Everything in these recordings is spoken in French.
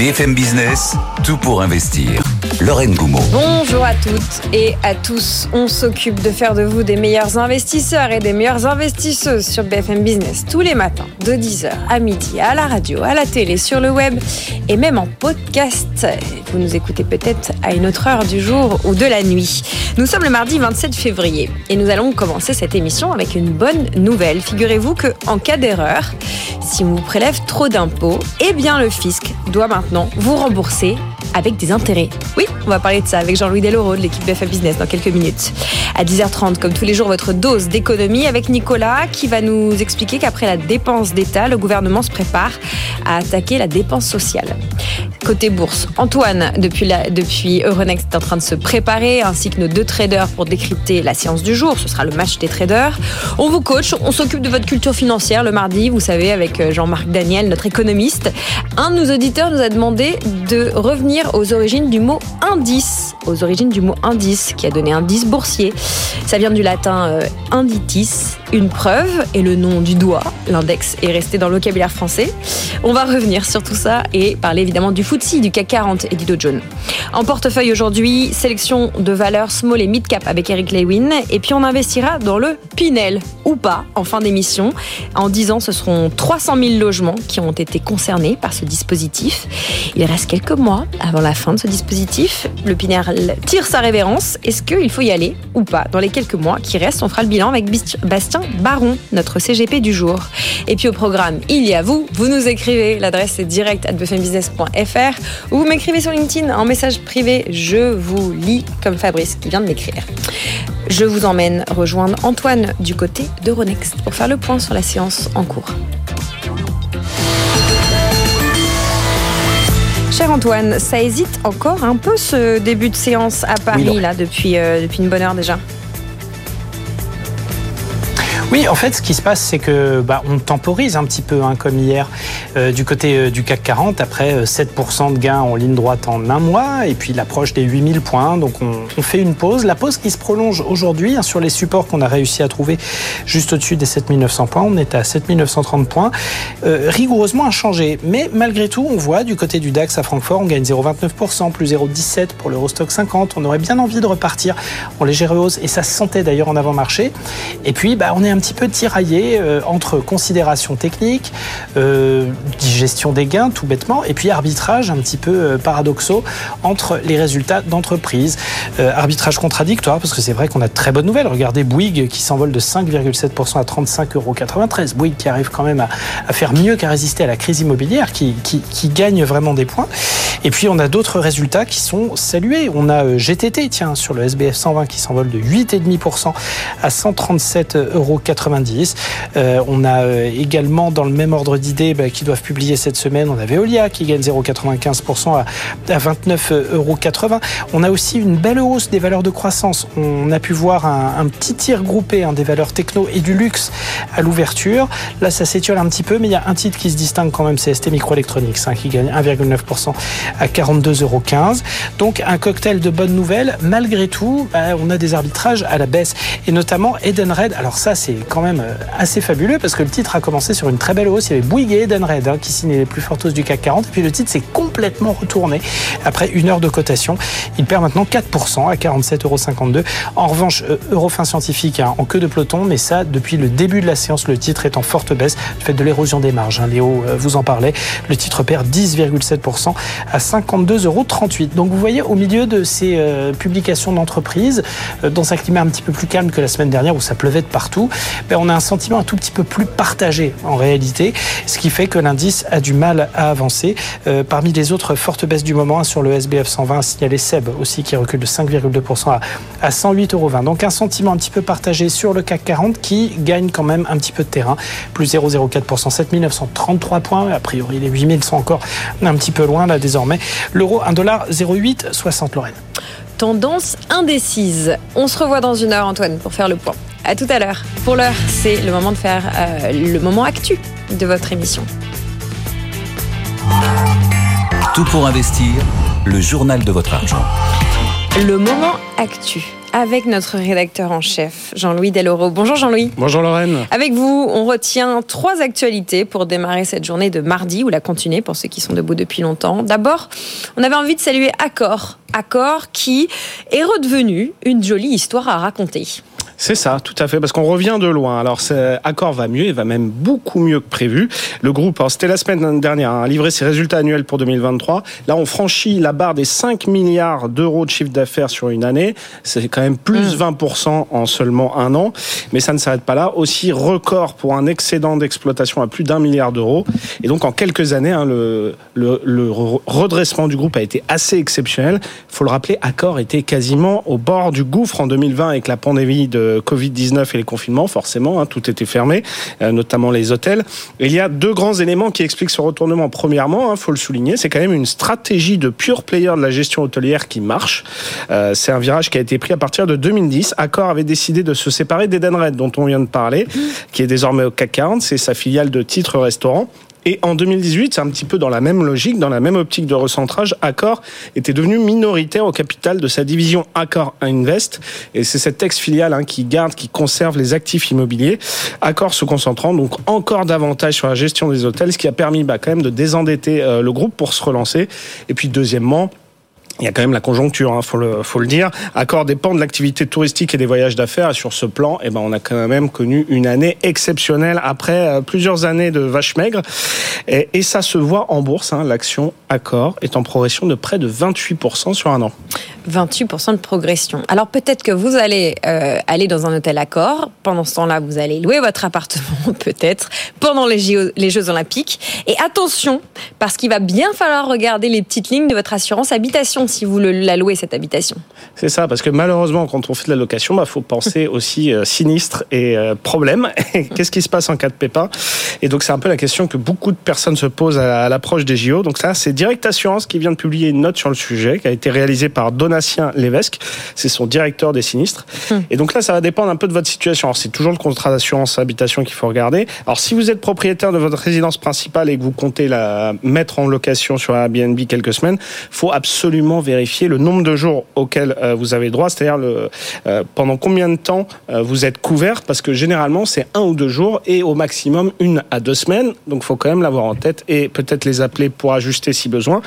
BFM Business, tout pour investir. Lorraine Goumeau. Bonjour à toutes et à tous. On s'occupe de faire de vous des meilleurs investisseurs et des meilleures investisseuses sur BFM Business tous les matins de 10h à midi à la radio, à la télé, sur le web et même en podcast. Vous nous écoutez peut-être à une autre heure du jour ou de la nuit. Nous sommes le mardi 27 février et nous allons commencer cette émission avec une bonne nouvelle. Figurez-vous que en cas d'erreur, si on vous prélève trop d'impôts, eh bien le fisc doit maintenant vous rembourser avec des intérêts. Oui, on va parler de ça avec Jean-Louis Deloro de l'équipe BFA Business dans quelques minutes. À 10h30, comme tous les jours, votre dose d'économie avec Nicolas qui va nous expliquer qu'après la dépense d'État, le gouvernement se prépare à attaquer la dépense sociale. Côté bourse, Antoine, depuis, depuis Euronext, est en train de se préparer, ainsi que nos deux traders pour décrypter la séance du jour. Ce sera le match des traders. On vous coach, on s'occupe de votre culture financière le mardi, vous savez, avec Jean-Marc Daniel, notre économiste. Un de nos auditeurs nous a demandé de revenir aux origines du mot indice, aux origines du mot indice, qui a donné indice boursier. Ça vient du latin euh, inditis, une preuve, et le nom du doigt, l'index, est resté dans le vocabulaire français. On va revenir sur tout ça et parler évidemment du FTSE, du CAC 40 et du Dow. En portefeuille aujourd'hui, sélection de valeurs small et mid cap avec Eric Lewin, et puis on investira dans le Pinel, ou pas, en fin d'émission. En 10 ans, ce seront 300 000 logements qui ont été concernés par ce dispositif. Il reste quelques mois avant la fin de ce dispositif. Le Pinel tire sa révérence. Est-ce qu'il faut y aller ou pas Dans les quelques mois qui restent, on fera le bilan avec Bastien Baron, notre CGP du jour. Et puis au programme, il y a vous, vous nous écrivez, l'adresse est direct at bfmbusiness.fr ou vous m'écrivez sur LinkedIn en message privé, je vous lis comme Fabrice qui vient de m'écrire. Je vous emmène rejoindre Antoine du côté d'Euronext pour faire le point sur la séance en cours. Cher Antoine, ça hésite encore un peu ce début de séance à Paris Oui, là depuis, euh, depuis une bonne heure déjà? Oui, en fait, ce qui se passe, c'est que bah, on temporise un petit peu, hein, comme hier, euh, du côté euh, du CAC 40, après euh, 7% de gains en ligne droite en un mois, et puis l'approche des 8000 points. Donc, on, fait une pause. La pause qui se prolonge aujourd'hui hein, sur les supports qu'on a réussi à trouver juste au-dessus des 7900 points. On est à 7930 points, euh, rigoureusement inchangé. Mais malgré tout, on voit du côté du DAX à Francfort, on gagne 0,29%, plus 0,17% pour l'Eurostock 50. On aurait bien envie de repartir en légère hausse, et ça se sentait d'ailleurs en avant-marché. Et puis, bah, on est un petit peu tiraillé euh, entre considérations techniques, euh, digestion des gains tout bêtement, et puis arbitrage un petit peu euh, paradoxaux entre les résultats d'entreprise. Arbitrage contradictoire, parce que c'est vrai qu'on a de très bonnes nouvelles. Regardez Bouygues qui s'envole de 5,7% à 35,93 euros. Bouygues qui arrive quand même à, faire mieux qu'à résister à la crise immobilière, qui, gagne vraiment des points. Et puis on a d'autres résultats qui sont salués. On a GTT, tiens, sur le SBF 120 qui s'envole de 8,5% à 137,90 euros. Euh, on a également, dans le même ordre d'idées, bah, qui doivent publier cette semaine, on a Veolia qui gagne 0,95% à, à 29,80 euros. On a aussi une belle hausse des valeurs de croissance. On a pu voir un, un petit tir groupé hein, des valeurs techno et du luxe à l'ouverture. Là, ça s'étiole un petit peu, mais il y a un titre qui se distingue quand même, c'est ST Microelectronics, hein, qui gagne 1,9% à 42,15 euros. Donc, un cocktail de bonnes nouvelles. Malgré tout, bah, on a des arbitrages à la baisse, et notamment Edenred. Alors ça, c'est quand même assez fabuleux parce que le titre a commencé sur une très belle hausse. Il y avait Bouygues et Edenred hein, qui signaient les plus fortes hausses du CAC 40. Et puis le titre s'est complètement retourné après une heure de cotation. Il perd maintenant 4% à 47,52 euros. En revanche, Eurofin Scientifique hein, en queue de peloton, mais ça, depuis le début de la séance, le titre est en forte baisse du fait de l'érosion des marges. Hein. Léo vous en parlait. Le titre perd 10,7% à 52,38 euros. Donc vous voyez, au milieu de ces euh, publications d'entreprise, euh, dans un climat un petit peu plus calme que la semaine dernière où ça pleuvait de partout, ben, on a un sentiment un tout petit peu plus partagé en réalité, ce qui fait que l'indice a du mal à avancer. Euh, parmi les autres fortes baisses du moment, sur le SBF 120, signalé SEB aussi qui recule de 5,2% à, à 108,20 euros. Donc un sentiment un petit peu partagé sur le CAC 40 qui gagne quand même un petit peu de terrain, plus 0,04%, 7933 points. A priori, les 8000 sont encore un petit peu loin là désormais. L'euro, 1,0860 Lorraine. Tendance indécise. On se revoit dans une heure, Antoine, pour faire le point. À tout à l'heure. Pour l'heure, c'est le moment de faire euh, le moment actu de votre émission. Tout pour investir, le journal de votre argent. Le moment actu. Avec notre rédacteur en chef, Jean-Louis Deloro. Bonjour Jean-Louis. Bonjour Lorraine. Avec vous, on retient trois actualités pour démarrer cette journée de mardi ou la continuer pour ceux qui sont debout depuis longtemps. D'abord, on avait envie de saluer Accor. Accor qui est redevenu une jolie histoire à raconter. C'est ça, tout à fait, parce qu'on revient de loin. Alors, Accor va mieux, il va même beaucoup mieux que prévu. Le groupe, c'était la semaine dernière, hein, a livré ses résultats annuels pour 2023. Là, on franchit la barre des 5 milliards d'euros de chiffre d'affaires sur une année. C'est quand même plus 20% mmh. en seulement un an. Mais ça ne s'arrête pas là. Aussi, record pour un excédent d'exploitation à plus d'un milliard d'euros. Et donc, en quelques années, hein, le, le, le, redressement du groupe a été assez exceptionnel. Il faut le rappeler, Accor était quasiment au bord du gouffre en 2020 avec la pandémie de Covid-19 et les confinements, forcément, hein, tout était fermé, euh, notamment les hôtels. il y a deux grands éléments qui expliquent ce retournement. Premièrement, il hein, faut le souligner, c'est quand même une stratégie de pure player de la gestion hôtelière qui marche. Euh, c'est un virage qui a été pris à partir de 2010. Accor avait décidé de se séparer d'Edenred, dont on vient de parler, qui est désormais au CAC 40, c'est sa filiale de titres restaurant. Et en 2018, c'est un petit peu dans la même logique, dans la même optique de recentrage, Accor était devenu minoritaire au capital de sa division Accor Invest. Et c'est cette ex-filiale hein, qui garde, qui conserve les actifs immobiliers. Accor se concentrant donc encore davantage sur la gestion des hôtels, ce qui a permis bah, quand même de désendetter euh, le groupe pour se relancer. Et puis deuxièmement, il y a quand même la conjoncture, hein, faut le dire. Accor dépend de l'activité touristique et des voyages d'affaires. Sur ce plan, eh ben on a quand même connu une année exceptionnelle après euh, plusieurs années de vaches maigres. Et, ça se voit en bourse. Hein, L'action Accor est en progression de près de 28% sur un an. 28% de progression. Alors peut-être que vous allez euh, aller dans un hôtel Accor. Pendant ce temps-là, vous allez louer votre appartement, peut-être, pendant les Jeux Olympiques. Et attention, parce qu'il va bien falloir regarder les petites lignes de votre assurance habitation si vous la louez, cette habitation. C'est ça, parce que malheureusement, quand on fait de la location, il bah, faut penser aussi euh, sinistre et euh, problème. Qu'est-ce qui se passe en cas de pépin? Et donc, c'est un peu la question que beaucoup de personnes se posent à, l'approche des JO. Donc, ça, c'est Direct Assurance qui vient de publier une note sur le sujet, qui a été réalisée par Donatien Lévesque. C'est son directeur des sinistres. Hmm. Et donc là, ça va dépendre un peu de votre situation. Alors, c'est toujours le contrat d'assurance habitation qu'il faut regarder. Alors, si vous êtes propriétaire de votre résidence principale et que vous comptez la mettre en location sur Airbnb quelques semaines, faut absolument vérifier le nombre de jours auxquels euh, vous avez droit, c'est-à-dire euh, pendant combien de temps euh, vous êtes couvert, parce que généralement c'est un ou deux jours et au maximum une à deux semaines. Donc il faut quand même l'avoir en tête et peut-être les appeler pour ajuster si besoin.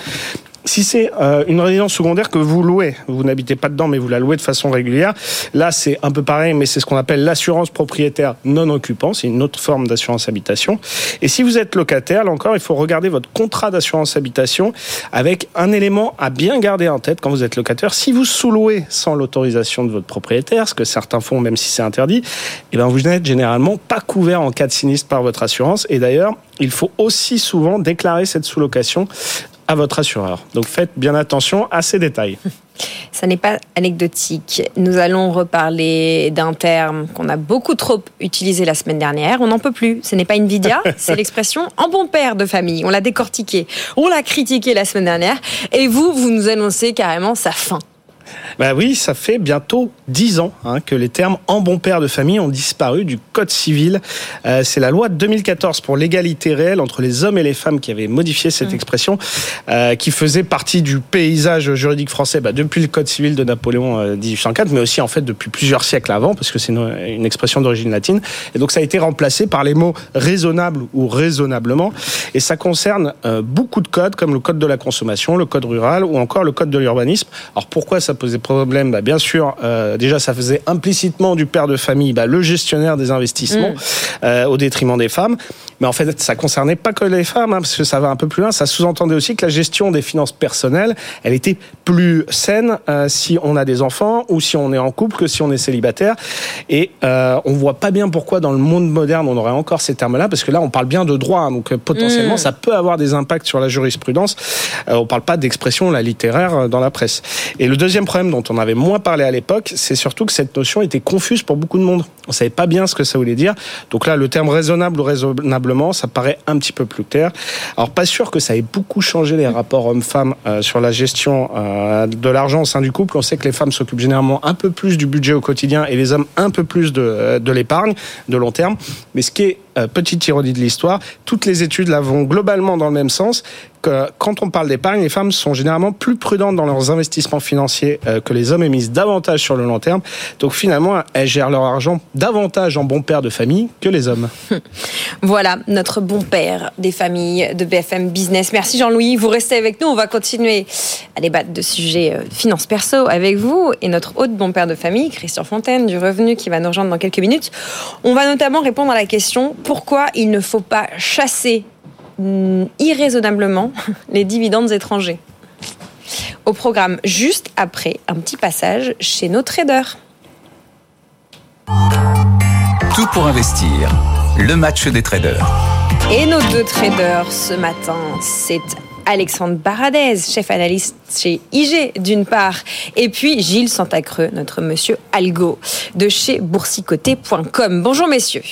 Si c'est euh, une résidence secondaire que vous louez, vous n'habitez pas dedans, mais vous la louez de façon régulière, là c'est un peu pareil, mais c'est ce qu'on appelle l'assurance propriétaire non occupant, c'est une autre forme d'assurance habitation. Et si vous êtes locataire, là encore, il faut regarder votre contrat d'assurance habitation avec un élément à bien garder en tête quand vous êtes locataire. Si vous sous-louez sans l'autorisation de votre propriétaire, ce que certains font même si c'est interdit, eh ben vous n'êtes généralement pas couvert en cas de sinistre par votre assurance. Et d'ailleurs, il faut aussi souvent déclarer cette sous-location à votre assureur. Donc faites bien attention à ces détails. Ça n'est pas anecdotique. Nous allons reparler d'un terme qu'on a beaucoup trop utilisé la semaine dernière. On n'en peut plus. Ce n'est pas Nvidia, c'est l'expression en bon père de famille. On l'a décortiqué, on l'a critiqué la semaine dernière. Et vous, vous nous annoncez carrément sa fin. Bah oui, ça fait bientôt dix ans hein, que les termes en bon père de famille ont disparu du Code civil. Euh, c'est la loi de 2014 pour l'égalité réelle entre les hommes et les femmes qui avait modifié cette mmh. expression, euh, qui faisait partie du paysage juridique français bah, depuis le Code civil de Napoléon euh, 1804, mais aussi en fait depuis plusieurs siècles avant, parce que c'est une, une, expression d'origine latine. Et donc ça a été remplacé par les mots raisonnable ou raisonnablement. Et ça concerne euh, beaucoup de codes, comme le Code de la consommation, le Code rural ou encore le Code de l'urbanisme. Alors pourquoi ça posait problème bah, Bien sûr, euh, déjà, ça faisait implicitement du père de famille bah, le gestionnaire des investissements mm. euh, au détriment des femmes. Mais en fait, ça concernait pas que les femmes, hein, parce que ça va un peu plus loin. Ça sous-entendait aussi que la gestion des finances personnelles, elle était plus saine euh, si on a des enfants ou si on est en couple que si on est célibataire. Et on voit pas bien pourquoi dans le monde moderne on aurait encore ces termes-là, parce que là on parle bien de droit, hein, donc potentiellement mm. ça peut avoir des impacts sur la jurisprudence. On parle pas d'expression la littéraire dans la presse. Et le deuxième problème dont on avait moins parlé à l'époque, c'est surtout que cette notion était confuse pour beaucoup de monde. On savait pas bien ce que ça voulait dire. Donc là, le terme raisonnable ou raisonnablement, ça paraît un petit peu plus clair. Alors pas sûr que ça ait beaucoup changé les rapports hommes-femmes euh, sur la gestion euh, de l'argent au sein du couple. On sait que les femmes s'occupent généralement un peu plus du budget au quotidien et les hommes un peu plus de, euh, de l'épargne de long terme. Mais ce qui est euh, petite ironie de l'histoire, toutes les études là vont globalement dans le même sens. Que quand on parle d'épargne, les femmes sont généralement plus prudentes dans leurs investissements financiers euh, que les hommes et misent davantage sur le long terme. Donc finalement, elles gèrent leur argent davantage en bon père de famille que les hommes. Voilà notre bon père des familles de BFM Business. Merci Jean-Louis. Vous restez avec nous. On va continuer à débattre de sujets euh, finances perso avec vous et notre autre bon père de famille, Christian Fontaine du Revenu, qui va nous rejoindre dans quelques minutes. On va notamment répondre à la question pourquoi il ne faut pas chasser mm, irraisonnablement les dividendes étrangers. Au programme juste après un petit passage chez nos traders. Tout pour investir. Le match des traders. Et nos deux traders ce matin, c'est Alexandre Baradez, chef analyste chez IG d'une part, et puis Gilles Santacreux, notre monsieur Algo de chez boursicoté.com. Bonjour messieurs.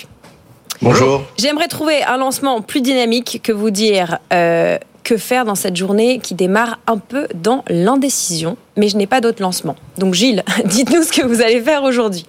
Bonjour. J'aimerais trouver un lancement plus dynamique que vous dire euh, que faire dans cette journée qui démarre un peu dans l'indécision, mais je n'ai pas d'autre lancement. Donc Gilles, dites-nous ce que vous allez faire aujourd'hui.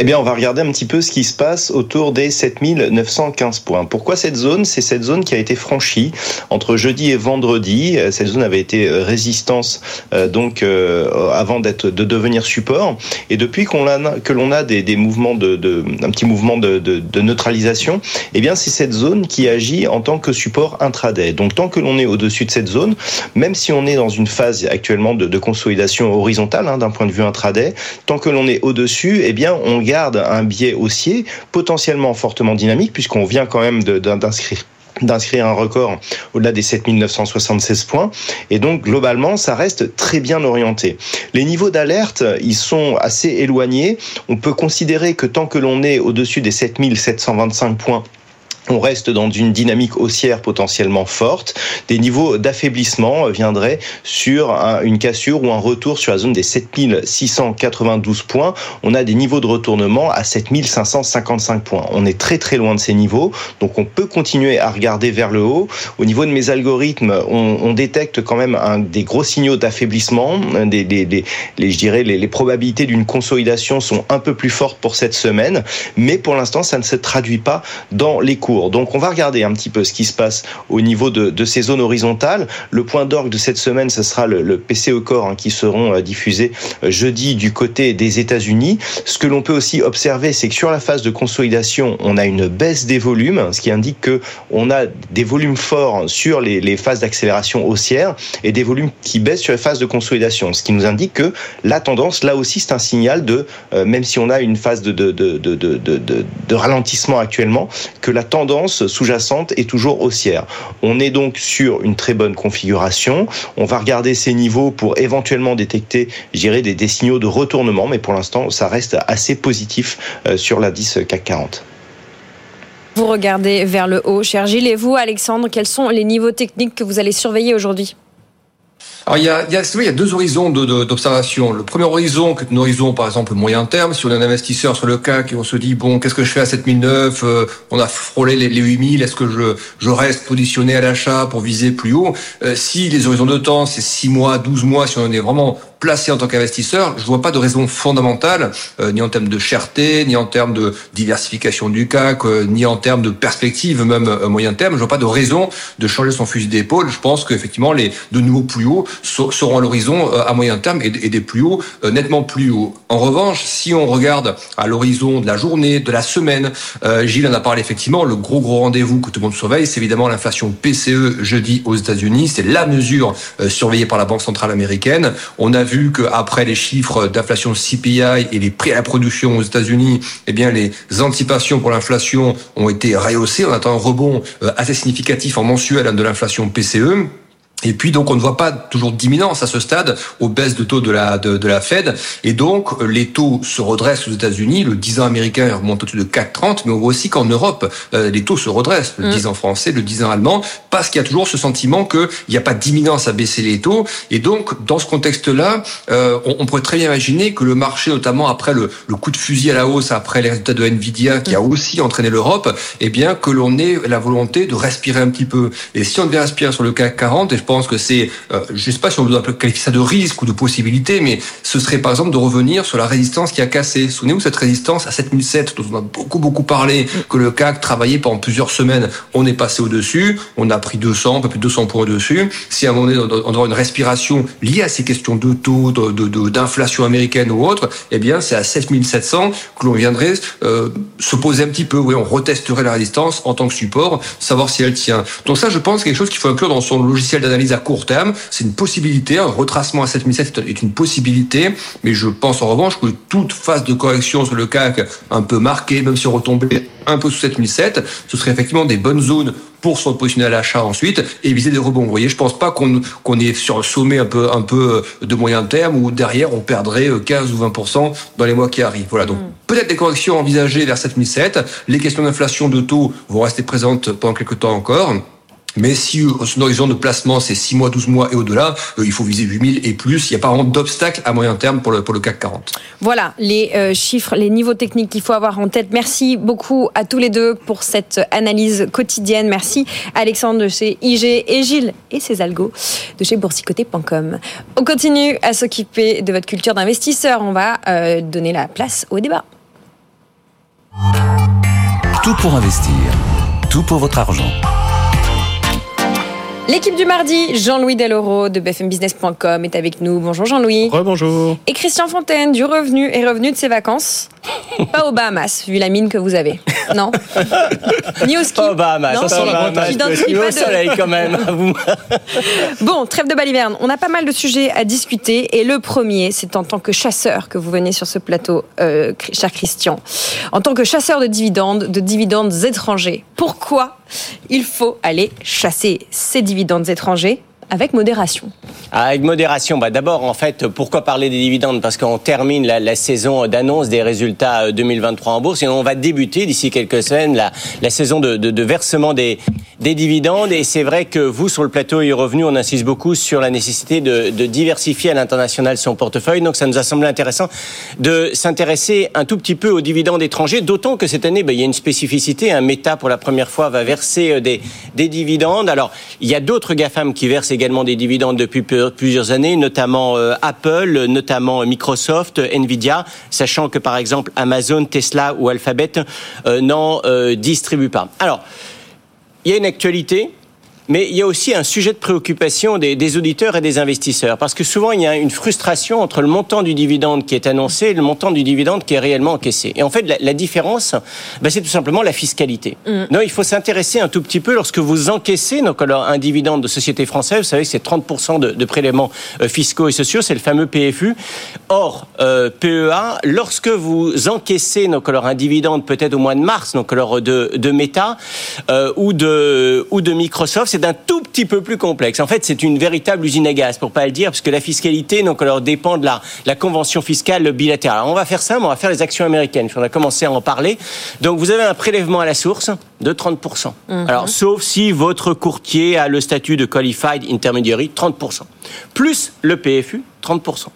Eh bien, on va regarder un petit peu ce qui se passe autour des 7915 points. Pourquoi cette zone? C'est cette zone qui a été franchie entre jeudi et vendredi. Cette zone avait été euh, résistance euh, donc euh, avant d'être de devenir support. Et depuis qu'on a que l'on a des, des, mouvements de, de, un petit mouvement de, de, de neutralisation, eh bien c'est cette zone qui agit en tant que support intraday. Donc tant que l'on est au-dessus de cette zone, même si on est dans une phase actuellement de, consolidation horizontale hein, d'un point de vue intraday, tant que l'on est au-dessus, eh bien on garde un biais haussier potentiellement fortement dynamique puisqu'on vient quand même d'inscrire d'inscrire un record au-delà des 7976 points. Et donc, globalement, ça reste très bien orienté. Les niveaux d'alerte, ils sont assez éloignés. On peut considérer que tant que l'on est au-dessus des 7725 points, on reste dans une dynamique haussière potentiellement forte. Des niveaux d'affaiblissement viendraient sur une cassure ou un retour sur la zone des 7692 points. On a des niveaux de retournement à 7555 points. On est très très loin de ces niveaux, donc on peut continuer à regarder vers le haut. Au niveau de mes algorithmes, on, détecte quand même des gros signaux d'affaiblissement. Je dirais les probabilités d'une consolidation sont un peu plus fortes pour cette semaine, mais pour l'instant ça ne se traduit pas dans les cours. Donc on va regarder un petit peu ce qui se passe au niveau de, ces zones horizontales. Le point d'orgue de cette semaine, ce sera le, le PCE Core hein, qui seront euh, diffusés euh, jeudi du côté des États-Unis. Ce que l'on peut aussi observer, c'est que sur la phase de consolidation, on a une baisse des volumes, ce qui indique que on a des volumes forts sur les, phases d'accélération haussière et des volumes qui baissent sur les phases de consolidation, ce qui nous indique que la tendance, là aussi, c'est un signal de, euh, même si on a une phase de, de ralentissement actuellement, que la tendance tendance sous-jacente est toujours haussière. On est donc sur une très bonne configuration. On va regarder ces niveaux pour éventuellement détecter, des signaux de retournement, mais pour l'instant, ça reste assez positif euh, sur l'indice CAC 40. Vous regardez vers le haut, cher Gilles. Et vous, Alexandre, quels sont les niveaux techniques que vous allez surveiller aujourd'hui? Alors, il y a, il y a, il y a deux horizons d'observation. Le premier horizon, qui est un horizon, par exemple, moyen terme, si on est un investisseur sur le CAC et on se dit, bon, qu'est-ce que je fais à 7009 euh, On a frôlé les, les 8000, est-ce que je, je reste positionné à l'achat pour viser plus haut? Euh, Si les horizons de temps, c'est 6 mois, 12 mois, si on est vraiment placé en tant qu'investisseur, je vois pas de raison fondamentale, euh, ni en termes de cherté, ni en termes de diversification du CAC, euh, ni en termes de perspective, même euh, moyen terme. Je vois pas de raison de changer son fusil d'épaule. Je pense qu'effectivement, les de nouveaux plus hauts seront à l'horizon à moyen terme et, des plus hauts nettement plus hauts. En revanche, si on regarde à l'horizon de la journée, de la semaine, Gilles en a parlé effectivement, le gros gros rendez-vous que tout le monde surveille, c'est évidemment l'inflation PCE jeudi aux États-Unis. C'est la mesure surveillée par la Banque centrale américaine. On a vu qu'après les chiffres d'inflation CPI et les prix à la production aux États-Unis, eh bien les anticipations pour l'inflation ont été rehaussées. On attend un rebond euh, assez significatif en mensuel de l'inflation PCE. Et puis donc on ne voit pas toujours d'imminence à ce stade aux baisses de taux de la de, de, la Fed. Et donc les taux se redressent aux États-Unis, le 10 ans américain remonte au-dessus de 4,30 mais on voit aussi qu'en Europe euh, les taux se redressent, le 10 mm. ans français, le 10 ans allemand parce qu'il y a toujours ce sentiment qu'il n'y a pas d'imminence à baisser les taux. Et donc dans ce contexte-là, euh, on, on, pourrait très bien imaginer que le marché notamment après le, le, coup de fusil à la hausse après les résultats de Nvidia qui a mm. aussi entraîné l'Europe, eh bien que l'on ait la volonté de respirer un petit peu. Et si on devait respirer sur le CAC 40 et pense que c'est, euh, je sais pas si on doit qualifier ça de risque ou de possibilité, mais ce serait par exemple de revenir sur la résistance qui a cassé. Souvenez-vous cette résistance à 7007 dont on a beaucoup beaucoup parlé, que le CAC travaillait pendant plusieurs semaines. On est passé au-dessus, on a pris 200, un peu plus de 200 points au-dessus. Si à un moment donné on aura une respiration liée à ces questions de taux, d'inflation de, américaine ou autre, eh bien c'est à 7700 que l'on viendrait euh, se poser un petit peu. Oui, on retesterait la résistance en tant que support, savoir si elle tient. Donc ça, je pense quelque chose qu'il faut inclure dans son logiciel d'analyse à court terme. C'est une possibilité. Un retracement à 7007 est une possibilité, mais je pense en revanche que toute phase de correction sur le CAC un peu marquée, même si on retombait un peu sous 7007, ce serait effectivement des bonnes zones pour se positionner à l'achat ensuite et viser des rebonds. Vous voyez, je pense pas qu'on qu'on est sur un sommet un peu un peu de moyen terme où derrière on perdrait 15 ou 20 dans les mois qui arrivent. Voilà, donc mm. peut-être des corrections envisagées vers 7007. Les questions d'inflation de taux vont rester présentes pendant quelques temps encore. Mais si euh, son horizon de placement c'est 6 mois, 12 mois et au-delà, euh, il faut viser 8000 et plus. Il n'y a pas vraiment d'obstacle à moyen terme pour le, pour le CAC 40. Voilà les euh, chiffres, les niveaux techniques qu'il faut avoir en tête. Merci beaucoup à tous les deux pour cette analyse quotidienne. Merci Alexandre de chez IG et Gilles et ses algos de chez boursicoté.com. On continue à s'occuper de votre culture d'investisseur. On va donner la place au débat. Tout pour investir. Tout pour votre argent. L'équipe du mardi, Jean-Louis Deloro de bfmbusiness.com est avec nous. Bonjour Jean-Louis. Rebonjour. Et Christian Fontaine du Revenu est revenu de ses vacances. Pas aux Bahamas, vu la mine que vous avez. Non. Ni au ski. Pas aux Bahamas. Non, ça Bahamas. au soleil quand même. bon, trêve de baliverne. On a pas mal de sujets à discuter. Et le premier, c'est en tant que chasseur que vous venez sur ce plateau, euh, cher Christian. En tant que chasseur de dividendes, de dividendes étrangers. Pourquoi il faut aller chasser ces dividendes étrangers avec modération. Avec modération, bah d'abord en fait, pourquoi parler des dividendes? Parce qu'on termine la, saison d'annonce des résultats 2023 euh, en bourse et on va débuter d'ici quelques semaines la, saison de, versement des, des dividendes. Et c'est vrai que vous, sur le plateau et revenu, on insiste beaucoup sur la nécessité de, diversifier à l'international son portefeuille. Donc ça nous a semblé intéressant de s'intéresser un tout petit peu aux dividendes étrangers, d'autant que cette année, bah, il y a une spécificité. Un Meta, pour la première fois, va verser euh, des, des dividendes. Alors, il y a d'autres GAFAM qui versent également des dividendes depuis plusieurs années, notamment euh, Apple, notamment Microsoft, Nvidia, sachant que par exemple Amazon, Tesla ou Alphabet euh, n'en euh, distribuent pas. Alors, il y a une actualité mais il y a aussi un sujet de préoccupation des, auditeurs et des investisseurs, parce que souvent il y a une frustration entre le montant du dividende qui est annoncé et le montant du dividende qui est réellement encaissé. Et en fait, la, différence, bah, c'est tout simplement la fiscalité. Mm. Non, il faut s'intéresser un tout petit peu lorsque vous encaissez donc alors un dividende de société française. Vous savez que c'est 30% de, prélèvements euh, fiscaux et sociaux, c'est le fameux PFU. Or, euh, PEA, lorsque vous encaissez donc alors un dividende peut-être au mois de mars, donc alors de, de Meta euh, ou de ou de Microsoft, d'un tout petit peu plus complexe. En fait, c'est une véritable usine à gaz, pour pas le dire, parce que la fiscalité, donc, alors, dépend de la, la convention fiscale bilatérale. Alors, on va faire ça, mais on va faire les actions américaines. On a commencé à en parler. Donc, vous avez un prélèvement à la source de 30%. Mhm. Alors, sauf si votre courtier a le statut de Qualified Intermediary, 30%. Plus le PFU, 30%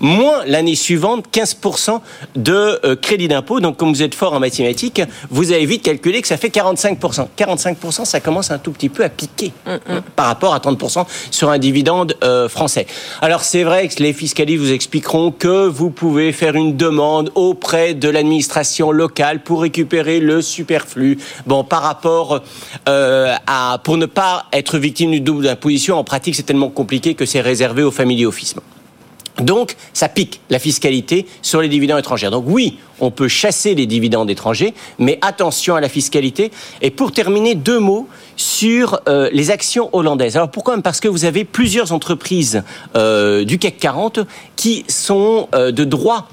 moins l'année suivante 15% de euh, crédit d'impôt. Donc, comme vous êtes fort en mathématiques, vous avez vite calculé que ça fait 45%. 45%, ça commence un tout petit peu à piquer mm, mm. par rapport à 30% sur un dividende euh, français. Alors, c'est vrai que les fiscalistes vous expliqueront que vous pouvez faire une demande auprès de l'administration locale pour récupérer le superflu. Bon, par rapport euh, à, pour ne pas être victime d'une double imposition, en pratique, c'est tellement compliqué que c'est réservé aux family office. Donc, ça pique la fiscalité sur les dividendes étrangers. Donc oui, on peut chasser les dividendes étrangers, mais attention à la fiscalité. Et pour terminer, deux mots sur euh, les actions hollandaises. Alors pourquoi? Parce que vous avez plusieurs entreprises euh, du CAC 40 qui sont euh, de droit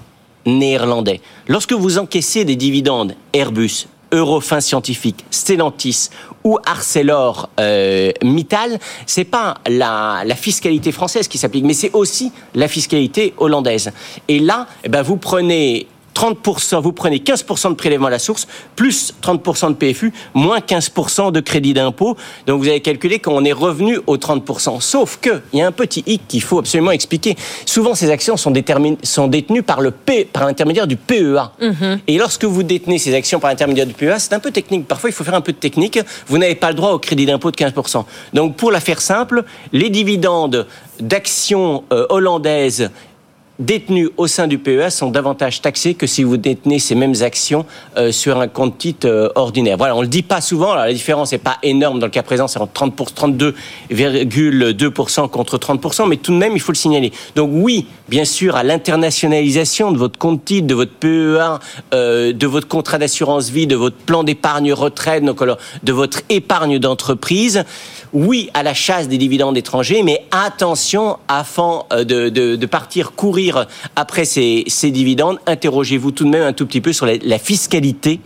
néerlandais. Lorsque vous encaissez des dividendes Airbus, Eurofin Scientifique, Stellantis ou Arcelor euh, Mittal, c'est pas la, fiscalité française qui s'applique, mais c'est aussi la fiscalité hollandaise. Et là, eh ben, vous prenez 30%, vous prenez 15% de prélèvement à la source, plus 30% de PFU, moins 15% de crédit d'impôt. Donc vous avez calculé qu'on est revenu aux 30%. Sauf que, il y a un petit hic qu'il faut absolument expliquer. Souvent, ces actions sont, sont détenues par le P, par l'intermédiaire du PEA. Mhm. Et lorsque vous détenez ces actions par l'intermédiaire du PEA, c'est un peu technique. Parfois, il faut faire un peu de technique. Vous n'avez pas le droit au crédit d'impôt de 15%. Donc, pour la faire simple, les dividendes d'actions euh, hollandaises détenus au sein du PEA sont davantage taxés que si vous détenez ces mêmes actions euh, sur un compte titre euh, ordinaire. Voilà, on le dit pas souvent. Alors la différence n'est pas énorme dans le cas présent, c'est en 30 32,2% contre 30%, mais tout de même il faut le signaler. Donc oui, bien sûr, à l'internationalisation de votre compte titre, de votre PEA, euh, de votre contrat d'assurance vie, de votre plan d'épargne retraite, donc de votre épargne d'entreprise. Oui, à la chasse des dividendes étrangers, mais attention, afin de partir courir après ces, dividendes, interrogez-vous tout de même un tout petit peu sur la, fiscalité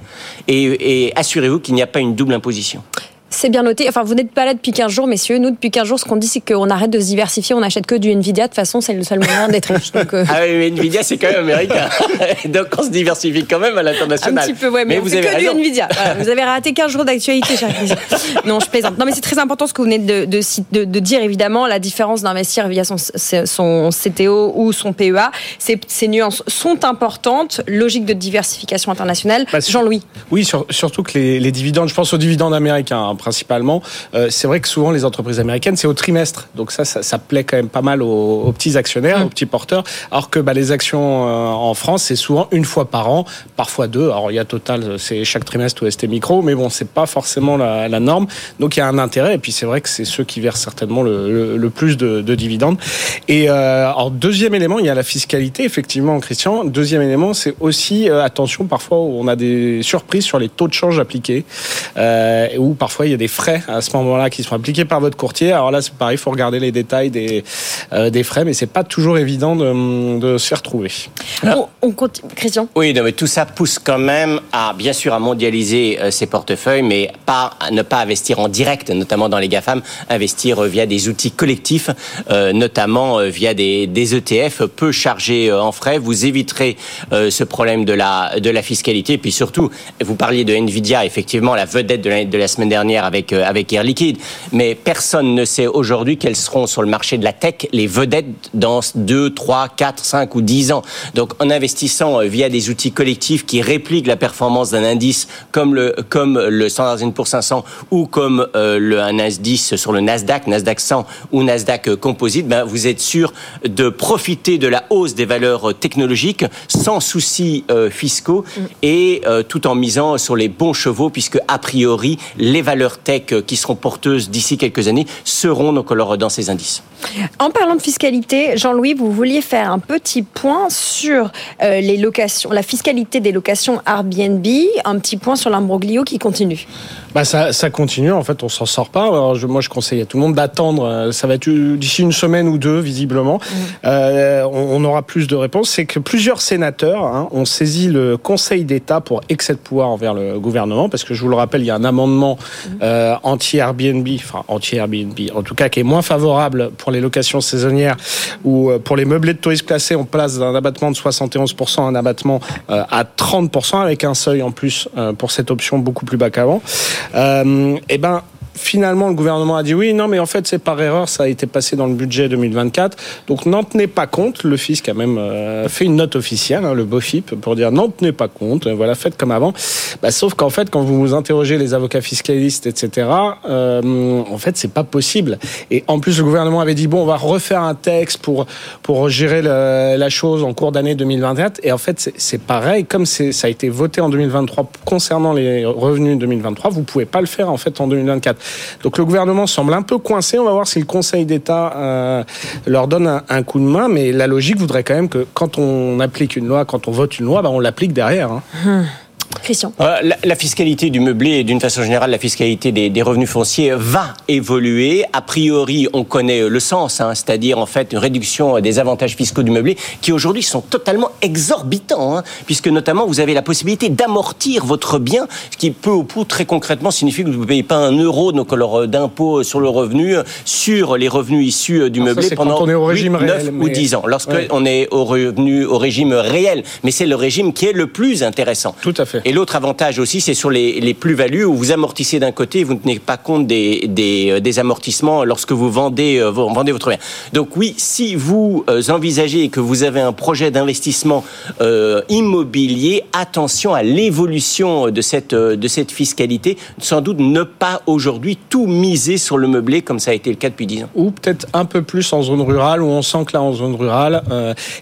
et assurez-vous qu'il n'y a pas une double imposition. C'est bien noté. Enfin, vous n'êtes pas là depuis 15 jours, messieurs. Nous, depuis 15 jours, ce qu'on dit, c'est qu'on arrête de se diversifier. On n'achète que du Nvidia. De toute façon, c'est le seul moyen d'être riche. Euh. Ah oui, mais Nvidia, c'est quand même américain. donc, on se diversifie quand même à l'international. Un petit peu, ouais. Mais, vous avez que du Nvidia. vous avez raté 15 jours d'actualité, cher Non, je plaisante. Non, mais c'est très important ce que vous venez de, de, de, dire, évidemment. La différence d'investir via son, son CTO ou son PEA, ces, ces nuances sont importantes. Logique de diversification internationale. Bah, Jean-Louis. Oui, surtout que les, les, dividendes, je pense aux dividendes américains. Hein, principalement. Euh, c'est vrai que souvent les entreprises américaines, c'est au trimestre. Donc ça, ça, plaît quand même pas mal aux, petits actionnaires, mmh. aux petits porteurs. Alors que bah, les actions euh, en France, c'est souvent une fois par an, parfois deux. Alors il y a Total, c'est chaque trimestre ou ST Micro, mais bon, c'est pas forcément la, norme. Donc il y a un intérêt. Et puis c'est vrai que c'est ceux qui versent certainement le, plus de, dividendes. Et euh, alors deuxième élément, il y a la fiscalité, effectivement, Christian. Deuxième élément, c'est aussi attention parfois on a des surprises sur les taux de change appliqués, euh, ou parfois il y a des frais à ce moment-là qui sont appliqués par votre courtier. Alors là, c'est pareil, il faut regarder les détails des, euh, des frais, mais c'est pas toujours évident de, de se faire trouver. on, continue. Christian? Oui, mais tout ça pousse quand même à, bien sûr, à mondialiser euh, ses portefeuilles, mais pas à ne pas investir en direct, notamment dans les GAFAM, investir via des outils collectifs, euh, notamment via des, des, ETF peu chargés en frais. Vous éviterez ce problème de la, de la fiscalité. Et puis surtout, vous parliez de Nvidia, effectivement, la vedette de la, de la semaine dernière avec, euh, avec Air Liquide. Mais personne ne sait aujourd'hui quelles seront sur le marché de la tech les vedettes dans 2, 3, 4, 5 ou 10 ans. Donc en investissant euh, via des outils collectifs qui répliquent la performance d'un indice comme le, comme le Standard Poor's 500 ou comme euh, le, un indice sur le Nasdaq, Nasdaq 100 ou Nasdaq Composite, ben, vous êtes sûr de profiter de la hausse des valeurs technologiques sans soucis fiscaux mm. et tout en misant sur les bons chevaux puisque a priori les valeurs tech qui seront porteuses d'ici quelques années seront donc dans ces indices. En parlant de fiscalité, Jean-Louis, vous vouliez faire un petit point sur euh, les locations, la fiscalité des locations Airbnb, un petit point sur l'imbroglio qui continue. Bah ça, ça continue, en fait, on s'en sort pas. Alors, je, moi, je conseille à tout le monde d'attendre. Euh, ça va être d'ici une semaine ou deux, visiblement. Mmh. Euh, on, aura plus de réponses. C'est que plusieurs sénateurs hein, ont saisi le Conseil d'État pour excès de pouvoir envers le gouvernement, parce que je vous le rappelle, il y a un amendement mmh. Euh, anti-Airbnb, enfin anti-Airbnb, en tout cas, qui est moins favorable pour les locations saisonnières ou euh, pour les meublés de tourisme classés. On place d'un abattement de 71% un abattement euh, à 30% avec un seuil en plus pour cette option beaucoup plus bas qu'avant. Euh, eh ben, finalement, le gouvernement a dit oui, non, mais en fait, c'est par erreur, ça a été passé dans le budget 2024. Donc, n'en tenez pas compte. Le fisc a même euh, fait une note officielle, hein, le BOFIP, pour dire n'en tenez pas compte. Voilà, faites comme avant. Bah, sauf qu'en fait, quand vous vous interrogez les avocats fiscalistes, etc., euh, en fait, c'est pas possible. Et en plus, le gouvernement avait dit bon, on va refaire un texte pour pour gérer la chose en cours d'année 2024. Et en fait, c'est pareil. Comme ça a été voté en 2023 concernant les revenus 2023, vous pouvez pas le faire en fait en 2024. Donc le gouvernement semble un peu coincé. On va voir si le Conseil d'État euh, leur donne un, coup de main. Mais la logique voudrait quand même que quand on applique une loi, quand on vote une loi, bah, on l'applique derrière. Hein. Christian. Euh, la, la, fiscalité du meublé et d'une façon générale la fiscalité des, des, revenus fonciers va évoluer. A priori, on connaît le sens, hein, c'est-à-dire en fait une réduction des avantages fiscaux du meublé qui aujourd'hui sont totalement exorbitants, hein, puisque notamment vous avez la possibilité d'amortir votre bien, ce qui peu au pour très concrètement signifie que vous ne payez pas un euro d'impôt sur le revenu sur les revenus issus du meublé pendant on est au régime 8, 9 réel, ou mais... 10 ans. Lorsqu'on Ouais. on est au revenu au régime réel, mais c'est le régime qui est le plus intéressant. Tout à fait. Et l'autre avantage aussi, c'est sur les, plus-values où vous amortissez d'un côté vous ne tenez pas compte des, euh, amortissements lorsque vous vendez, euh, vous vendez votre bien. Donc oui, si vous euh, envisagez que vous avez un projet d'investissement immobilier, attention à l'évolution de cette, fiscalité. Sans doute ne pas aujourd'hui tout miser sur le meublé comme ça a été le cas depuis 10 ans. ou peut-être un peu plus en zone rurale, où on sent que là, en zone rurale.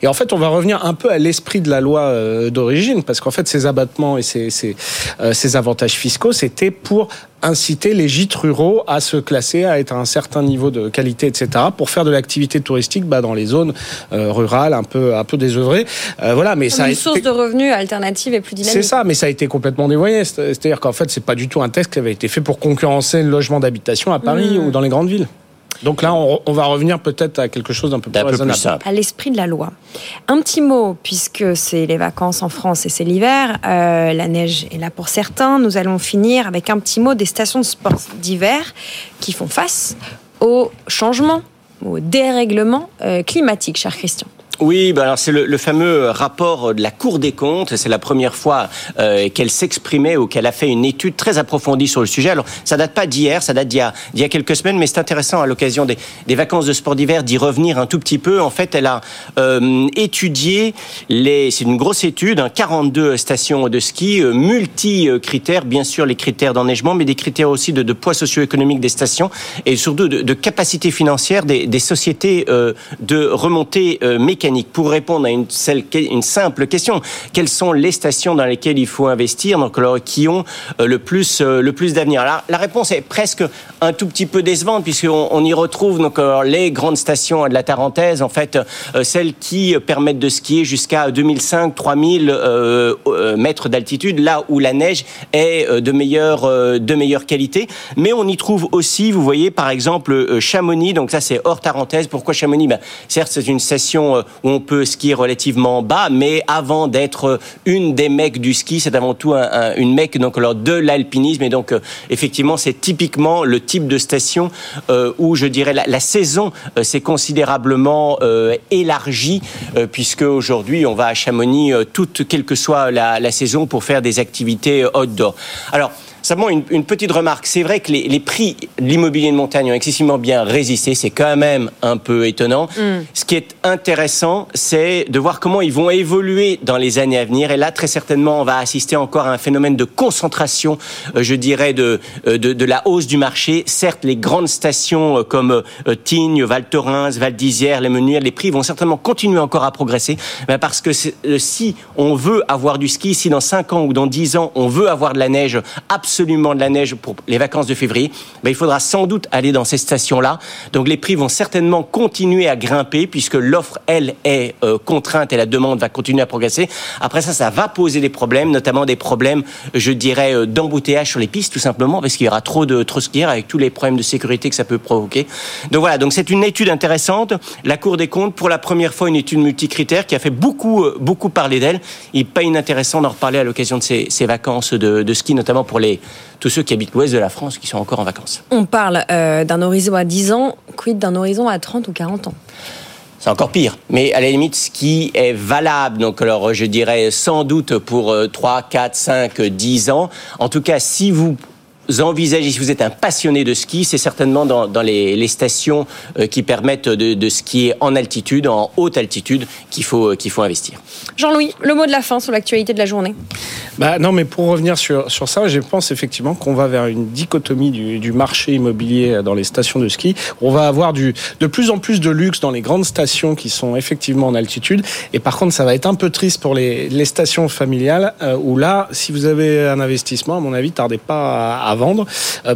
et en fait, on va revenir un peu à l'esprit de la loi d'origine, parce qu'en fait, ces abattements et ces, ces, euh, ces avantages fiscaux, c'était pour inciter les gîtes ruraux à se classer, à être à un certain niveau de qualité, etc., pour faire de l'activité touristique bah, dans les zones euh, rurales un peu, un peu désœuvrées. Euh, voilà, mais ça a Une été- source de revenus alternative et plus dynamique. c'est ça, mais ça a été complètement dévoyé. C'est- C'est-à-dire qu'en fait, c'est pas du tout un test qui avait été fait pour concurrencer le logement d'habitation à Paris Mmh. ou dans les grandes villes. Donc là, on, on va revenir peut-être à quelque chose d'un peu plus Un peu plus raisonnable. simple. à l'esprit de la loi. Un petit mot, puisque c'est les vacances en France et c'est l'hiver, euh, la neige est là pour certains. Nous allons finir avec un petit mot des stations de sport d'hiver qui font face au changement, au dérèglement euh, climatique, cher Christian. Oui, bah alors c'est le, le fameux rapport de la Cour des comptes. C'est la première fois euh, qu'elle s'exprimait ou qu'elle a fait une étude très approfondie sur le sujet. Alors, ça date pas d'hier, ça date d'il y y a quelques semaines, mais c'est intéressant à l'occasion des, des vacances de sport d'hiver d'y revenir un tout petit peu. En fait, elle a euh, étudié les. C'est une grosse étude, hein, 42 stations de ski, euh, multi-critères, bien sûr les critères d'enneigement, mais des critères aussi de, de poids socio-économique des stations et surtout de, de capacité financière des, des sociétés euh, de remontée euh, Pour répondre à une, simple question, quelles sont les stations dans lesquelles il faut investir, donc qui ont euh, le plus euh, le plus d'avenir? La réponse est presque un tout petit peu décevante puisqu'on on y retrouve donc les grandes stations de la Tarentaise, en fait, euh, celles qui permettent de skier jusqu'à 2005, 3000 euh, euh, mètres d'altitude, là où la neige est de meilleure qualité. Mais on y trouve aussi, vous voyez, par exemple Chamonix. Donc ça, c'est hors Tarentaise. Pourquoi Chamonix? Ben, certes, c'est une station où on peut skier relativement bas, mais avant d'être une des mecs du ski, c'est avant tout un- un- une mec donc alors de l'alpinisme. Et donc euh, effectivement, c'est typiquement le type de station euh, où je dirais la, saison euh, s'est considérablement élargie, puisque aujourd'hui on va à Chamonix toute quelle que soit la, la saison pour faire des activités outdoor. Alors Simplement une, une petite remarque, c'est vrai que les, les prix de l'immobilier de montagne ont excessivement bien résisté, c'est quand même un peu étonnant. Ce qui est intéressant, c'est de voir comment ils vont évoluer dans les années à venir. Et là, très certainement, on va assister encore à un phénomène de concentration, euh, je dirais, de, euh, de, de la hausse du marché. Certes, les grandes stations euh, comme Tignes, Val Thorens, Val d'Isère, les Menuires, les prix vont certainement continuer encore à progresser, mais parce que si on veut avoir du ski, si dans 5 ans ou dans 10 ans, on veut avoir de la neige, absolument de la neige pour les vacances de février, il faudra sans doute aller dans ces stations-là. Donc les prix vont certainement continuer à grimper puisque l'offre, elle, est euh, contrainte et la demande va continuer à progresser. Après ça, ça va poser des problèmes, notamment des problèmes, je dirais, euh, d'embouteillage sur les pistes, tout simplement, parce qu'il y aura trop de skieurs avec tous les problèmes de sécurité que ça peut provoquer. Donc voilà, donc c'est une étude intéressante. La Cour des comptes, pour la première fois, une étude multicritère qui a fait beaucoup, euh, beaucoup parler d'elle. Il n'est pas inintéressant d'en reparler à l'occasion de ces, ces vacances de ski, notamment pour les, tous ceux qui habitent l'ouest de la France qui sont encore en vacances. On parle euh, d'un horizon à 10 ans, quid d'un horizon à 30 ou 40 ans? C'est encore pire. Mais à la limite, ce qui est valable, donc alors je dirais sans doute pour euh, 3, 4, 5, 10 ans, en tout cas si vous envisagez, si vous êtes un passionné de ski, c'est certainement dans, dans les, les stations euh, qui permettent de, de skier en altitude, en haute altitude, qu'il faut, euh, qu'il faut investir. Jean-Louis, le mot de la fin sur l'actualité de la journée. Bah non, mais pour revenir sur, sur ça, je pense effectivement qu'on va vers une dichotomie du, du marché immobilier dans les stations de ski. On va avoir du, de plus en plus de luxe dans les grandes stations qui sont effectivement en altitude. Et par contre, ça va être un peu triste pour les, les stations familiales euh, où là, si vous avez un investissement, à mon avis, tardez pas à, à vendre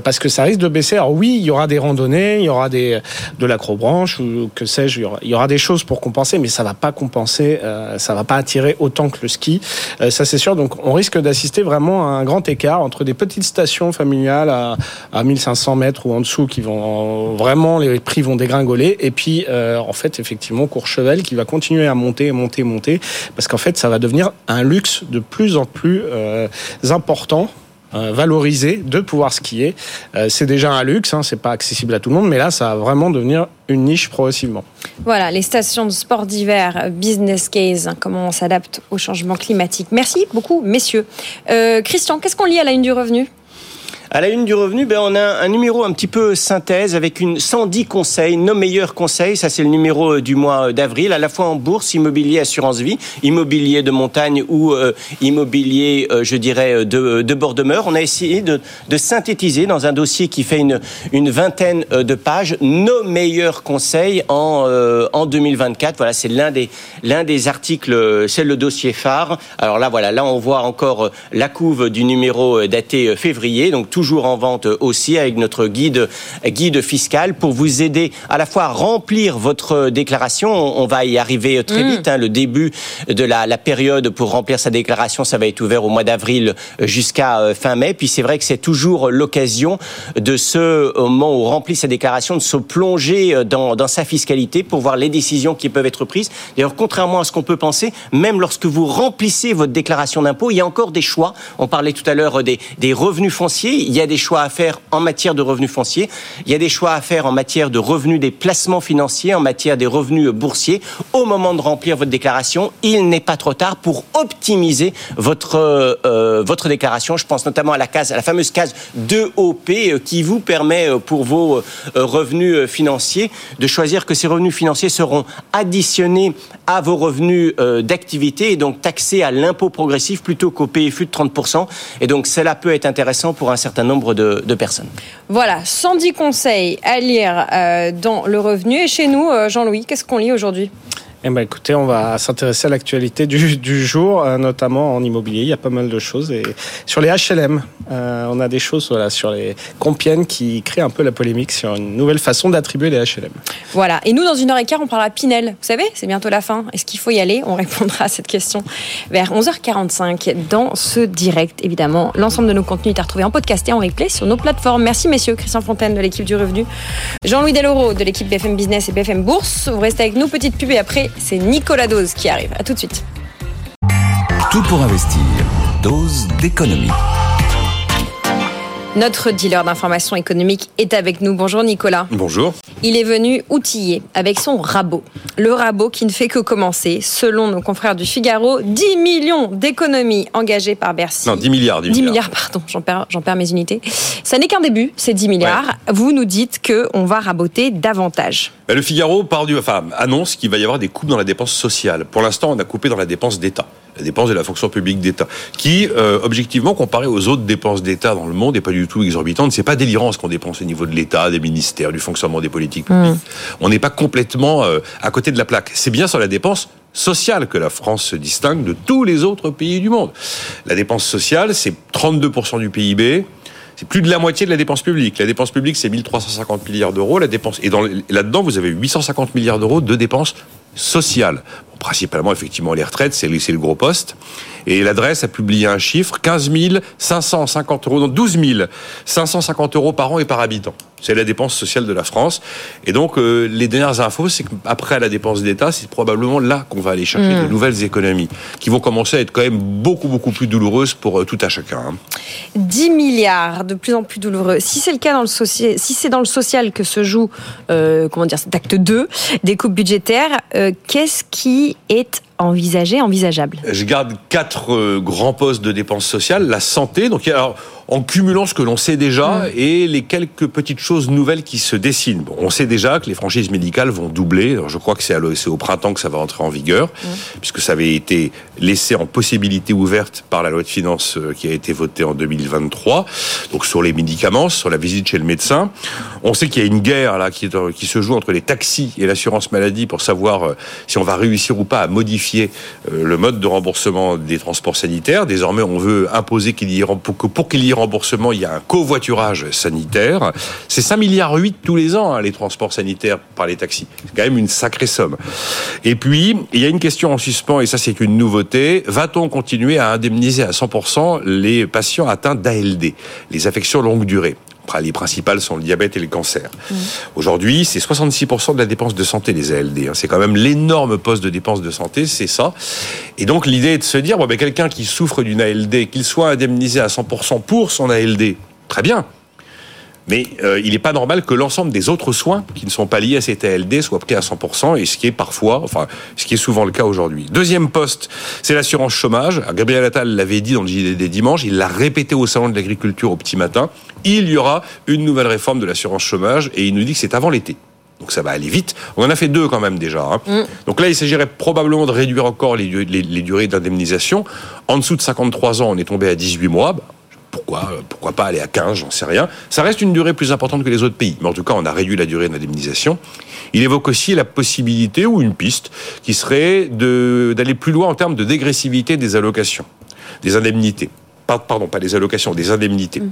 parce que ça risque de baisser. Alors oui, il y aura des randonnées, il y aura des de l'acrobranche ou que sais-je, il y aura des choses pour compenser, mais ça va pas compenser, ça va pas attirer autant que le ski. ça c'est sûr. Donc on risque d'assister vraiment à un grand écart entre des petites stations familiales à, à 1500 mètres ou en dessous qui vont vraiment les prix vont dégringoler et puis en fait effectivement Courchevel qui va continuer à monter, monter, monter parce qu'en fait ça va devenir un luxe de plus en plus euh, important euh, valorisé de pouvoir skier. Euh, c'est déjà un luxe, hein, c'est pas accessible à tout le monde, mais là, ça va vraiment devenir une niche progressivement. Voilà, les stations de sport d'hiver, business case, hein, comment on s'adapte au changement climatique. Merci beaucoup, messieurs. Christian, qu'est-ce qu'on lit à la une du revenu? À la une du revenu, ben, on a un numéro un petit peu synthèse avec une 110 conseils, nos meilleurs conseils. Ça, c'est le numéro euh, du mois euh, d'avril, à la fois en bourse, immobilier, assurance vie, immobilier de montagne ou euh, immobilier, je dirais, de, bord de mer. On a essayé de, synthétiser dans un dossier qui fait une, une vingtaine de pages nos meilleurs conseils en, en 2024. Voilà, c'est l'un des, l'un des articles, c'est le dossier phare. Alors là, voilà, là, on voit encore la couve du numéro daté février. Donc, toujours en vente aussi avec notre guide, guide fiscal pour vous aider à la fois à remplir votre déclaration. On va y arriver très mm. vite. Hein. Le début de la, la, période pour remplir sa déclaration, ça va être ouvert au mois d'avril jusqu'à euh, fin mai. Puis c'est vrai que c'est toujours l'occasion de ce, moment où on remplit sa déclaration, de se plonger euh, dans, dans sa fiscalité pour voir les décisions qui peuvent être prises. D'ailleurs, contrairement à ce qu'on peut penser, même lorsque vous remplissez votre déclaration d'impôt, il y a encore des choix. On parlait tout à l'heure des, des revenus fonciers il y a des choix à faire en matière de revenus fonciers, il y a des choix à faire en matière de revenus des placements financiers, en matière des revenus boursiers. Au moment de remplir votre déclaration, il n'est pas trop tard pour optimiser votre euh, votre déclaration. Je pense notamment à la case, à la fameuse case 2OP euh, qui vous permet euh, pour vos revenus financiers de choisir que ces revenus financiers seront additionnés à vos revenus d'activité et donc taxés à l'impôt progressif plutôt qu'au PFU de 30%. Et donc cela peut être intéressant pour un certain nombre de, personnes. Voilà, 110 conseils à lire euh, dans le revenu. Et chez nous, euh, Jean-Louis, qu'est-ce qu'on lit aujourd'hui? Eh ben, écoutez, on va s'intéresser à l'actualité du, jour, euh, notamment en immobilier. Il y a pas mal de choses. Et sur les HLM, euh, on a des choses voilà, sur les Compiègne qui créent un peu la polémique sur une nouvelle façon d'attribuer les HLM. Voilà. Et nous, dans une heure et quart, on parlera Pinel. Vous savez, c'est bientôt la fin. Est-ce qu'il faut y aller? On répondra à cette question vers 11h45 dans ce direct. Évidemment, l'ensemble de nos contenus est à retrouver en podcast et en replay sur nos plateformes. Merci, messieurs. Christian Fontaine de l'équipe du Revenu. Jean-Louis Deloro de l'équipe BFM Business et BFM Bourse. Vous restez avec nous. Petite pub et après, c'est Nicolas Dose qui arrive. À tout de suite. Tout pour investir. Dose d'économie. Notre dealer d'information économique est avec nous. Bonjour Nicolas. Bonjour. Il est venu outillé avec son rabot. Le rabot qui ne fait que commencer. Selon nos confrères du Figaro, 10 millions d'économies engagées par Bercy. Non, 10 milliards. 10, milliards. pardon, j'en perds, perds, mes unités. Ça n'est qu'un début, ces 10 milliards. Vous nous dites qu'on va raboter davantage. Ben, le Figaro du, enfin, annonce qu'il va y avoir des coupes dans la dépense sociale. Pour l'instant, on a coupé dans la dépense d'État la dépense de la fonction publique d'État, qui, euh, objectivement, comparé aux autres dépenses d'État dans le monde, n'est pas du tout exorbitante. C'est pas délirant ce qu'on dépense au niveau de l'État, des ministères, du fonctionnement des politiques publiques. Mmh. On n'est pas complètement euh, à côté de la plaque. C'est bien sur la dépense sociale que la France se distingue de tous les autres pays du monde. La dépense sociale, c'est 32% du PIB. C'est plus de la moitié de la dépense publique. La dépense publique, c'est 1350 milliards d'euros. La dépense, et là-dedans, vous avez 850 milliards d'euros de dépenses sociales principalement effectivement les retraites, c'est le gros poste. Et l'adresse a publié un chiffre, 15 550 euros, non 12 550 euros par an et par habitant. C'est la dépense sociale de la France. Et donc, euh, les dernières infos, c'est qu'après la dépense d'État, c'est probablement là qu'on va aller chercher de mmh. nouvelles économies, qui vont commencer à être quand même beaucoup, beaucoup plus douloureuses pour euh, tout à chacun. 10 hein. milliards, de plus en plus douloureux. Si c'est le cas dans le social, si c'est dans le social que se joue, euh, comment dire, cet acte 2 des coupes budgétaires, qu'est-ce qui est envisagé, envisageable Je garde quatre grands postes de dépenses sociales. La santé, donc alors en cumulant ce que l'on sait déjà et les quelques petites choses nouvelles qui se dessinent. on sait déjà que les franchises médicales vont doubler. je crois que c'est au printemps que ça va entrer en vigueur, puisque ça avait été laissé en possibilité ouverte par la loi de finances euh, qui a été votée en 2023. Donc sur les médicaments, sur la visite chez le médecin. On sait qu'il y a une guerre là qui, qui se joue entre les taxis et l'assurance maladie pour savoir euh, si on va réussir ou pas à modifier euh, le mode de remboursement des transports sanitaires. Désormais, on veut imposer qu'il y ait, pour pour qu'il y ait remboursement, il y a un covoiturage sanitaire. C'est 5 milliards 8 tous les ans, hein, les transports sanitaires par les taxis. C'est quand même une sacrée somme. Et puis, il y a une question en suspens, et ça c'est une nouveauté. Va-t-on continuer à indemniser à 100% les patients atteints d'ALD, les affections longue durée? Les principales sont le diabète et le cancer. Mmh. Aujourd'hui, c'est 66% de la dépense de santé, les ALD. Hein. C'est quand même l'énorme poste de dépense de santé, c'est ça. Et donc, l'idée est de se dire, bon, ben, quelqu'un qui souffre d'une ALD, qu'il soit indemnisé à 100% pour son ALD, très bien. Mais euh, il n'est pas normal que l'ensemble des autres soins qui ne sont pas liés à cette ALD soient pris à 100%, et ce qui est parfois, enfin, ce qui est souvent le cas aujourd'hui. Deuxième poste, c'est l'assurance chômage. Gabriel Attal l'avait dit dans le JDD dimanche, il l'a répété au salon de l'agriculture au petit matin. Il y aura une nouvelle réforme de l'assurance chômage, et il nous dit que c'est avant l'été. Donc ça va aller vite. On en a fait deux quand même déjà. Hein. Mm. Donc là, il s'agirait probablement de réduire encore les, les, les durées d'indemnisation. En dessous de 53 ans, on est tombé à 18 mois. Pourquoi, euh, pourquoi pas aller à 15, j'en sais rien. Ça reste une durée plus importante que les autres pays. Mais en tout cas, on a réduit la durée d'indemnisation. Il évoque aussi la possibilité ou une piste qui serait d'aller plus loin en termes de dégressivité des allocations, des indemnités. Pardon, pas des allocations, des indemnités. Mm.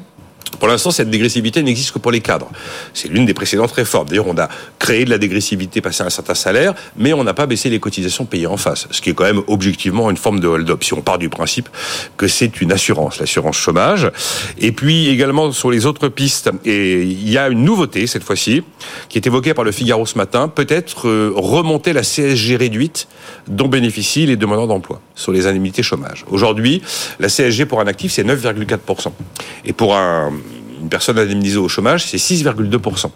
Pour l'instant, cette dégressivité n'existe que pour les cadres. C'est l'une des précédentes réformes. D'ailleurs, on a créé de la dégressivité passé un certain salaire, mais on n'a pas baissé les cotisations payées en face, ce qui est quand même objectivement une forme de hold-up, si on part du principe que c'est une assurance, l'assurance chômage. Et puis également sur les autres pistes, et il y a une nouveauté cette fois-ci, qui est évoquée par le Figaro ce matin, peut-être euh, remonter la CSG réduite dont bénéficient les demandeurs d'emploi sur les indemnités chômage. Aujourd'hui, la CSG pour un actif, c'est 9,4%. Et pour un une personne indemnisée au chômage, c'est 6,2%.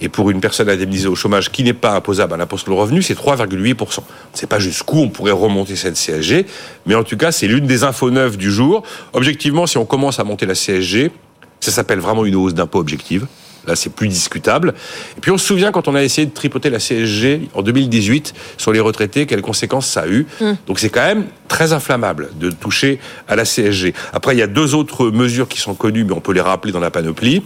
Et pour une personne indemnisée au chômage qui n'est pas imposable à l'impôt sur le revenu, c'est 3,8%. On ne sait pas jusqu'où on pourrait remonter cette CSG, mais en tout cas, c'est l'une des infos neuves du jour. Objectivement, si on commence à monter la CSG, ça s'appelle vraiment une hausse d'impôt objective. Là, c'est plus discutable. Et puis, on se souvient quand on a essayé de tripoter la CSG en 2018 sur les retraités, quelles conséquences ça a eu. Mm. Donc, c'est quand même très inflammable de toucher à la CSG. Après, il y a deux autres mesures qui sont connues, mais on peut les rappeler dans la panoplie.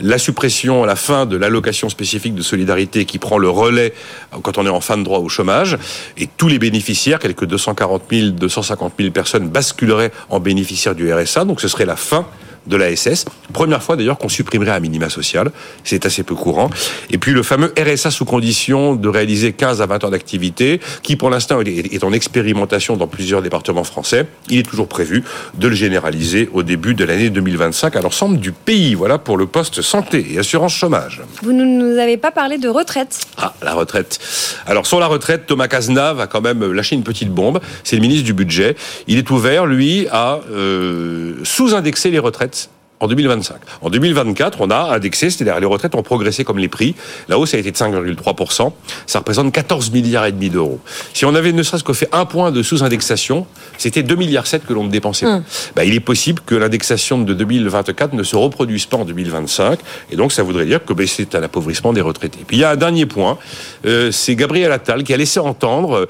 La suppression à la fin de l'allocation spécifique de solidarité qui prend le relais quand on est en fin de droit au chômage. Et tous les bénéficiaires, quelques 240 000, 250 000 personnes basculeraient en bénéficiaires du RSA. Donc, ce serait la fin de la SS. Première fois d'ailleurs qu'on supprimerait un minima social. C'est assez peu courant. Et puis le fameux RSA sous condition de réaliser 15 à 20 heures d'activité, qui pour l'instant est en expérimentation dans plusieurs départements français. Il est toujours prévu de le généraliser au début de l'année 2025 à l'ensemble du pays. Voilà pour le poste santé et assurance chômage. Vous ne nous avez pas parlé de retraite. Ah, la retraite. Alors sur la retraite, Thomas Cazenave a quand même lâché une petite bombe. C'est le ministre du budget. Il est ouvert, lui, à euh, sous-indexer les retraites en 2025. En 2024, on a indexé, c'est-à-dire les retraites ont progressé comme les prix. La hausse a été de 5,3%. Ça représente 14 milliards et demi d'euros. Si on avait ne serait-ce que fait un point de sous-indexation, c'était 2 milliards 7 que l'on ne dépensait pas. Bah, il est possible que l'indexation de 2024 ne se reproduise pas en 2025. Et donc, ça voudrait dire que bah, c'est un appauvrissement des retraités. Puis il y a un dernier point. Euh, c'est Gabriel Attal qui a laissé entendre euh,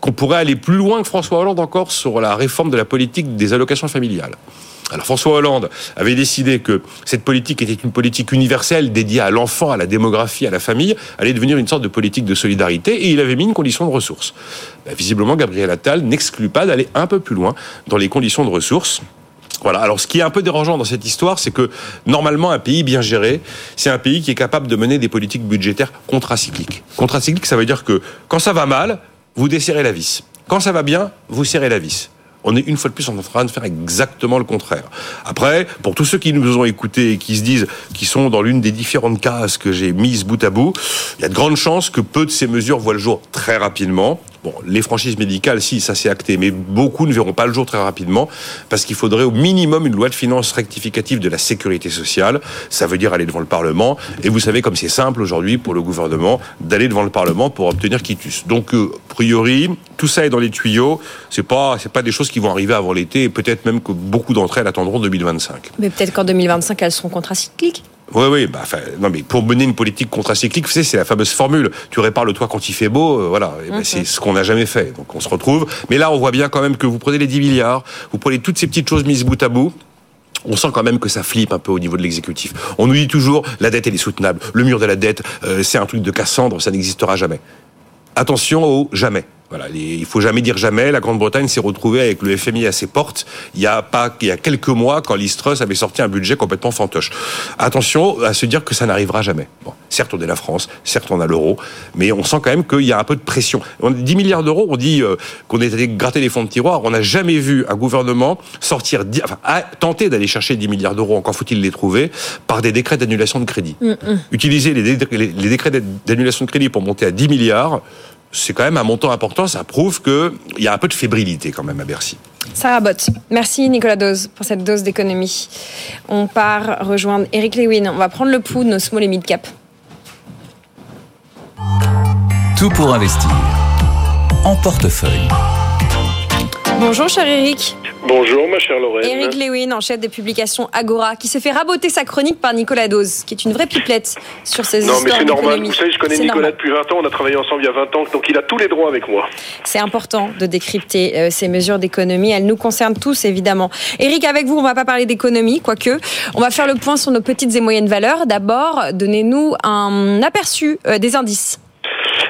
qu'on pourrait aller plus loin que François Hollande encore sur la réforme de la politique des allocations familiales. Alors François Hollande avait décidé que cette politique était une politique universelle dédiée à l'enfant, à la démographie, à la famille, allait devenir une sorte de politique de solidarité et il avait mis une condition de ressources. Ben, visiblement, Gabriel Attal n'exclut pas d'aller un peu plus loin dans les conditions de ressources. Voilà. Alors, ce qui est un peu dérangeant dans cette histoire, c'est que normalement, un pays bien géré, c'est un pays qui est capable de mener des politiques budgétaires contracycliques. Contracycliques, ça veut dire que quand ça va mal, vous desserrez la vis. Quand ça va bien, vous serrez la vis on est une fois de plus en train de faire exactement le contraire. Après, pour tous ceux qui nous ont écoutés et qui se disent qu'ils sont dans l'une des différentes cases que j'ai mises bout à bout, il y a de grandes chances que peu de ces mesures voient le jour très rapidement. Bon, les franchises médicales, si, ça c'est acté, mais beaucoup ne verront pas le jour très rapidement parce qu'il faudrait au minimum une loi de finances rectificative de la sécurité sociale. Ça veut dire aller devant le Parlement. Et vous savez comme c'est simple aujourd'hui pour le gouvernement d'aller devant le Parlement pour obtenir quitus. Donc, euh, a priori, tout ça est dans les tuyaux. C'est pas, c'est pas des choses qui vont arriver avant l'été et peut-être même que beaucoup d'entre elles attendront 2025. Mais peut-être qu'en 2025, elles seront contracycliques. Oui, oui, bah, non, mais pour mener une politique contracyclique, vous savez, c'est la fameuse formule. Tu répares le toit quand il fait beau, euh, voilà. Ben, c'est ce qu'on n'a jamais fait. Donc on se retrouve. Mais là, on voit bien quand même que vous prenez les 10 milliards, vous prenez toutes ces petites choses mises bout à bout. On sent quand même que ça flippe un peu au niveau de l'exécutif. On nous dit toujours, la dette, elle est soutenable. Le mur de la dette, euh, c'est un truc de Cassandre, ça n'existera jamais. Attention au jamais. Voilà, les- il faut jamais dire jamais. La Grande-Bretagne s'est retrouvée avec le FMI à ses portes il y a pas il y a quelques mois quand l'Istrus avait sorti un budget complètement fantoche. Attention à se dire que ça n'arrivera jamais. Bon, certes, on est la France, certes, on a l'euro, mais on sent quand même qu'il y a un peu de pression. On, 10 milliards d'euros, on dit euh, qu'on est allé gratter les fonds de tiroir. On n'a jamais vu un gouvernement sortir, dix- enfin, à- tenter d'aller chercher 10 milliards d'euros, encore faut-il les trouver, par des décrets d'annulation de crédit. Utiliser les, dé- les- les décrets d'annulation de crédit pour monter à 10 milliards, c'est quand même un montant important. Ça prouve qu'il y a un peu de fébrilité quand même à Bercy. Sarah Bott. Merci Nicolas Dose pour cette dose d'économie. On part rejoindre Eric Lewin. On va prendre le pouls de nos small et mid cap. Tout pour investir. En portefeuille. Bonjour cher Eric. Bonjour ma chère Lorraine. Eric Lewin, en chef des publications Agora, qui se fait raboter sa chronique par Nicolas Dose, qui est une vraie pipelette sur ses Non mais histoires c'est normal, vous savez je connais Nicolas normal. depuis 20 ans, on a travaillé ensemble il y a 20 ans, donc il a tous les droits avec moi. C'est important de décrypter euh, ces mesures d'économie. Elles nous concernent tous, évidemment. Eric, avec vous, on va pas parler d'économie, quoique. On va faire le point sur nos petites et moyennes valeurs. D'abord, donnez-nous un aperçu euh, des indices.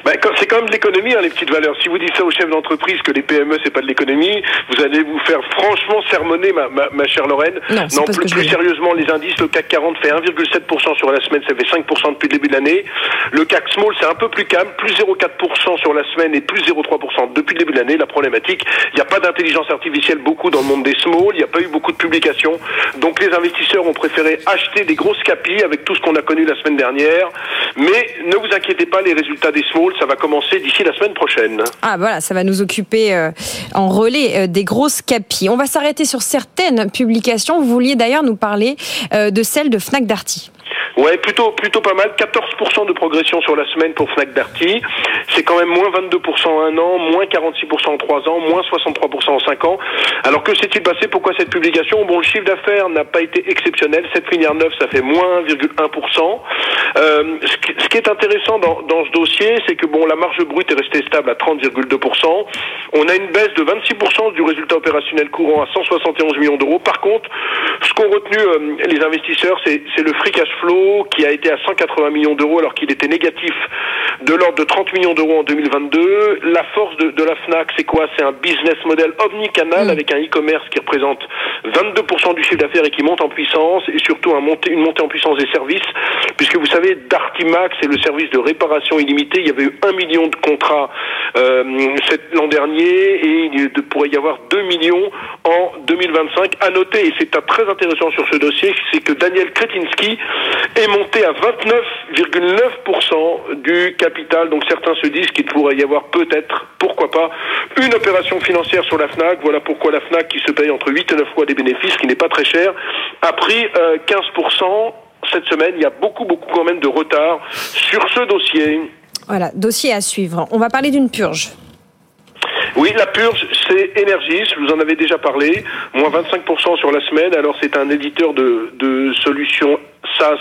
Ben, c'est quand même de l'économie, hein, les petites valeurs. Si vous dites ça aux chefs d'entreprise que les PME c'est pas de l'économie, vous allez vous faire franchement sermonner, ma, ma, ma chère Lorraine. Non, plus, sérieusement, les indices, le CAC 40 fait 1,7% sur la semaine, ça fait 5% depuis le début de l'année. Le CAC Small, c'est un peu plus calme, plus 0,4% sur la semaine et plus 0,3% depuis le début de l'année. La problématique, il n'y a pas d'intelligence artificielle beaucoup dans le monde des small, il n'y a pas eu beaucoup de publications. Donc les investisseurs ont préféré acheter des grosses capis avec tout ce qu'on a connu la semaine dernière. Mais ne vous inquiétez pas, les résultats des small, ça va commencer d'ici la semaine prochaine. Ah voilà, ça va nous occuper euh, en relais euh, des grosses capis. On va s'arrêter sur certaines publications. Vous vouliez d'ailleurs nous parler euh, de celle de Fnac Darty. Ouais, plutôt plutôt pas mal. 14% de progression sur la semaine pour Fnac Darty. C'est quand même moins 22% en un an, moins 46% en trois ans, moins 63% en cinq ans. Alors que s'est-il passé? Pourquoi cette publication? Bon, le chiffre d'affaires n'a pas été exceptionnel. 7 milliards 9, ça fait moins 1,1%. Euh, ce, qui, est intéressant dans, dans ce dossier, c'est que bon, la marge brute est restée stable à 30,2%. On a une baisse de 26% du résultat opérationnel courant à 171 millions d'euros. Par contre, ce qu'ont retenu euh, les investisseurs, c'est le free cash flow qui a été à 180 millions d'euros alors qu'il était négatif de l'ordre de 30 millions d'euros en 2022. La force de, de la FNAC, c'est quoi? C'est un business model omnicanal avec un e-commerce qui représente 22% du chiffre d'affaires et qui monte en puissance et surtout un une montée en puissance des services puisque vous savez, Dartimax, c'est le service de réparation illimitée. Il y avait eu un million de contrats euh, l'an dernier et il pourrait y avoir 2 millions en 2025. À noter, et c'est très intéressant sur ce dossier, c'est que Daniel Kretinsky est monté à 29,9% du capital. Donc certains se disent qu'il pourrait y avoir peut-être, pourquoi pas, une opération financière sur la FNAC. Voilà pourquoi la FNAC, qui se paye entre 8 et 9 fois des bénéfices, qui n'est pas très cher, a pris euh, 15% cette semaine. Il y a beaucoup, beaucoup quand même de retard sur ce dossier. Voilà, dossier à suivre. On va parler d'une purge. Oui, la purge, c'est Energis, je vous en avais déjà parlé, moins 25% sur la semaine. Alors c'est un éditeur de, de solutions SaaS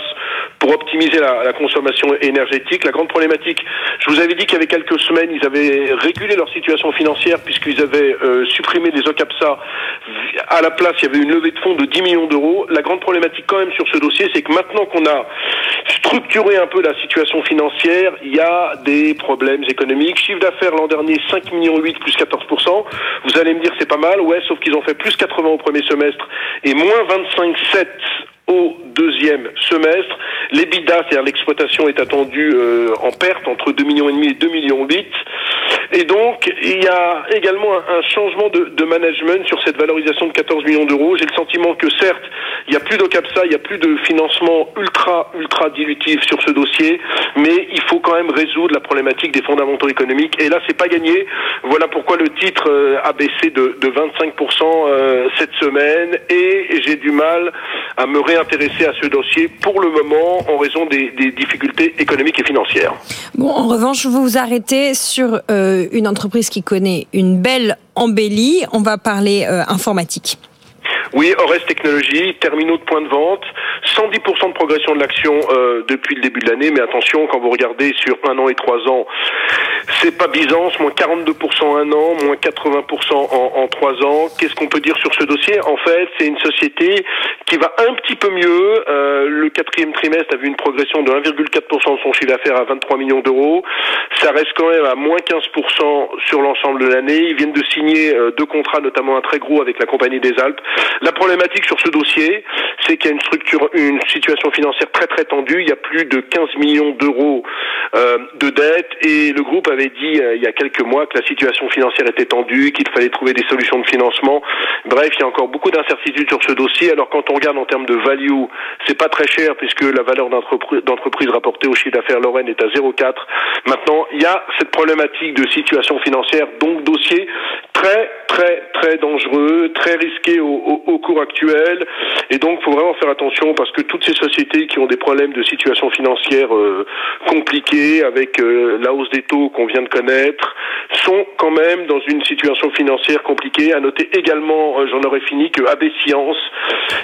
pour optimiser la, la consommation énergétique. La grande problématique, je vous avais dit qu'il y avait quelques semaines, ils avaient régulé leur situation financière puisqu'ils avaient euh, supprimé les OCAPSA. À la place, il y avait une levée de fonds de 10 millions d'euros. La grande problématique quand même sur ce dossier, c'est que maintenant qu'on a structuré un peu la situation financière, il y a des problèmes économiques. Chiffre d'affaires l'an dernier, 5 millions 8 plus 14%. Vous allez me dire c'est pas mal, ouais, sauf qu'ils ont fait plus 80 au premier semestre et moins 25,7 au deuxième semestre. L'EBITDA, c'est-à-dire l'exploitation, est attendue euh, en perte entre 2 millions et demi et 2 millions 8. Et donc, il y a également un, changement de, management sur cette valorisation de 14 millions d'euros. J'ai le sentiment que certes, il n'y a plus d'OCAPSA, il n'y a plus de financement ultra, ultra dilutif sur ce dossier, mais il faut quand même résoudre la problématique des fondamentaux économiques. Et là, c'est pas gagné. Voilà pourquoi le titre euh, a baissé de, de 25% euh, cette semaine et j'ai du mal à me réintéresser à ce dossier pour le moment en raison des, des difficultés économiques et financières. Bon, en revanche, vous vous arrêtez sur euh, une entreprise qui connaît une belle embellie. On va parler euh, informatique. Oui, Ores Technologies, terminaux de points de vente, 110% de progression de l'action euh, depuis le début de l'année, mais attention, quand vous regardez sur un an et trois ans, C'est pas Byzance, moins 42% un an, moins 80% en, 3 ans. Qu'est-ce qu'on peut dire sur ce dossier? En fait, c'est une société qui va un petit peu mieux. Euh, le quatrième trimestre a vu une progression de 1,4% de son chiffre d'affaires à 23 millions d'euros. Ça reste quand même à moins 15% sur l'ensemble de l'année. Ils viennent de signer euh, deux contrats, notamment un très gros avec la Compagnie des Alpes. La problématique sur ce dossier, c'est qu'il y a une situation financière très très tendue. Il y a plus de 15 millions d'euros euh, de dettes et le groupe avait dit euh, il y a quelques mois que la situation financière était tendue, qu'il fallait trouver des solutions de financement. Bref, il y a encore beaucoup d'incertitudes sur ce dossier. Alors quand on regarde en termes de value, c'est pas très cher puisque la valeur d'entreprise rapportée au chiffre d'affaires Lorraine est à 0,4. Maintenant, il y a cette problématique de situation financière, donc dossier très très très dangereux, très risqué au, cours actuel. Et donc, il faut vraiment faire attention parce que toutes ces sociétés qui ont des problèmes de situation financière euh, compliqués avec euh, la hausse des taux qu'on vient de connaître sont quand même dans une situation financière compliquée. À noter également, euh, j'en aurais fini, que AB Science,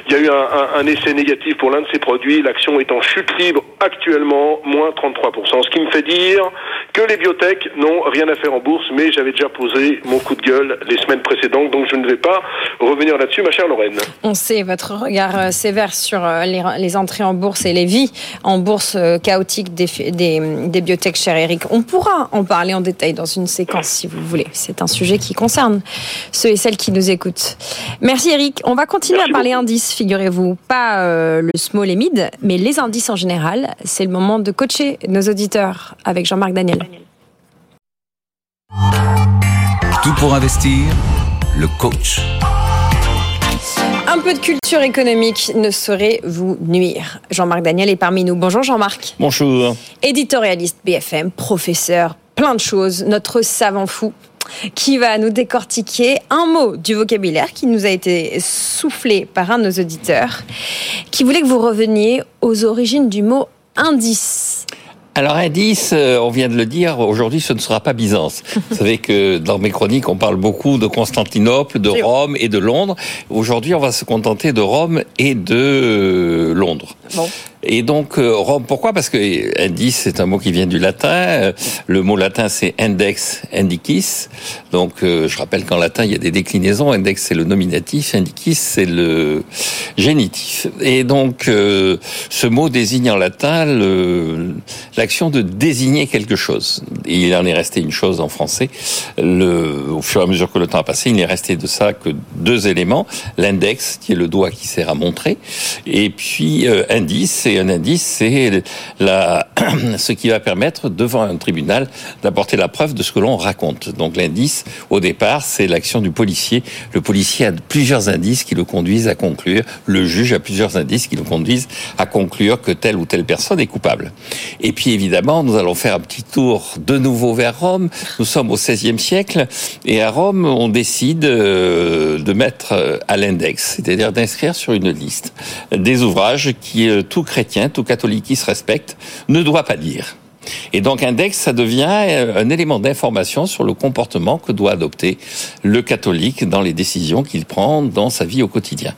il y a eu un, un, essai négatif pour l'un de ces produits. L'action est en chute libre actuellement, moins 33%. Ce qui me fait dire que les biotech n'ont rien à faire en bourse, mais j'avais déjà posé mon coup de gueule les semaines précédentes, donc je ne vais pas revenir là-dessus, ma chère Lorraine. On sait votre regard euh, sévère sur euh, les, les entrées en bourse et les vies en bourse euh, chaotiques des, des, des biotech, cher Eric. On pourra en parler en détail dans une séquence si vous voulez. C'est un sujet qui concerne ceux et celles qui nous écoutent. Merci Eric. On va continuer Merci à parler beaucoup. indices, figurez-vous. Pas euh, le small et mid, mais les indices en général. C'est le moment de coacher nos auditeurs avec Jean-Marc Daniel. Tout pour investir, le coach. Un peu de culture économique ne saurait vous nuire. Jean-Marc Daniel est parmi nous. Bonjour Jean-Marc. Bonjour. Éditorialiste BFM, professeur, plein de choses, notre savant fou qui va nous décortiquer un mot du vocabulaire qui nous a été soufflé par un de nos auditeurs, qui voulait que vous reveniez aux origines du mot indice. Alors indice, euh, on vient de le dire, aujourd'hui ce ne sera pas Byzance. Vous savez que dans mes chroniques on parle beaucoup de Constantinople, de. Rome et de Londres. Aujourd'hui on va se contenter de Rome et de euh, Londres. Bon. Et donc euh, Rome, pourquoi? Parce que indice c'est un mot qui vient du latin. Euh, Le mot latin c'est index, indicis. Donc euh, je rappelle qu'en latin il y a des déclinaisons. Index c'est le nominatif, indicis c'est le génitif. Et donc ce mot désigne en latin l'action de désigner quelque chose. Il en est resté une chose en français. Le, au fur et à mesure que le temps a passé, il n'est resté de ça que deux éléments. L'index, qui est le doigt qui sert à montrer, et puis indice. Et un indice, c'est ce qui va permettre devant un tribunal d'apporter la preuve de ce que l'on raconte. Donc l'indice, au départ, c'est l'action du policier. Le policier a plusieurs indices qui le conduisent à conclure. Le juge a plusieurs indices qui le conduisent à conclure que telle ou telle personne est coupable. Et puis évidemment, nous allons faire un petit tour de nouveau vers Rome. Nous sommes au XVIe siècle et à Rome, on décide euh, de mettre euh, à l'index, c'est-à-dire d'inscrire sur une liste des ouvrages qui euh, tout chrétien, tout catholique qui se respecte ne doit pas lire. Et donc index, ça devient euh, un élément d'information sur le comportement que doit adopter le catholique dans les décisions qu'il prend dans sa vie au quotidien.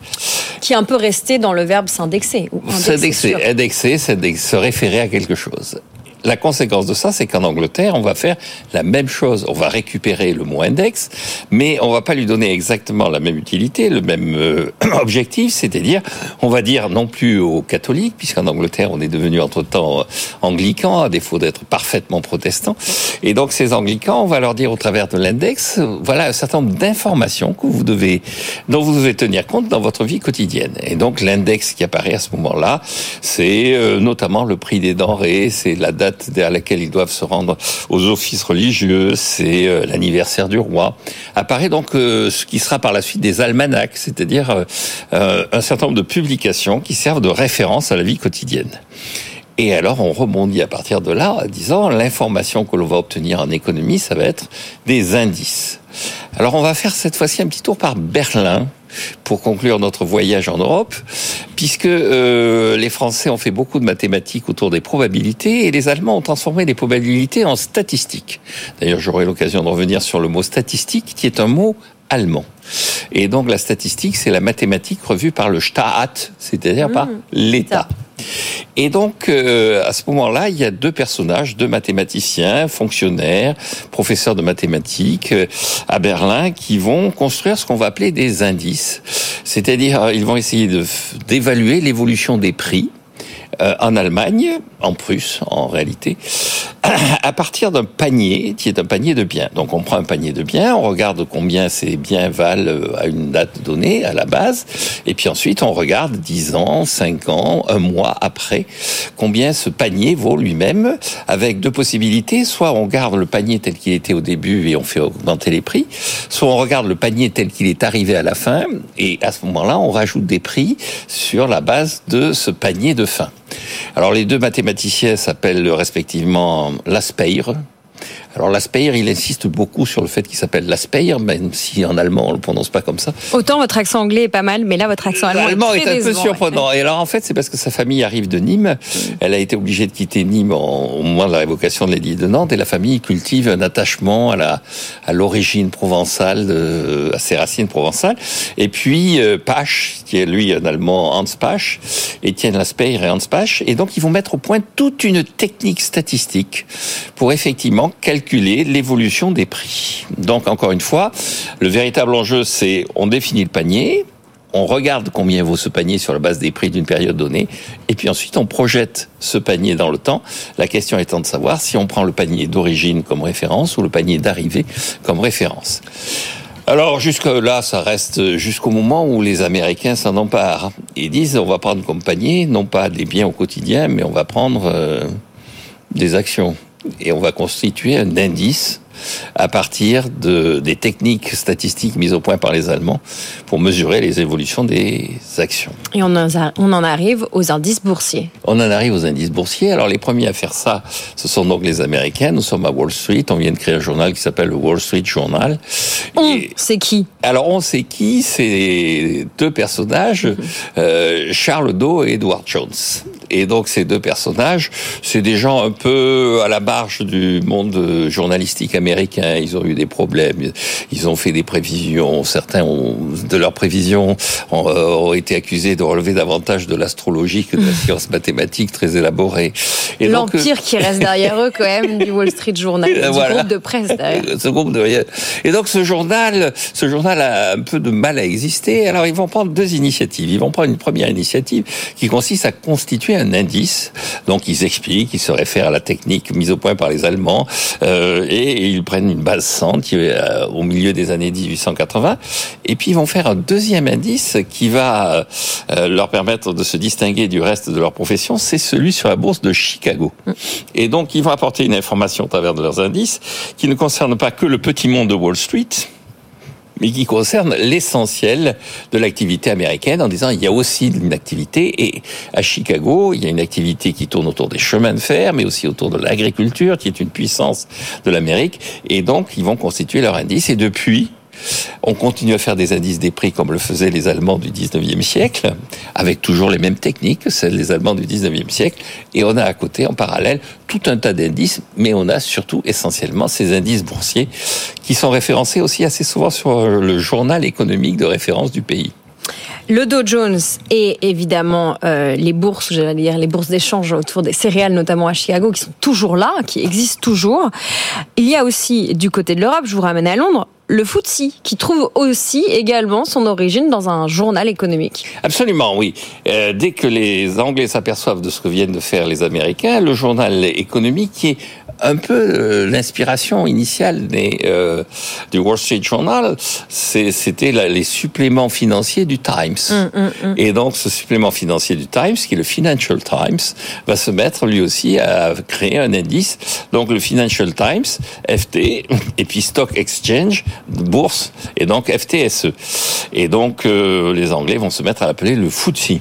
Qui est un peu resté dans le verbe s'indexer. S'indexer, indexer, c'est se référer à quelque chose. La conséquence de ça, c'est qu'en Angleterre, on va faire la même chose. On va récupérer le mot index, mais on va pas lui donner exactement la même utilité, le même euh, objectif, c'est-à-dire, on va dire non plus aux catholiques, puisqu'en Angleterre, on est devenu entre-temps euh, anglican, à défaut d'être parfaitement protestant. Et donc, ces anglicans, on va leur dire au travers de l'index, euh, voilà un certain nombre d'informations que vous devez, dont vous devez tenir compte dans votre vie quotidienne. Et donc, l'index qui apparaît à ce moment-là, c'est euh, notamment le prix des denrées, c'est la date à laquelle ils doivent se rendre aux offices religieux, c'est euh, l'anniversaire du roi. Apparaît donc euh, ce qui sera par la suite des almanachs, c'est-à-dire euh, un certain nombre de publications qui servent de référence à la vie quotidienne. Et alors, on rebondit à partir de là en disant l'information que l'on va obtenir en économie, ça va être des indices. Alors, on va faire cette fois-ci un petit tour par Berlin pour conclure notre voyage en Europe, puisque euh, les Français ont fait beaucoup de mathématiques autour des probabilités et les Allemands ont transformé les probabilités en statistiques. D'ailleurs, j'aurai l'occasion de revenir sur le mot statistique, qui est un mot allemand. Et donc la statistique, c'est la mathématique revue par le Staat, c'est-à-dire par l'État. Et donc, euh, à ce moment-là, il y a deux personnages, deux mathématiciens, fonctionnaires, professeurs de mathématiques euh, à Berlin, qui vont construire ce qu'on va appeler des indices. C'est-à-dire, euh, ils vont essayer d'évaluer l'évolution des prix euh, en Allemagne, en Prusse en réalité, à partir d'un panier qui est un panier de biens. Donc on prend un panier de biens, on regarde combien ces biens valent euh, à une date donnée, à la base, et puis ensuite on regarde 10 ans, 5 ans, un mois après, combien ce panier vaut lui-même, avec deux possibilités, soit on garde le panier tel qu'il était au début et on fait augmenter les prix, soit on regarde le panier tel qu'il est arrivé à la fin, et à ce moment-là on rajoute des prix sur la base de ce panier de fin. Alors les deux mathématiciens s'appellent respectivement Laspeir. Alors Laspeir, il insiste beaucoup sur le fait qu'il s'appelle Laspeir, même si en allemand on le prononce pas comme ça. Autant votre accent anglais est pas mal, mais là votre accent allemand, est, un peu surprenant. Et alors en fait, c'est parce que sa famille arrive de Nîmes. Elle a été obligée de quitter Nîmes en- au moment de la révocation de l'édit de Nantes, et la famille cultive un attachement à la à l'origine provençale, de- à ses racines provençales. Et puis euh, Pache, qui est lui un Allemand, Hans Pache, Étienne Laspeir et Hans Pache, et donc ils vont mettre au point toute une technique statistique pour effectivement calculer l'évolution des prix. Donc encore une fois, le véritable enjeu, c'est on définit le panier, on regarde combien vaut ce panier sur la base des prix d'une période donnée, et puis ensuite on projette ce panier dans le temps. La question étant de savoir si on prend le panier d'origine comme référence ou le panier d'arrivée comme référence. Alors jusque là, ça reste jusqu'au moment où les Américains s'en emparent. Ils disent on va prendre comme panier non pas des biens au quotidien, mais on va prendre euh, des actions et on va constituer un indice à partir de, des techniques statistiques mises au point par les Allemands pour mesurer les évolutions des actions. Et on en, on en arrive aux indices boursiers. On en arrive aux indices boursiers. Alors les premiers à faire ça, ce sont donc les Américains. Nous sommes à Wall Street. On vient de créer un journal qui s'appelle le Wall Street Journal. On, c'est qui alors on sait qui C'est deux personnages, euh, Charles Doe et Edward Jones. Et donc ces deux personnages, c'est des gens un peu à la marge du monde journalistique américain. Ils ont eu des problèmes, ils ont fait des prévisions. Certains ont, de leurs prévisions ont, euh, ont été accusés de relever davantage de l'astrologie que de la science mathématique très élaborée. Et donc, euh, L'empire qui reste derrière eux quand même du Wall Street Journal, du voilà. groupe de presse derrière. ce groupe de. Et donc ce journal, ce journal a un peu de mal à exister. Alors ils vont prendre deux initiatives. Ils vont prendre une première initiative qui consiste à constituer un indice. Donc ils expliquent, ils se réfèrent à la technique mise au point par les Allemands euh, et ils prennent une base 100 qui est euh, au milieu des années 1880. Et puis ils vont faire un deuxième indice qui va euh, leur permettre de se distinguer du reste de leur profession. C'est celui sur la bourse de Chicago. Et donc, ils vont apporter une information au travers de leurs indices qui ne concerne pas que le petit monde de Wall Street, mais qui concerne l'essentiel de l'activité américaine en disant il y a aussi une activité et à Chicago il y a une activité qui tourne autour des chemins de fer mais aussi autour de l'agriculture qui est une puissance de l'Amérique et donc ils vont constituer leur indice. Et depuis on continue à faire des indices des prix comme le faisaient les Allemands du 19e siècle, avec toujours les mêmes techniques que celles des Allemands du 19e siècle. Et on a à côté, en parallèle, tout un tas d'indices, mais on a surtout essentiellement ces indices boursiers qui sont référencés aussi assez souvent sur le journal économique de référence du pays. Le Dow Jones et évidemment euh, les bourses, j'allais dire les bourses d'échange autour des céréales, notamment à Chicago, qui sont toujours là, qui existent toujours. Il y a aussi du côté de l'Europe, je vous ramène à Londres, le FTSE, qui trouve aussi également son origine dans un journal économique. Absolument, oui. Euh, dès que les Anglais s'aperçoivent de ce que viennent de faire les Américains, le journal économique qui est un peu euh, l'inspiration initiale des, euh, du Wall Street Journal, c'était les suppléments financiers du Times. Et donc, ce supplément financier du Times, qui est le Financial Times, va se mettre lui aussi à créer un indice. Donc, le Financial Times, FT, et puis Stock Exchange, bourse, et donc FTSE. Et donc, euh, les Anglais vont se mettre à l'appeler le FTSE.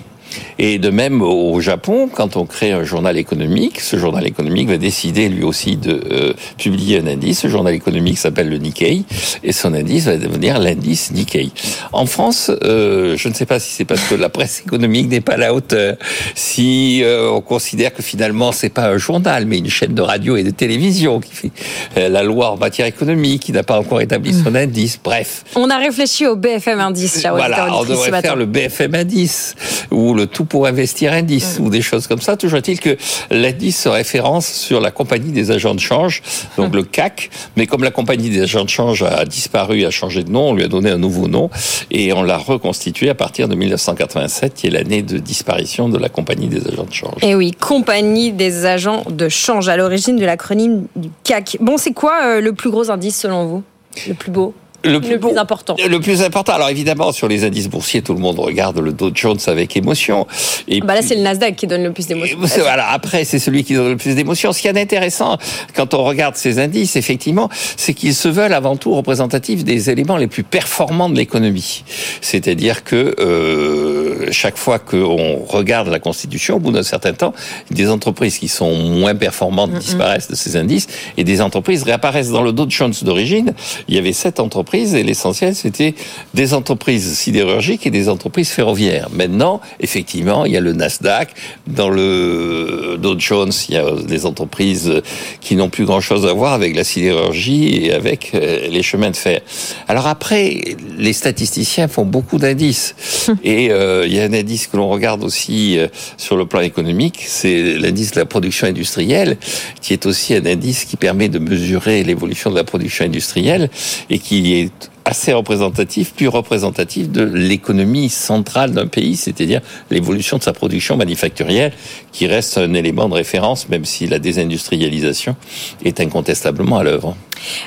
Et de même au Japon, quand on crée un journal économique, ce journal économique va décider lui aussi de euh, publier un indice. Ce journal économique s'appelle le Nikkei et son indice va devenir l'indice Nikkei. En France, euh, je ne sais pas si c'est parce que la presse économique n'est pas à la hauteur, si euh, on considère que finalement c'est pas un journal mais une chaîne de radio et de télévision qui fait euh, la loi en matière économique, qui n'a pas encore établi son indice. Bref, On a réfléchi au BFM indice, voilà, on devrait faire le BFM indice ou le tout pour investir indice ou des choses comme ça. Toujours est-il que l'indice se référence sur la compagnie des agents de change, donc le CAC. Mais comme la compagnie des agents de change a disparu, a changé de nom, on lui a donné un nouveau nom et on l'a reconstitué à partir de 1987, qui est l'année de disparition de la compagnie des agents de change. Et oui, compagnie des agents de change à l'origine de l'acronyme du CAC. Bon, c'est quoi euh, le plus gros indice selon vous? Le plus beau? Le plus, important. Le plus important. Alors évidemment, sur les indices boursiers, tout le monde regarde le Dow Jones avec émotion. Et bah là, c'est le Nasdaq qui donne le plus d'émotion. Voilà. Après, c'est celui qui donne le plus d'émotion. Ce qui est intéressant quand on regarde ces indices, effectivement, c'est qu'ils se veulent avant tout représentatifs des éléments les plus performants de l'économie. C'est-à-dire que euh, chaque fois qu'on regarde la Constitution, au bout d'un certain temps, des entreprises qui sont moins performantes disparaissent de ces indices et des entreprises réapparaissent dans le Dow Jones d'origine. Il y avait sept entreprises et l'essentiel, c'était des entreprises sidérurgiques et des entreprises ferroviaires. Maintenant, effectivement, il y a le Nasdaq. Dans le Dow Jones, il y a des entreprises qui n'ont plus grand-chose à voir avec la sidérurgie et avec euh, les chemins de fer. Alors après, les statisticiens font beaucoup d'indices. Et euh, il y a un indice que l'on regarde aussi euh, sur le plan économique, c'est l'indice de la production industrielle, qui est aussi un indice qui permet de mesurer l'évolution de la production industrielle et qui est assez représentatif, plus représentatif de l'économie centrale d'un pays, c'est-à-dire l'évolution de sa production manufacturière, qui reste un élément de référence, même si la désindustrialisation est incontestablement à l'œuvre.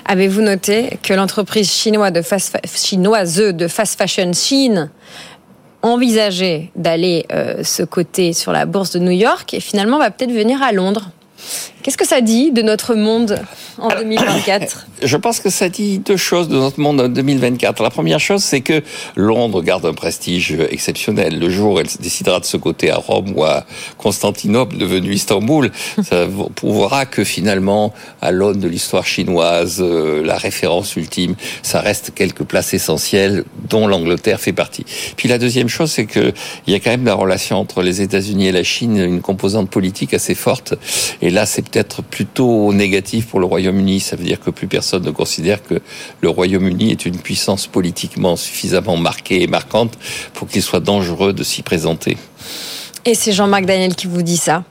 Avez-vous noté que l'entreprise chinoise de fast, fashion Chine envisageait d'aller euh, se coter sur la bourse de New York et finalement va peut-être venir à Londres? Qu'est-ce que ça dit de notre monde en 2024 Je pense que ça dit deux choses de notre monde en 2024. La première chose, c'est que Londres garde un prestige exceptionnel. Le jour où elle décidera de se côté à Rome ou à Constantinople, devenu Istanbul, ça prouvera que finalement, à l'aune de l'histoire chinoise, euh, la référence ultime, ça reste quelques places essentielles dont l'Angleterre fait partie. Puis la deuxième chose, c'est que il y a quand même la relation entre les États-Unis et la Chine, une composante politique assez forte. Et là, c'est peut-être plutôt négatif pour le Royaume-Uni. Ça veut dire que plus personne ne considère que le Royaume-Uni est une puissance politiquement suffisamment marquée et marquante pour qu'il soit dangereux de s'y présenter. Et c'est Jean-Marc Daniel qui vous dit ça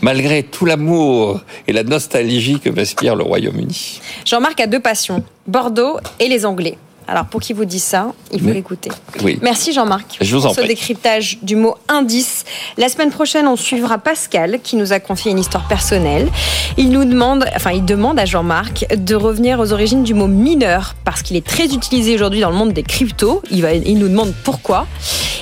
malgré tout l'amour et la nostalgie que m'inspire le Royaume-Uni. Jean-Marc a deux passions, Bordeaux et les Anglais. Alors, pour qui vous dit ça, il faut l'écouter. Oui. Merci Jean-Marc pour ce décryptage du mot indice. La semaine prochaine, on suivra Pascal qui nous a confié une histoire personnelle. Il nous demande, enfin, il demande à Jean-Marc de revenir aux origines du mot mineur parce qu'il est très utilisé aujourd'hui dans le monde des cryptos. Il, va, il nous demande pourquoi.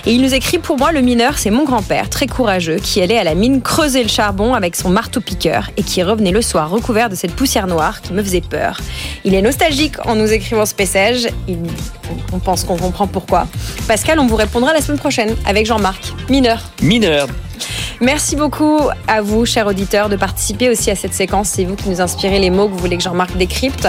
Et il nous écrit Pour moi, le mineur, c'est mon grand-père, très courageux, qui allait à la mine creuser le charbon avec son marteau-piqueur et qui revenait le soir recouvert de cette poussière noire qui me faisait peur. Il est nostalgique en nous écrivant ce message. On pense qu'on comprend pourquoi. Pascal, on vous répondra la semaine prochaine avec Jean-Marc. Mineur. Mineur. Merci beaucoup à vous, chers auditeurs, de participer aussi à cette séquence. C'est vous qui nous inspirez les mots que vous voulez que Jean-Marc décrypte.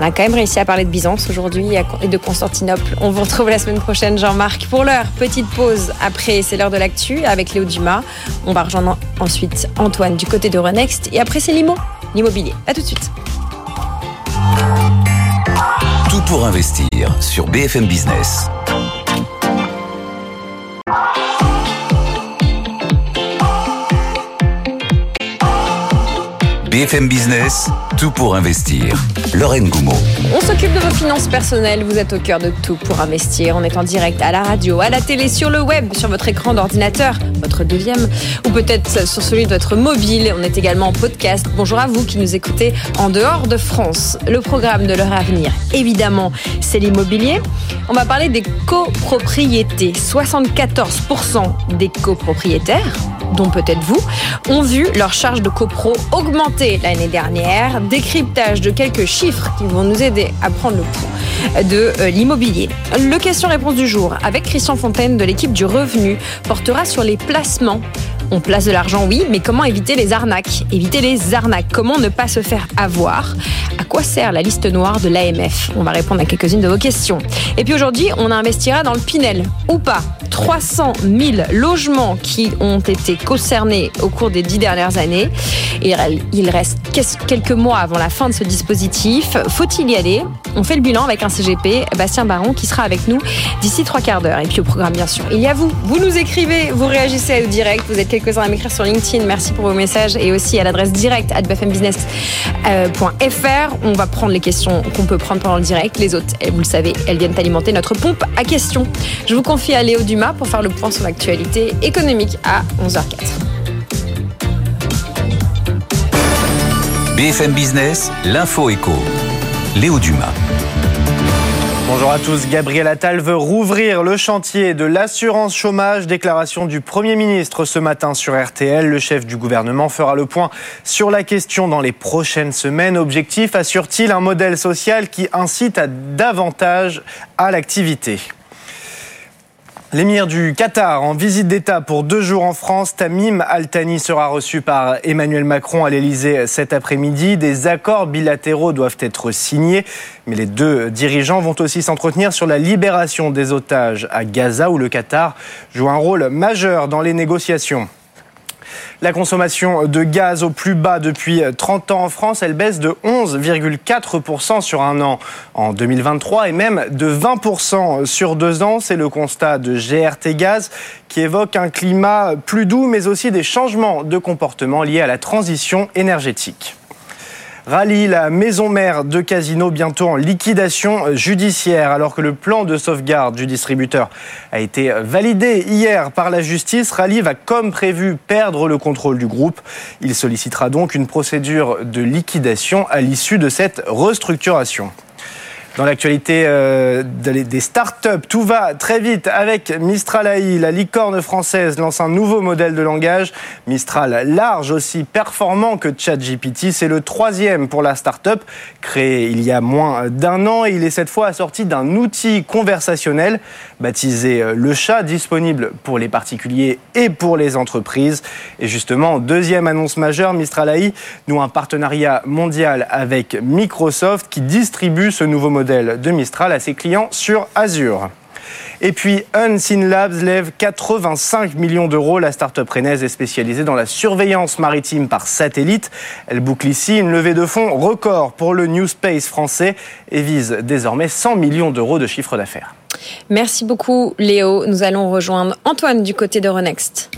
On a quand même réussi à parler de Byzance aujourd'hui et de Constantinople. On vous retrouve la semaine prochaine, Jean-Marc. Pour l'heure, petite pause. Après, c'est l'heure de l'actu avec Léo Dumas. On va rejoindre ensuite Antoine du côté de Renext. Et après, c'est l'IMO, l'immobilier. À tout de suite. Pour investir sur BFM Business. BFM Business, tout pour investir. Lorraine Goumeau. On s'occupe de vos finances personnelles. Vous êtes au cœur de tout pour investir. On est en direct à la radio, à la télé, sur le web, sur votre écran d'ordinateur, votre deuxième, ou peut-être sur celui de votre mobile. On est également en podcast. Bonjour à vous qui nous écoutez en dehors de France. Le programme de l'heure à venir, évidemment, c'est l'immobilier. On va parler des copropriétés. 74% des copropriétaires, dont peut-être vous, ont vu leur charge de copro augmenter l'année dernière. Décryptage de quelques chiffres qui vont nous aider à prendre le pouls de euh, l'immobilier. Le question-réponse du jour avec Christian Fontaine de l'équipe du Revenu portera sur les placements. On place de l'argent, oui, mais comment éviter les arnaques? Éviter les arnaques. Comment ne pas se faire avoir? À quoi sert la liste noire de l'AMF On va répondre à quelques-unes de vos questions. Et puis aujourd'hui, on investira dans le Pinel ou pas? 300 000 logements qui ont été concernés au cours des dix dernières années. Et il reste quelques mois avant la fin de ce dispositif. Faut-il y aller? On fait le bilan avec un CGP, Bastien Baron, qui sera avec nous d'ici trois quarts d'heure. Et puis au programme, bien sûr, il y a vous. Vous nous écrivez, vous réagissez au direct. Vous êtes quelques-uns à m'écrire sur LinkedIn. Merci pour vos messages et aussi à l'adresse directe at bfmbusiness.fr. On va prendre les questions qu'on peut prendre pendant le direct. Les autres, vous le savez, elles viennent alimenter notre pompe à questions. Je vous confie à Léo Dumas pour faire le point sur l'actualité économique à 11h04. BFM Business, l'info éco. Léo Dumas. Bonjour à tous. Gabriel Attal veut rouvrir le chantier de l'assurance chômage. Déclaration du Premier ministre ce matin sur RTL. Le chef du gouvernement fera le point sur la question dans les prochaines semaines. Objectif, assure-t-il, un modèle social qui incite davantage à l'activité. L'émir du Qatar en visite d'État pour deux jours en France, Tamim Al-Thani sera reçu par Emmanuel Macron à l'Elysée cet après-midi. Des accords bilatéraux doivent être signés, mais les deux dirigeants vont aussi s'entretenir sur la libération des otages à Gaza où le Qatar joue un rôle majeur dans les négociations. La consommation de gaz au plus bas depuis 30 ans en France, elle baisse de 11,4% sur un an en 2023 et même de 20% sur deux ans. C'est le constat de GRT Gaz qui évoque un climat plus doux mais aussi des changements de comportement liés à la transition énergétique. Rallye, la maison mère de Casino, bientôt en liquidation judiciaire, alors que le plan de sauvegarde du distributeur a été validé hier par la justice. Rallye va, comme prévu, perdre le contrôle du groupe. Il sollicitera donc une procédure de liquidation à l'issue de cette restructuration. Dans l'actualité euh, des startups, tout va très vite avec Mistral AI. La licorne française lance un nouveau modèle de langage. Mistral large, aussi performant que ChatGPT. C'est le troisième pour la startup, créé il y a moins d'un an. il est cette fois assorti d'un outil conversationnel baptisé euh, Le Chat, disponible pour les particuliers et pour les entreprises. Et justement, deuxième annonce majeure, Mistral AI nous un partenariat mondial avec Microsoft qui distribue ce nouveau modèle de Mistral à ses clients sur Azure. Et puis Unseen Labs lève 85 millions d'euros. La start-up rennaise est spécialisée dans la surveillance maritime par satellite. Elle boucle ici une levée de fonds record pour le New Space français et vise désormais 100 millions d'euros de chiffre d'affaires. Merci beaucoup Léo. Nous allons rejoindre Antoine du côté de Renext.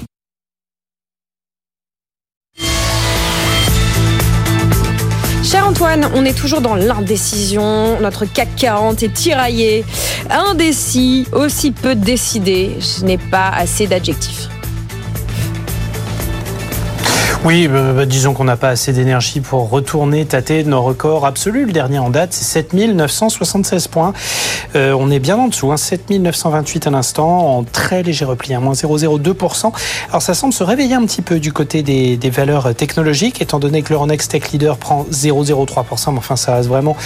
Cher Antoine, on est toujours dans l'indécision. Notre CAC 40 est tiraillé, indécis, aussi peu décidé. Je n'ai pas assez d'adjectifs. Oui, bah, bah, disons qu'on n'a pas assez d'énergie pour retourner, tâter nos records absolus. Le dernier en date, c'est 7976 points. Euh, on est bien en dessous, hein, 7928 à l'instant, en très léger repli, à hein, moins 0,02%. Alors ça semble se réveiller un petit peu du côté des, valeurs technologiques, étant donné que l'Euronext Tech Leader prend 0,03%, mais enfin ça reste vraiment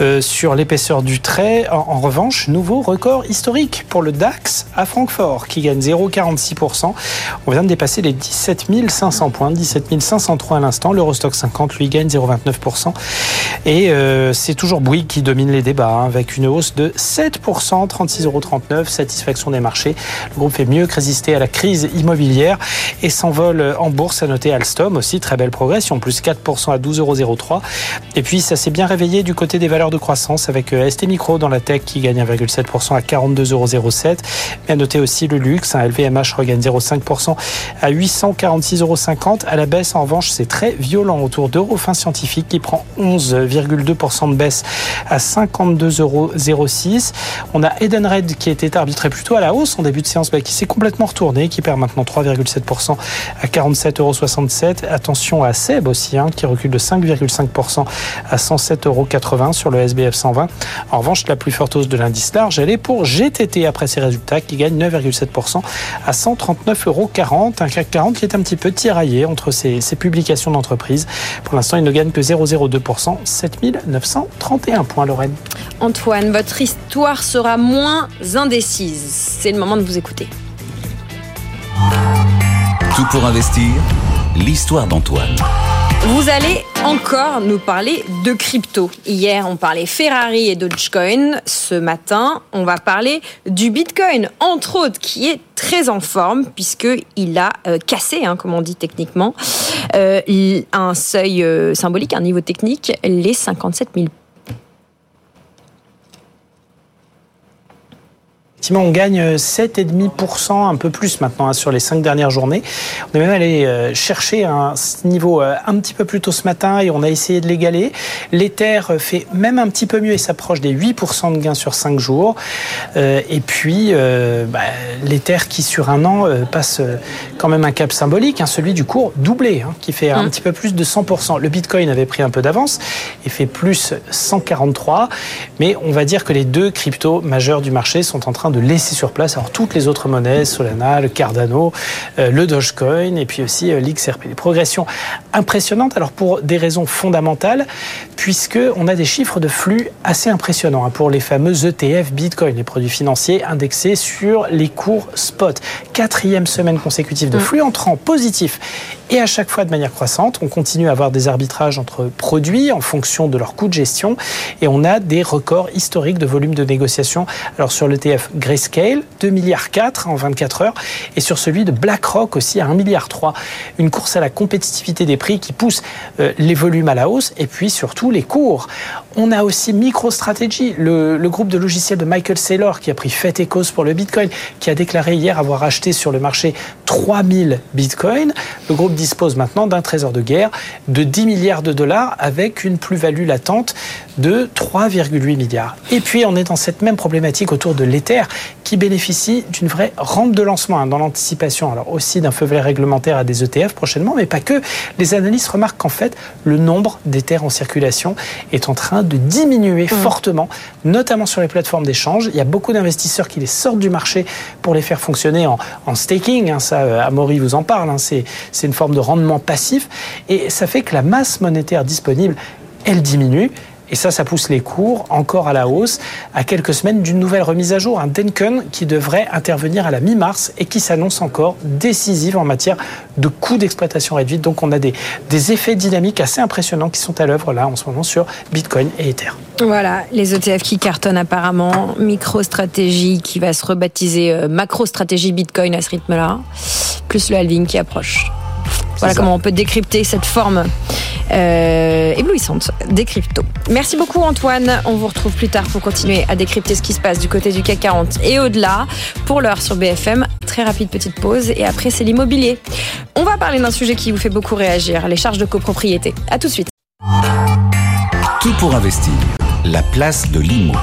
euh, sur l'épaisseur du trait. En, en, revanche, nouveau record historique pour le DAX à Francfort, qui gagne 0,46%. On vient de dépasser les 17 500 points, 17 503 à l'instant. L'Eurostock 50, lui, gagne 0,29%. Et euh, c'est toujours Bouygues qui domine les débats, hein, avec une hausse de 7%, 36,39 euros. Satisfaction des marchés. Le groupe fait mieux que résister à la crise immobilière et s'envole en bourse. À noter Alstom aussi, très belle progression, plus 4% à 12,03 euros. Et puis, ça s'est bien réveillé du côté des valeurs de croissance avec euh, ST Micro dans la tech qui gagne 1,7% à 42,07 euros. Mais à noter aussi le luxe, un LVMH regagne 0,5% à 846,50 euros à la baisse, en revanche, c'est très violent autour d'Eurofin Scientifique qui prend 11,2% de baisse à 52,06 euros. On a Edenred qui était arbitré plutôt à la hausse en début de séance, qui s'est complètement retourné, qui perd maintenant 3,7% à 47,67 euros. Attention à Seb aussi, hein, qui recule de 5,5% à 107,80 euros sur le SBF 120. En revanche, la plus forte hausse de l'indice large, elle est pour GTT après ses résultats, qui gagne 9,7% à 139,40 euros. Un CAC 40 qui est un petit peu tiraillé entre ces, publications d'entreprise. Pour l'instant, il ne gagne que 0,02%, 7931 points, Lorraine. Antoine, votre histoire sera moins indécise. C'est le moment de vous écouter. Tout pour investir, l'histoire d'Antoine. Vous allez encore nous parler de crypto. Hier, on parlait Ferrari et Dogecoin. Ce matin, on va parler du Bitcoin, entre autres, qui est très en forme puisqu'il a euh, cassé, hein, comme on dit techniquement, euh, un seuil euh, symbolique, un niveau technique, les 57 000 on gagne 7,5%, un peu plus maintenant hein, sur les cinq dernières journées. On est même allé euh, chercher un niveau euh, un petit peu plus tôt ce matin et on a essayé de l'égaler. L'Ether fait même un petit peu mieux et s'approche des 8% de gains sur 5 jours. Euh, et puis, bah, l'Ether qui sur un an passe quand même un cap symbolique, hein, celui du cours doublé, hein, qui fait un mmh. petit peu plus de 100%. Le Bitcoin avait pris un peu d'avance et fait plus 143. Mais on va dire que les deux cryptos majeurs du marché sont en train de de laisser sur place alors toutes les autres monnaies, Solana, le Cardano, euh, le Dogecoin et puis aussi euh, l'XRP. Des progressions impressionnantes alors pour des raisons fondamentales puisque on a des chiffres de flux assez impressionnants hein, pour les fameux ETF Bitcoin, les produits financiers indexés sur les cours spot. Quatrième semaine consécutive de mm. flux entrant positif et à chaque fois de manière croissante. On continue à avoir des arbitrages entre produits en fonction de leur coût de gestion et on a des records historiques de volume de négociation. Alors sur l'ETF Grayscale, 2 milliards 4 en 24 heures et sur celui de BlackRock aussi à 1 milliard 3. Une course à la compétitivité des prix qui pousse euh, les volumes à la hausse et puis surtout les cours. On a aussi MicroStrategy, le, groupe de logiciels de Michael Saylor qui a pris fait et cause pour le Bitcoin, qui a déclaré hier avoir acheté sur le marché 3000 Bitcoins. Le dispose maintenant d'un trésor de guerre de 10 milliards de dollars avec une plus-value latente de 3,8 milliards. Et puis on est dans cette même problématique autour de l'Ether qui bénéficie d'une vraie rampe de lancement hein, dans l'anticipation, alors aussi d'un feu vert réglementaire à des ETF prochainement, mais pas que. Les analystes remarquent qu'en fait le nombre d'Ether en circulation est en train de diminuer mmh. fortement, notamment sur les plateformes d'échange. Il y a beaucoup d'investisseurs qui les sortent du marché pour les faire fonctionner en, staking. Hein, ça, euh, Amaury vous en parle. Hein, c'est une forme de rendement passif. Et ça fait que la masse monétaire disponible, elle diminue. Et ça, ça pousse les cours encore à la hausse à quelques semaines d'une nouvelle remise à jour, un Denken qui devrait intervenir à la mi-mars et qui s'annonce encore décisive en matière de coûts d'exploitation réduite. Donc on a des, effets dynamiques assez impressionnants qui sont à l'œuvre là en ce moment sur Bitcoin et Ether. Voilà, les ETF qui cartonnent apparemment, MicroStratégie qui va se rebaptiser euh, MacroStratégie Bitcoin à ce rythme-là, plus le halving qui approche. Voilà comment on peut décrypter cette forme euh, éblouissante des cryptos. Merci beaucoup Antoine. On vous retrouve plus tard pour continuer à décrypter ce qui se passe du côté du CAC 40 et au-delà. Pour l'heure sur BFM, très rapide petite pause et après c'est l'immobilier. On va parler d'un sujet qui vous fait beaucoup réagir, les charges de copropriété. À tout de suite. Tout pour investir. La place de l'IMO.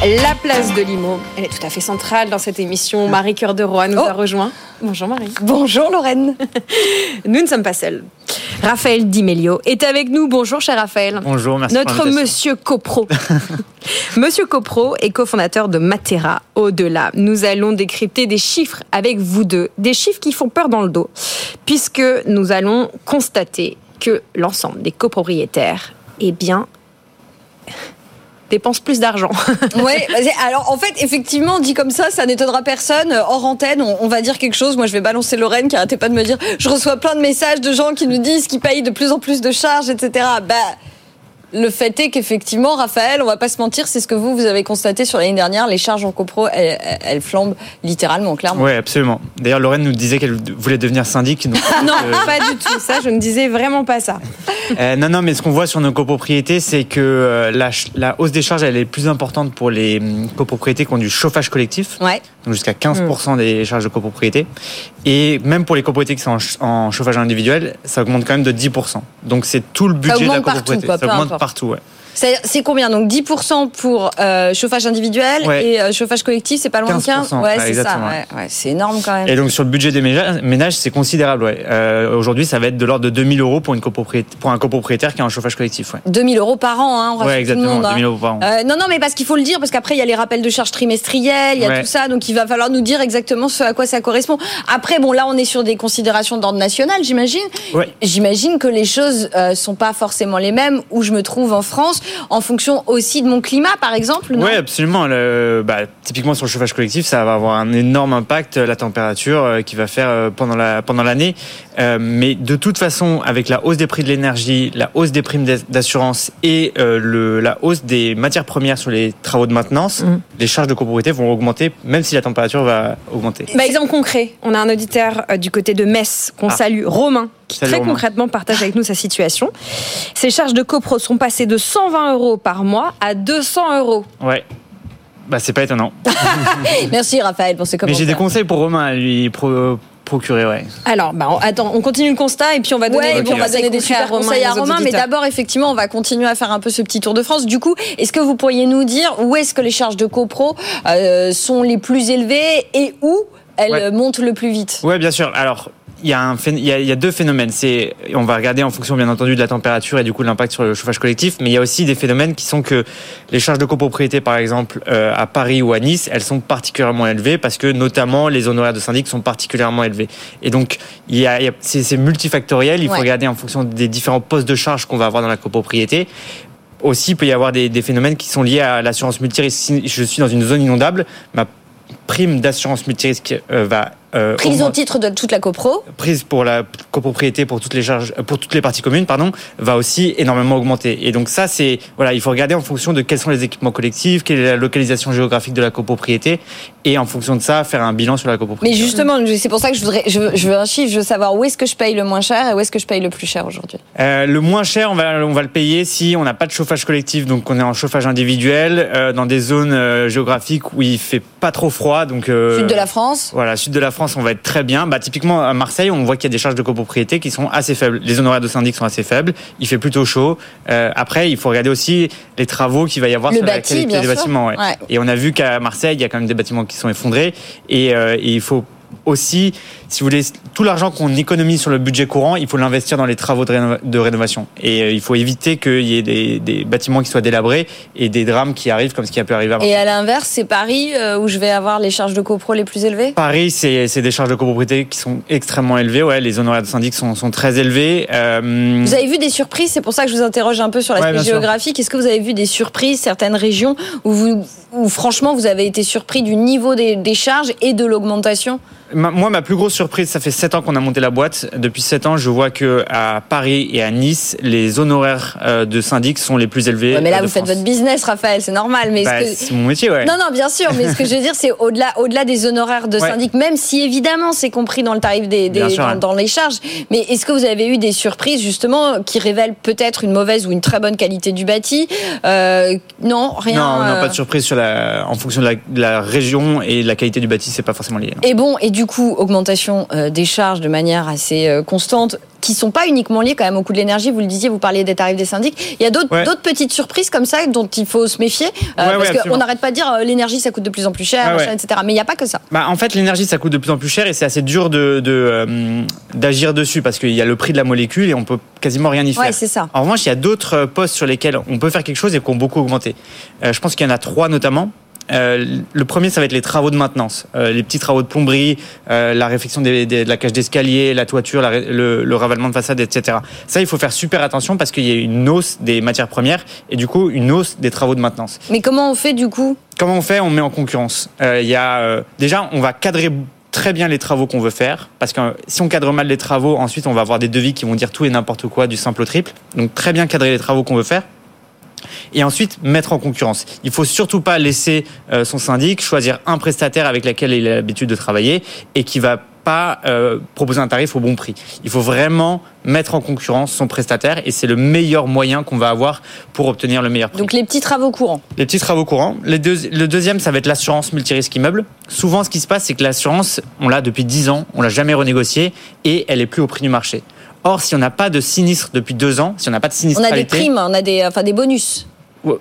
La place de Limo, elle est tout à fait centrale dans cette émission. Marie Cœur de Roy nous a oh. rejoint. Bonjour Marie. Bonjour Lorraine. nous ne sommes pas seuls. Raphaël Dimelio est avec nous. Bonjour cher Raphaël. Bonjour, merci. Notre monsieur Copro. monsieur Copro est cofondateur de Matera. Au-delà, nous allons décrypter des chiffres avec vous deux, des chiffres qui font peur dans le dos, puisque nous allons constater que l'ensemble des copropriétaires, eh bien, dépense plus d'argent. oui, alors en fait, effectivement, dit comme ça, ça n'étonnera personne. Hors antenne, on, va dire quelque chose. Moi, je vais balancer Lorraine qui arrêtait pas de me dire je reçois plein de messages de gens qui nous disent qu'ils payent de plus en plus de charges, etc. Bah, le fait est qu'effectivement, Raphaël, on va pas se mentir, c'est ce que vous, vous avez constaté sur l'année dernière, les charges en copro, elles, flambent littéralement, clairement. Oui, absolument. D'ailleurs, Lorraine nous disait qu'elle voulait devenir syndic. non, euh, pas du tout. Ça, je ne disais vraiment pas ça. Euh, non, non, mais ce qu'on voit sur nos copropriétés, c'est que euh, la, la, hausse des charges, elle est plus importante pour les hum, copropriétés qui ont du chauffage collectif. Ouais. Donc jusqu'à 15% mm. des charges de copropriété. Et même pour les copropriétés qui sont en, chauffage individuel, ça augmente quand même de 10%. Donc c'est tout le budget de la copropriété. Partout, ça augmente partout, ouais. C'est combien? Donc 10% pour euh, chauffage individuel et euh, chauffage collectif, c'est pas loin de 15 Ouais, c'est ça. Ouais. c'est énorme quand même. Et donc sur le budget des ménages, c'est considérable. Ouais. Euh, Aujourd'hui, ça va être de l'ordre de 2000 euros pour, une pour un copropriétaire qui a un chauffage collectif. Ouais. 2000 euros par an, hein, on Ouais, exactement. Monde, 2000 euros par an. non, non, mais parce qu'il faut le dire, parce qu'après, il y a les rappels de charges trimestrielles, il y a tout ça, donc il va falloir nous dire exactement ce à quoi ça correspond. Après, bon, là, on est sur des considérations d'ordre national, j'imagine. J'imagine que les choses sont pas forcément les mêmes où je me trouve en France en fonction aussi de mon climat, par exemple non Oui, absolument. Le- bah, typiquement sur le chauffage collectif, ça va avoir un énorme impact, euh, la température euh, qui va faire euh, pendant la pendant l'année. Euh, mais de toute façon, avec la hausse des prix de l'énergie, la hausse des primes d'as- d'assurance et euh, le, la hausse des matières premières sur les travaux de maintenance, Mm. les charges de copropriété vont augmenter, même si la température va augmenter. Bah, exemple concret, on a un auditeur euh, du côté de Metz qu'on Ah. salue, Romain, qui Salut, très Romain. concrètement partage avec nous sa situation. Ses charges de copro sont passées de 120 euros par mois à 200 euros. Ouais. Bah, c'est pas étonnant. Merci Raphaël pour ce Mais commentaire. j'ai des conseils pour Romain à lui pro- procurer, ouais. Alors, bah, on- attends, on continue le constat et puis on va donner Ouais, des et puis on va conseils donner des concrets super conseils et à Romain, mais d'abord, effectivement, on va continuer à faire un peu ce petit tour de France. Du coup, est-ce que vous pourriez nous dire où est-ce que les charges de copro euh, sont les plus élevées et où elles Ouais. montent le plus vite? Ouais, bien sûr. Alors, il y, a un phé- il y, a, il y a deux phénomènes. C'est, on va regarder en fonction, bien entendu, de la température et du coup de l'impact sur le chauffage collectif. Mais il y a aussi des phénomènes qui sont que les charges de copropriété, par exemple, euh, à Paris ou à Nice, elles sont particulièrement élevées parce que notamment les honoraires de syndic sont particulièrement élevés. Et donc, il y a, il y a- c'est, multifactoriel. Il faut regarder en fonction des différents postes de charges qu'on va avoir dans la copropriété. Aussi, il peut y avoir des, des phénomènes qui sont liés à l'assurance multirisque. Si je suis dans une zone inondable, ma prime d'assurance multirisque euh, va euh, Prise au titre de toute la copro. prise pour la copropriété pour toutes les charges euh, pour toutes les parties communes pardon va aussi énormément augmenter et donc ça c'est voilà il faut regarder en fonction de quels sont les équipements collectifs quelle est la localisation géographique de la copropriété et en fonction de ça faire un bilan sur la Mais copropriété justement, c'est pour ça que je voudrais, je veux, je veux un chiffre, je veux savoir où est-ce que je paye le moins cher et où est-ce que je paye le plus cher aujourd'hui. Euh, le moins cher, on va, on va le payer si on n'a pas de chauffage collectif, donc on est en chauffage individuel, euh, dans des zones géographiques où il fait pas trop froid. Donc, Sud de la France. Voilà, sud de la France, on va être très bien. Bah, typiquement, à Marseille, on voit qu'il y a des charges de copropriété qui sont assez faibles. Les honoraires de syndic sont assez faibles. Il fait plutôt chaud. Euh, après, il faut regarder aussi les travaux qu'il va y avoir Le sur la qualité des sûr. bâtiments. ouais. Ouais. Et on a vu qu'à Marseille, il y a quand même des bâtiments qui sont effondrés. Et, euh, et il faut aussi, si vous voulez, tout l'argent qu'on économise sur le budget courant, il faut l'investir dans les travaux de, rénova- de rénovation. Et euh, il faut éviter qu'il y ait des, des bâtiments qui soient délabrés et des drames qui arrivent comme ce qui a pu arriver à. Et à l'inverse, c'est Paris euh, où je vais avoir les charges de copro les plus élevées? Paris, c'est des charges de copropriété qui sont extrêmement élevées. Ouais, les honoraires de syndic sont, sont très élevés. Euh, Vous avez vu des surprises, c'est pour ça que je vous interroge un peu sur Ouais, l'aspect sûr. géographique. Est-ce que vous avez vu des surprises, certaines régions où, vous, où franchement vous avez été surpris du niveau des, des charges et de l'augmentation? Ma- Moi, ma plus grosse surprise, ça fait 7 ans qu'on a monté la boîte. Depuis 7 ans, je vois que à Paris et à Nice, les honoraires euh, de syndic sont les plus élevés. Ouais, Mais là, euh, de vous faites votre business, Raphaël, c'est normal. Mais Bah, que- c'est mon métier, ouais. Non, non, bien sûr, mais ce que je veux dire, c'est au-delà, au-delà des honoraires de Ouais. syndic, même si évidemment c'est compris dans le tarif des, des- Bien sûr, dans, les charges. Mais est-ce que vous avez eu des surprises justement qui révèlent peut-être une mauvaise ou une très bonne qualité du bâti? Euh, Non, rien. non, non, euh, pas de surprise sur la, en fonction de la, de la région et de la qualité du bâti, c'est pas forcément lié. non. Et bon, et du coup, augmentation euh, des charges de manière assez euh, constante, qui sont pas uniquement liées quand même au coût de l'énergie. Vous le disiez, vous parliez des tarifs des syndics. Il y a d'autres Ouais. petites surprises comme ça dont il faut se méfier, euh, Ouais, ouais, parce qu'on n'arrête pas de dire euh, l'énergie ça coûte de plus en plus cher, machin, etc. Mais il n'y a pas que ça. Bah, en fait, l'énergie, ça coûte de plus en plus cher et c'est assez dur de, de, euh, d'agir dessus parce qu'il y a le prix de la molécule et on peut quasiment rien y faire. C'est ça. En revanche, il y a d'autres postes sur lesquels on peut faire quelque chose et qui ont beaucoup augmenté. Je pense qu'il y en a trois notamment. Euh, le premier, ça va être les travaux de maintenance, Euh, les petits travaux de plomberie, euh, la réfection des- des- de la cage d'escalier, la toiture, la le, le ravalement de façade, etc. Ça, il faut faire super attention parce qu'il y a une hausse des matières premières et du coup une hausse des travaux de maintenance. Mais comment on fait du coup? Comment on fait? On met en concurrence. Il y a déjà, on va cadrer très bien les travaux qu'on veut faire parce que si on cadre mal les travaux, ensuite on va avoir des devis qui vont dire tout et n'importe quoi, du simple au triple. Donc très bien cadrer les travaux qu'on veut faire. Et ensuite mettre en concurrence. Il faut surtout pas laisser euh, son syndic choisir un prestataire avec lequel il a l'habitude de travailler et qui va pas euh, proposer un tarif au bon prix. Il faut vraiment mettre en concurrence son prestataire et c'est le meilleur moyen qu'on va avoir pour obtenir le meilleur prix. Donc les petits travaux courants. Les petits travaux courants. Les deux- le deuxième, ça va être l'assurance multirisque immeuble. Souvent, ce qui se passe, c'est que l'assurance, on l'a depuis 10 ans, on l'a jamais renégociée et elle est plus au prix du marché. Or, si on n'a pas de sinistre depuis deux ans, si on n'a pas de On a des primes, on a des, enfin des bonus.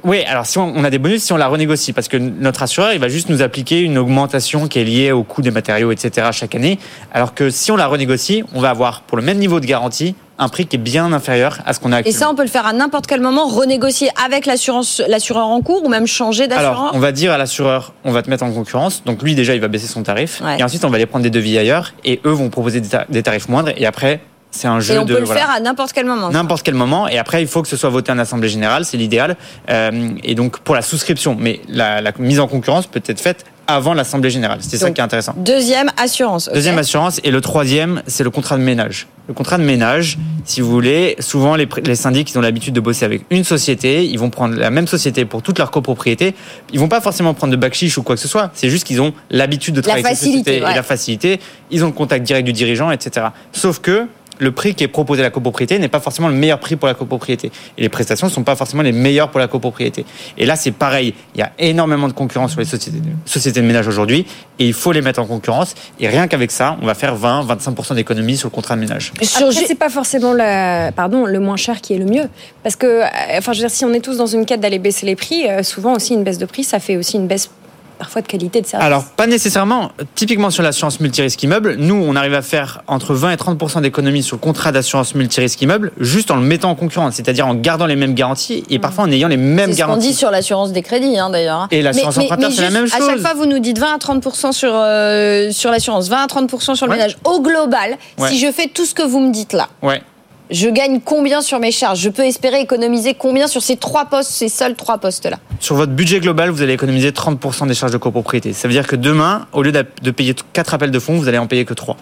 oui, alors si on, on a des bonus, si on la renégocie, parce que notre assureur, il va juste nous appliquer une augmentation qui est liée au coût des matériaux, etc. chaque année, alors que si on la renégocie, on va avoir pour le même niveau de garantie un prix qui est bien inférieur à ce qu'on a Et actuellement. ça, on peut le faire à n'importe quel moment, renégocier avec l'assurance, l'assureur en cours ou même changer Alors, d'assureur. on va dire à l'assureur, on va te mettre en concurrence. Donc lui, déjà, il va baisser son tarif. Ouais. Et ensuite, on va aller prendre des devis ailleurs. Et eux vont proposer des tarifs moindres. Et après, C'est un jeu Et on de peut le voilà. faire à n'importe quel moment. N'importe quel moment. Et après, il faut que ce soit voté en Assemblée Générale, c'est l'idéal. Euh, et donc, pour la souscription. Mais la, la mise en concurrence peut être faite avant l'Assemblée Générale. C'est ça qui est intéressant. Deuxième, assurance. Deuxième assurance. Et le troisième, c'est le contrat de ménage. Le contrat de ménage, si vous voulez, souvent les, les syndics, ils ont l'habitude de bosser avec une société. Ils vont prendre la même société pour toute leur copropriété. Ils vont pas forcément prendre de bac chiche ou quoi que ce soit. C'est juste qu'ils ont l'habitude de travailler avec cette société ouais. et la facilité. Ils ont le contact direct du dirigeant, etc. Sauf que le prix qui est proposé à la copropriété n'est pas forcément le meilleur prix pour la copropriété. Et les prestations ne sont pas forcément les meilleures pour la copropriété. Et là, c'est pareil. Il y a énormément de concurrence sur les sociétés de, sociétés de ménage aujourd'hui. Et il faut les mettre en concurrence. Et rien qu'avec ça, on va faire 20-25% d'économies sur le contrat de ménage. Après, c'est pas forcément la, pardon, le moins cher qui est le mieux. Parce que, euh, enfin, je veux dire, si on est tous dans une quête d'aller baisser les prix, euh, souvent aussi une baisse de prix, ça fait aussi une baisse parfois de qualité de service. Alors, pas nécessairement. Typiquement sur l'assurance multirisque immeuble, nous, on arrive à faire entre 20 et 30% d'économies sur le contrat d'assurance multirisque immeuble, juste en le mettant en concurrence, c'est-à-dire en gardant les mêmes garanties et parfois en ayant les mêmes C'est ce garanties. dit sur l'assurance des crédits, hein, d'ailleurs. hein. Et l'assurance emprunteur, c'est la même À chaque chose. fois, vous nous dites 20 à 30 sur, euh, sur l'assurance, 20 à 30 sur le Ouais. ménage. Au global, Ouais. si je fais tout ce que vous me dites là, Ouais. Je gagne combien sur mes charges? Je peux espérer économiser combien sur ces trois postes, ces seuls trois postes-là? Sur votre budget global, vous allez économiser 30% des charges de copropriété. Ça veut dire que demain, au lieu de payer 4 appels de fonds, vous allez en payer que 3.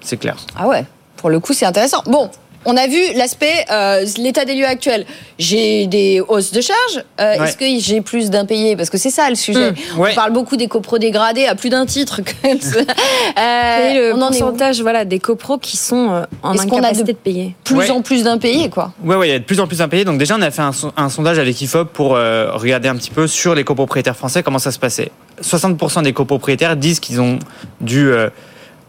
C'est clair. Ah ouais, pour le coup, c'est intéressant. Bon. On a vu l'aspect, euh, l'état des lieux actuel. J'ai des hausses de charges. Euh, Ouais. Est-ce que j'ai plus d'impayés? Parce que c'est ça le sujet. Mmh, ouais. On parle beaucoup des copros dégradés à plus d'un titre. Que... Est Euh, le on en est pourcentage voilà, des copros qui sont euh, en Est-ce qu'on a incapacité de de payer? plus Ouais. en plus d'impayés, quoi. Ouais, ouais, il y a de plus en plus d'impayés. Donc déjà, on a fait un, un sondage avec IFOP pour euh, regarder un petit peu sur les copropriétaires français comment ça se passait. 60% des copropriétaires disent qu'ils ont dû euh,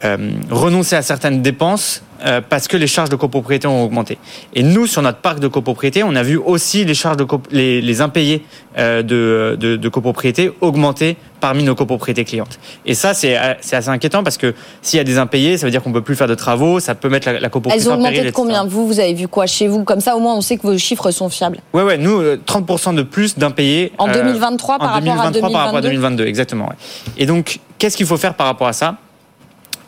euh, renoncer à certaines dépenses euh, parce que les charges de copropriété ont augmenté. Et nous, sur notre parc de copropriété, on a vu aussi les charges de les, les impayés euh, de, de, de copropriété augmenter parmi nos copropriétés clientes. Et ça, c'est euh, c'est assez inquiétant parce que s'il y a des impayés, ça veut dire qu'on peut plus faire de travaux, ça peut mettre la, la copropriété Elles ont en augmenté péril, de etc. combien? Vous, vous avez vu quoi chez vous? Comme ça, au moins, on sait que vos chiffres sont fiables. Ouais, ouais, nous, euh, 30% de plus d'impayés. En euh, 2023 par en rapport à 2023 par rapport à 2022. 2022, exactement. ouais. Et donc, qu'est-ce qu'il faut faire par rapport à ça?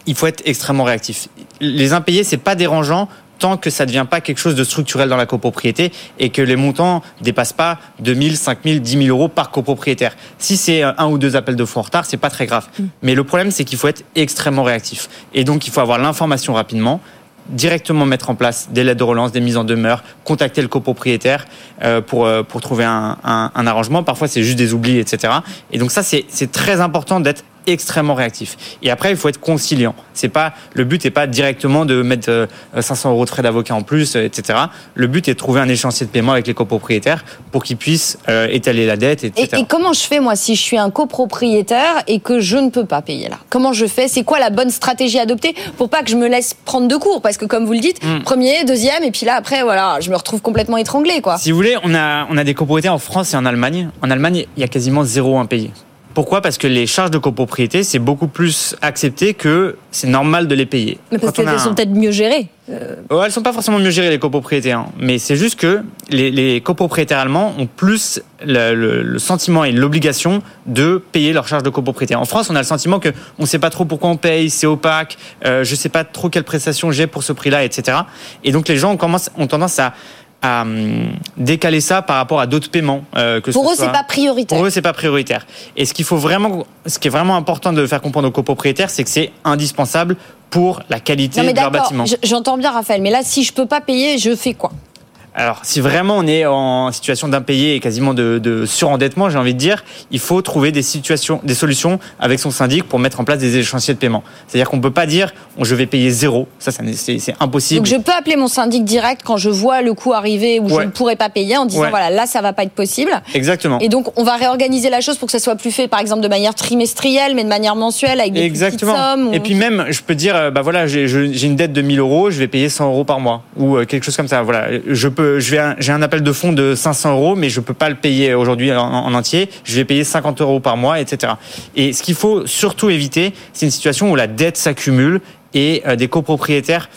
Il faut être extrêmement réactif. Les impayés, c'est pas dérangeant tant que ça ne devient pas quelque chose de structurel dans la copropriété et que les montants dépassent pas 2000, 5000, 10 000 euros par copropriétaire. Si c'est un ou deux appels de fonds en retard, c'est pas très grave. Mais le problème, c'est qu'il faut être extrêmement réactif. Et donc, il faut avoir l'information rapidement directement mettre en place des lettres de relance, des mises en demeure, contacter le copropriétaire euh, pour, euh, pour trouver un, un, un arrangement. Parfois, c'est juste des oublis, etc. Et donc ça, c'est très important d'être extrêmement réactif. Et après, il faut être conciliant. C'est pas le but n'est pas directement de mettre euh, 500 euros de frais d'avocat en plus, euh, etc. Le but est de trouver un échéancier de paiement avec les copropriétaires pour qu'ils puissent euh, étaler la dette, Et, etc. et comment je fais, moi, si je suis un copropriétaire et que je ne peux pas payer là? Comment je fais? C'est quoi la bonne stratégie à adopter pour pas que je me laisse prendre de cours Parce que, comme vous le dites, Mm. premier, deuxième, et puis là, après, voilà, je me retrouve complètement étranglée, quoi. Si vous voulez, on a, on a des copropriétaires en France et en Allemagne. En Allemagne, il y a quasiment zéro impayé. Pourquoi? Parce que les charges de copropriété, c'est beaucoup plus accepté que c'est normal de les payer. Mais parce qu'elles un- sont peut-être mieux gérées. Oh, elles sont pas forcément mieux gérées les copropriétés, hein. mais c'est juste que les, les copropriétaires allemands ont plus le, le- le sentiment et l'obligation de payer leurs charges de copropriété. En France, on a le sentiment que on sait pas trop pourquoi on paye, c'est opaque, euh, je sais pas trop quelle prestation j'ai pour ce prix-là, etc. Et donc les gens ont, commencé- ont tendance à à hum, décaler ça par rapport à d'autres paiements. euh, que Pour ce eux, c'est pas prioritaire. Pour eux, c'est pas prioritaire. Et ce qu'il faut vraiment, ce qui est vraiment important de faire comprendre aux copropriétaires, c'est que c'est indispensable pour la qualité Non, mais de leur bâtiment. j'entends bien, Raphaël, mais là, si je peux pas payer, je fais quoi? Alors, si vraiment on est en situation d'impayé et quasiment de, de surendettement, j'ai envie de dire, il faut trouver des situations, des solutions avec son syndic pour mettre en place des échéanciers de paiement. C'est-à-dire qu'on peut pas dire, oh, je vais payer zéro. Ça, c'est impossible. Donc je peux appeler mon syndic direct quand je vois le coût arriver ou je ne pourrais pas payer en disant Ouais. voilà là ça va pas être possible. Exactement. Et donc on va réorganiser la chose pour que ça soit plus fait par exemple de manière trimestrielle mais de manière mensuelle avec des Exactement. petites sommes. ou- Et puis même, je peux dire, euh, bah voilà, j'ai une dette de 1000 euros, je vais payer 100 euros par mois ou euh, quelque chose comme ça. Voilà, je peux, je vais, j'ai un appel de fonds de 500 euros, mais je peux pas le payer aujourd'hui en, en entier. Je vais payer 50 euros par mois, etc. Et ce qu'il faut surtout éviter, c'est une situation où la dette s'accumule et euh, des copropriétaires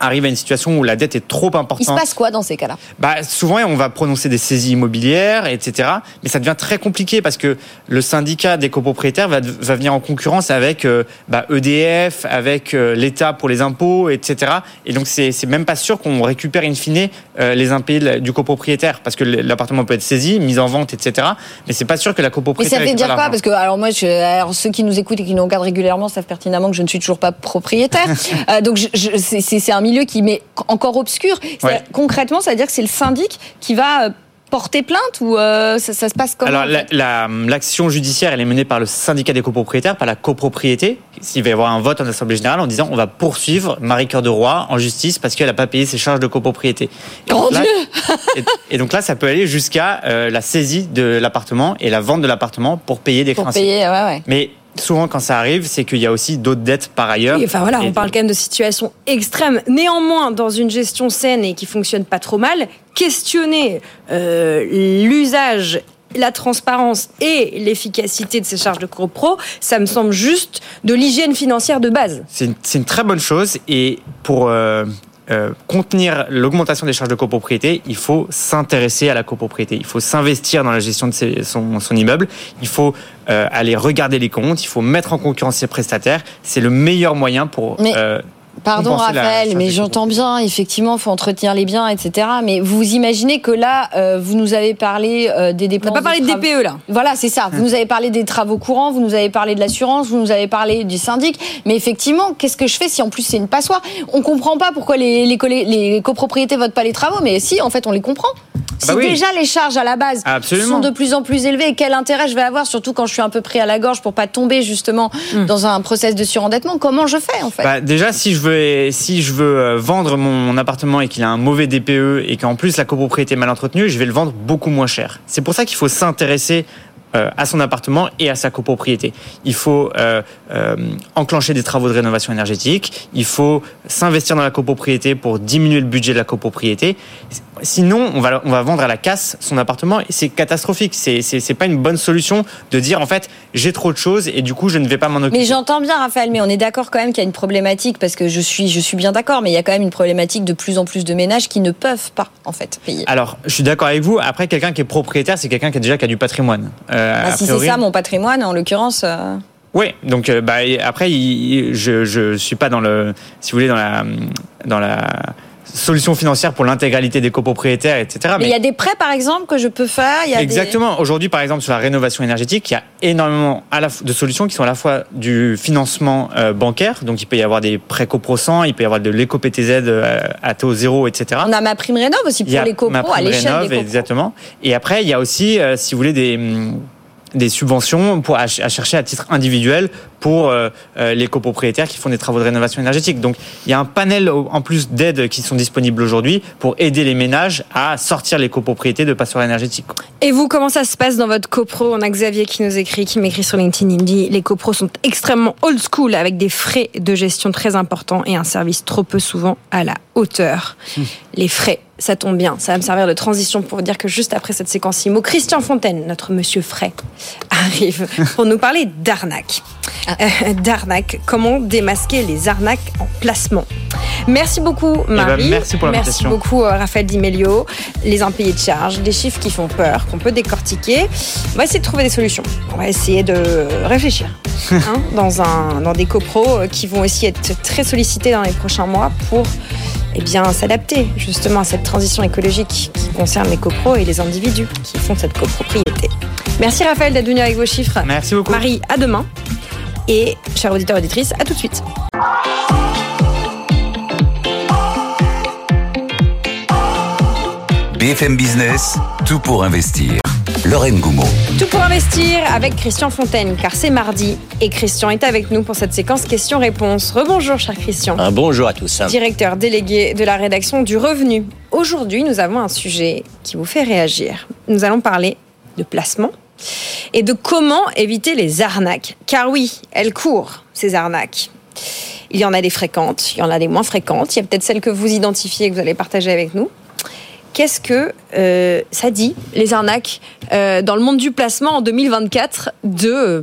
arrive à une situation où la dette est trop importante. Il se passe quoi dans ces cas-là? Bah, Souvent, on va prononcer des saisies immobilières, etc. Mais ça devient très compliqué parce que le syndicat des copropriétaires va, va venir en concurrence avec euh, bah, EDF, avec euh, l'État pour les impôts, etc. Et donc, c'est même pas sûr qu'on récupère in fine euh, les impayés du copropriétaire parce que l'appartement peut être saisi, mis en vente, etc. Mais c'est pas sûr que la copropriétaire. Mais ça veut dire quoi? Parce que alors moi, je, alors, ceux qui nous écoutent et qui nous regardent régulièrement savent pertinemment que je ne suis toujours pas propriétaire. donc, c'est un milieu qui met encore obscur. Concrètement, ça veut dire que c'est le syndic qui va euh, porter plainte ou euh, ça, se passe comment Alors l'action judiciaire elle est menée par le syndicat des copropriétaires, par la copropriété. S'il va y avoir un vote en assemblée générale en disant on va poursuivre Marie Cœur de Roi en justice parce qu'elle n'a pas payé ses charges de copropriété. Et, donc là, et, donc là ça peut aller jusqu'à euh, la saisie de l'appartement et la vente de l'appartement pour payer des pour Payer, ouais, ouais. Mais souvent quand ça arrive, c'est qu'il y a aussi d'autres dettes par ailleurs. enfin voilà, on parle quand même de situations extrêmes. Néanmoins, dans une gestion saine et qui fonctionne pas trop mal, questionner euh, l'usage la transparence et l'efficacité de ces charges de copro, ça me semble juste de l'hygiène financière de base. C'est une, très bonne chose et pour euh, euh, contenir l'augmentation des charges de copropriété, il faut s'intéresser à la copropriété. Il faut s'investir dans la gestion de son, son, immeuble. Il faut euh, aller regarder les comptes. Il faut mettre en concurrence ses prestataires. C'est le meilleur moyen pour euh, Pardon Raphaël, mais j'entends bien, effectivement, il faut entretenir les biens, etc. Mais vous imaginez que là, euh, vous nous avez parlé euh, des dépenses. On n'a pas parlé de, DPE là. Voilà, c'est ça. Vous nous avez parlé des travaux courants, vous nous avez parlé de l'assurance, vous nous avez parlé du syndic. Mais effectivement, qu'est-ce que je fais si en plus c'est une passoire? On comprend pas pourquoi les, les, les copropriétés votent pas les travaux, mais si, en fait, on les comprend. Si bah déjà les charges à la base sont de plus en plus élevées, quel intérêt je vais avoir, surtout quand je suis un peu pris à la gorge pour pas tomber justement hmm. dans un process de surendettement? Comment je fais en fait? Bah, Déjà, si je veux, si je veux euh, vendre mon appartement et qu'il a un mauvais DPE et qu'en plus la copropriété est mal entretenue, je vais le vendre beaucoup moins cher. C'est pour ça qu'il faut s'intéresser à son appartement et à sa copropriété. Il faut euh, euh, enclencher des travaux de rénovation énergétique, il faut s'investir dans la copropriété pour diminuer le budget de la copropriété. Sinon, on va, on va vendre à la casse son appartement et c'est catastrophique. C'est, c'est, pas une bonne solution de dire en fait j'ai trop de choses et du coup je ne vais pas m'en occuper. Mais j'entends bien Raphaël, mais on est d'accord quand même qu'il y a une problématique parce que je suis, je suis bien d'accord, mais il y a quand même une problématique de plus en plus de ménages qui ne peuvent pas en fait payer. Alors je suis d'accord avec vous. Après quelqu'un qui est propriétaire, c'est quelqu'un qui a déjà qui a du patrimoine. Euh, ah, si c'est ça mon patrimoine en l'occurrence. Euh, oui, donc euh, bah, après, je ne suis pas dans le, si vous voulez, dans la, dans la solution financière pour l'intégralité des copropriétaires, etc. Mais il y a des prêts, par exemple, que je peux faire. Il y a Exactement. Aujourd'hui, par exemple, sur la rénovation énergétique, il y a énormément de solutions qui sont à la fois du financement euh, bancaire, donc il peut y avoir des prêts coprocents, il peut y avoir de l'éco-PTZ euh, à taux zéro, etc. On a ma prime rénov aussi pour les copros à l'échelle des Exactement. Et après, il y a aussi, si vous voulez, des des subventions pour, à, chercher à titre individuel pour euh, euh, les copropriétaires qui font des travaux de rénovation énergétique. Donc il y a un panel en plus d'aides qui sont disponibles aujourd'hui pour aider les ménages à sortir les copropriétés de passoires énergétiques. Et vous, comment ça se passe dans votre copro? On a Xavier qui nous écrit, qui m'écrit sur LinkedIn, il me dit les copros sont extrêmement old school avec des frais de gestion très importants et un service trop peu souvent à la hauteur. Hum. Les frais ça tombe bien, ça va me servir de transition pour dire que juste après cette séquence IMO, Christian Fontaine, notre monsieur frais, arrive pour nous parler d'arnaque. Euh, d'arnaque, comment démasquer les arnaques en placement? Merci beaucoup eh ben, Marie. merci pour Merci beaucoup euh, Raphaël Dimelio. Les impayés de charges, des chiffres qui font peur, qu'on peut décortiquer. On va essayer de trouver des solutions. On va essayer de réfléchir hein, dans, un, dans des copros euh, qui vont aussi être très sollicités dans les prochains mois pour eh bien, s'adapter justement à cette transition écologique qui concerne les copros et les individus qui font cette copropriété. Merci Raphaël d'être venu avec vos chiffres. Merci beaucoup. Marie, à demain. Et chers auditeurs et auditrices, à tout de suite. BFM Business, tout pour investir. Lorraine Goumeau. Tout pour investir avec Christian Fontaine, car c'est mardi et Christian est avec nous pour cette séquence questions-réponses. Rebonjour, cher Christian. Un bonjour à tous. Directeur délégué de la rédaction du Revenu. Aujourd'hui, nous avons un sujet qui vous fait réagir. Nous allons parler de placement et de comment éviter les arnaques. Car oui, elles courent, ces arnaques. Il y en a des fréquentes, il y en a des moins fréquentes. Il y a peut-être celles que vous identifiez et que vous allez partager avec nous. Qu'est-ce que euh, ça dit, les arnaques, euh, dans le monde du placement en 2024 de euh,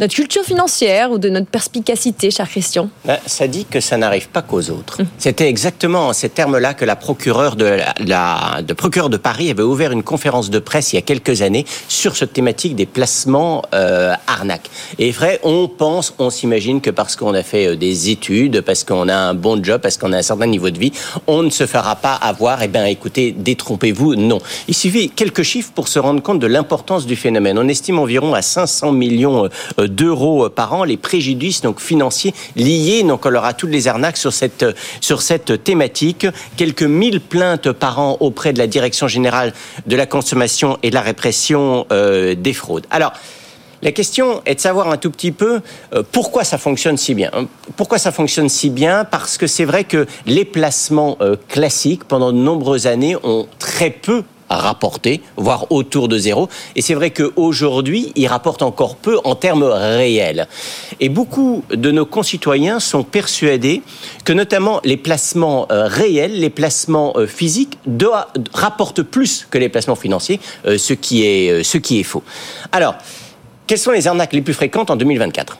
notre culture financière ou de notre perspicacité, cher Christian? Ben, ça dit que ça n'arrive pas qu'aux autres. C'était exactement en ces termes-là que la procureure de, la, la- de procureur de Paris avait ouvert une conférence de presse il y a quelques années sur cette thématique des placements arnaques. Et vrai, on pense, on s'imagine que parce qu'on a fait des études, parce qu'on a un bon job, parce qu'on a un certain niveau de vie, on ne se fera pas avoir. Eh bien, écoutez, détrompez-vous. Non. Il suffit quelques chiffres pour se rendre compte de l'importance du phénomène. On estime environ à 500 millions euh, d'euros euh, par an les préjudices donc financiers liés donc alors à toutes les arnaques sur cette euh, sur cette thématique. Quelques 1000 plaintes par an auprès de la Direction générale de la consommation et de la répression euh, des fraudes. Alors la question est de savoir un tout petit peu euh, pourquoi ça fonctionne si bien. Pourquoi ça fonctionne si bien? Parce que c'est vrai que les placements euh, classiques, pendant de nombreuses années, ont très peu rapporté, voire autour de zéro. Et c'est vrai qu'aujourd'hui, ils rapportent encore peu en termes réels. Et beaucoup de nos concitoyens sont persuadés que notamment les placements euh, réels, les placements physiques, rapportent plus que les placements financiers, ce, qui est, ce qui est faux. Alors, quelles sont les arnaques les plus fréquentes en 2024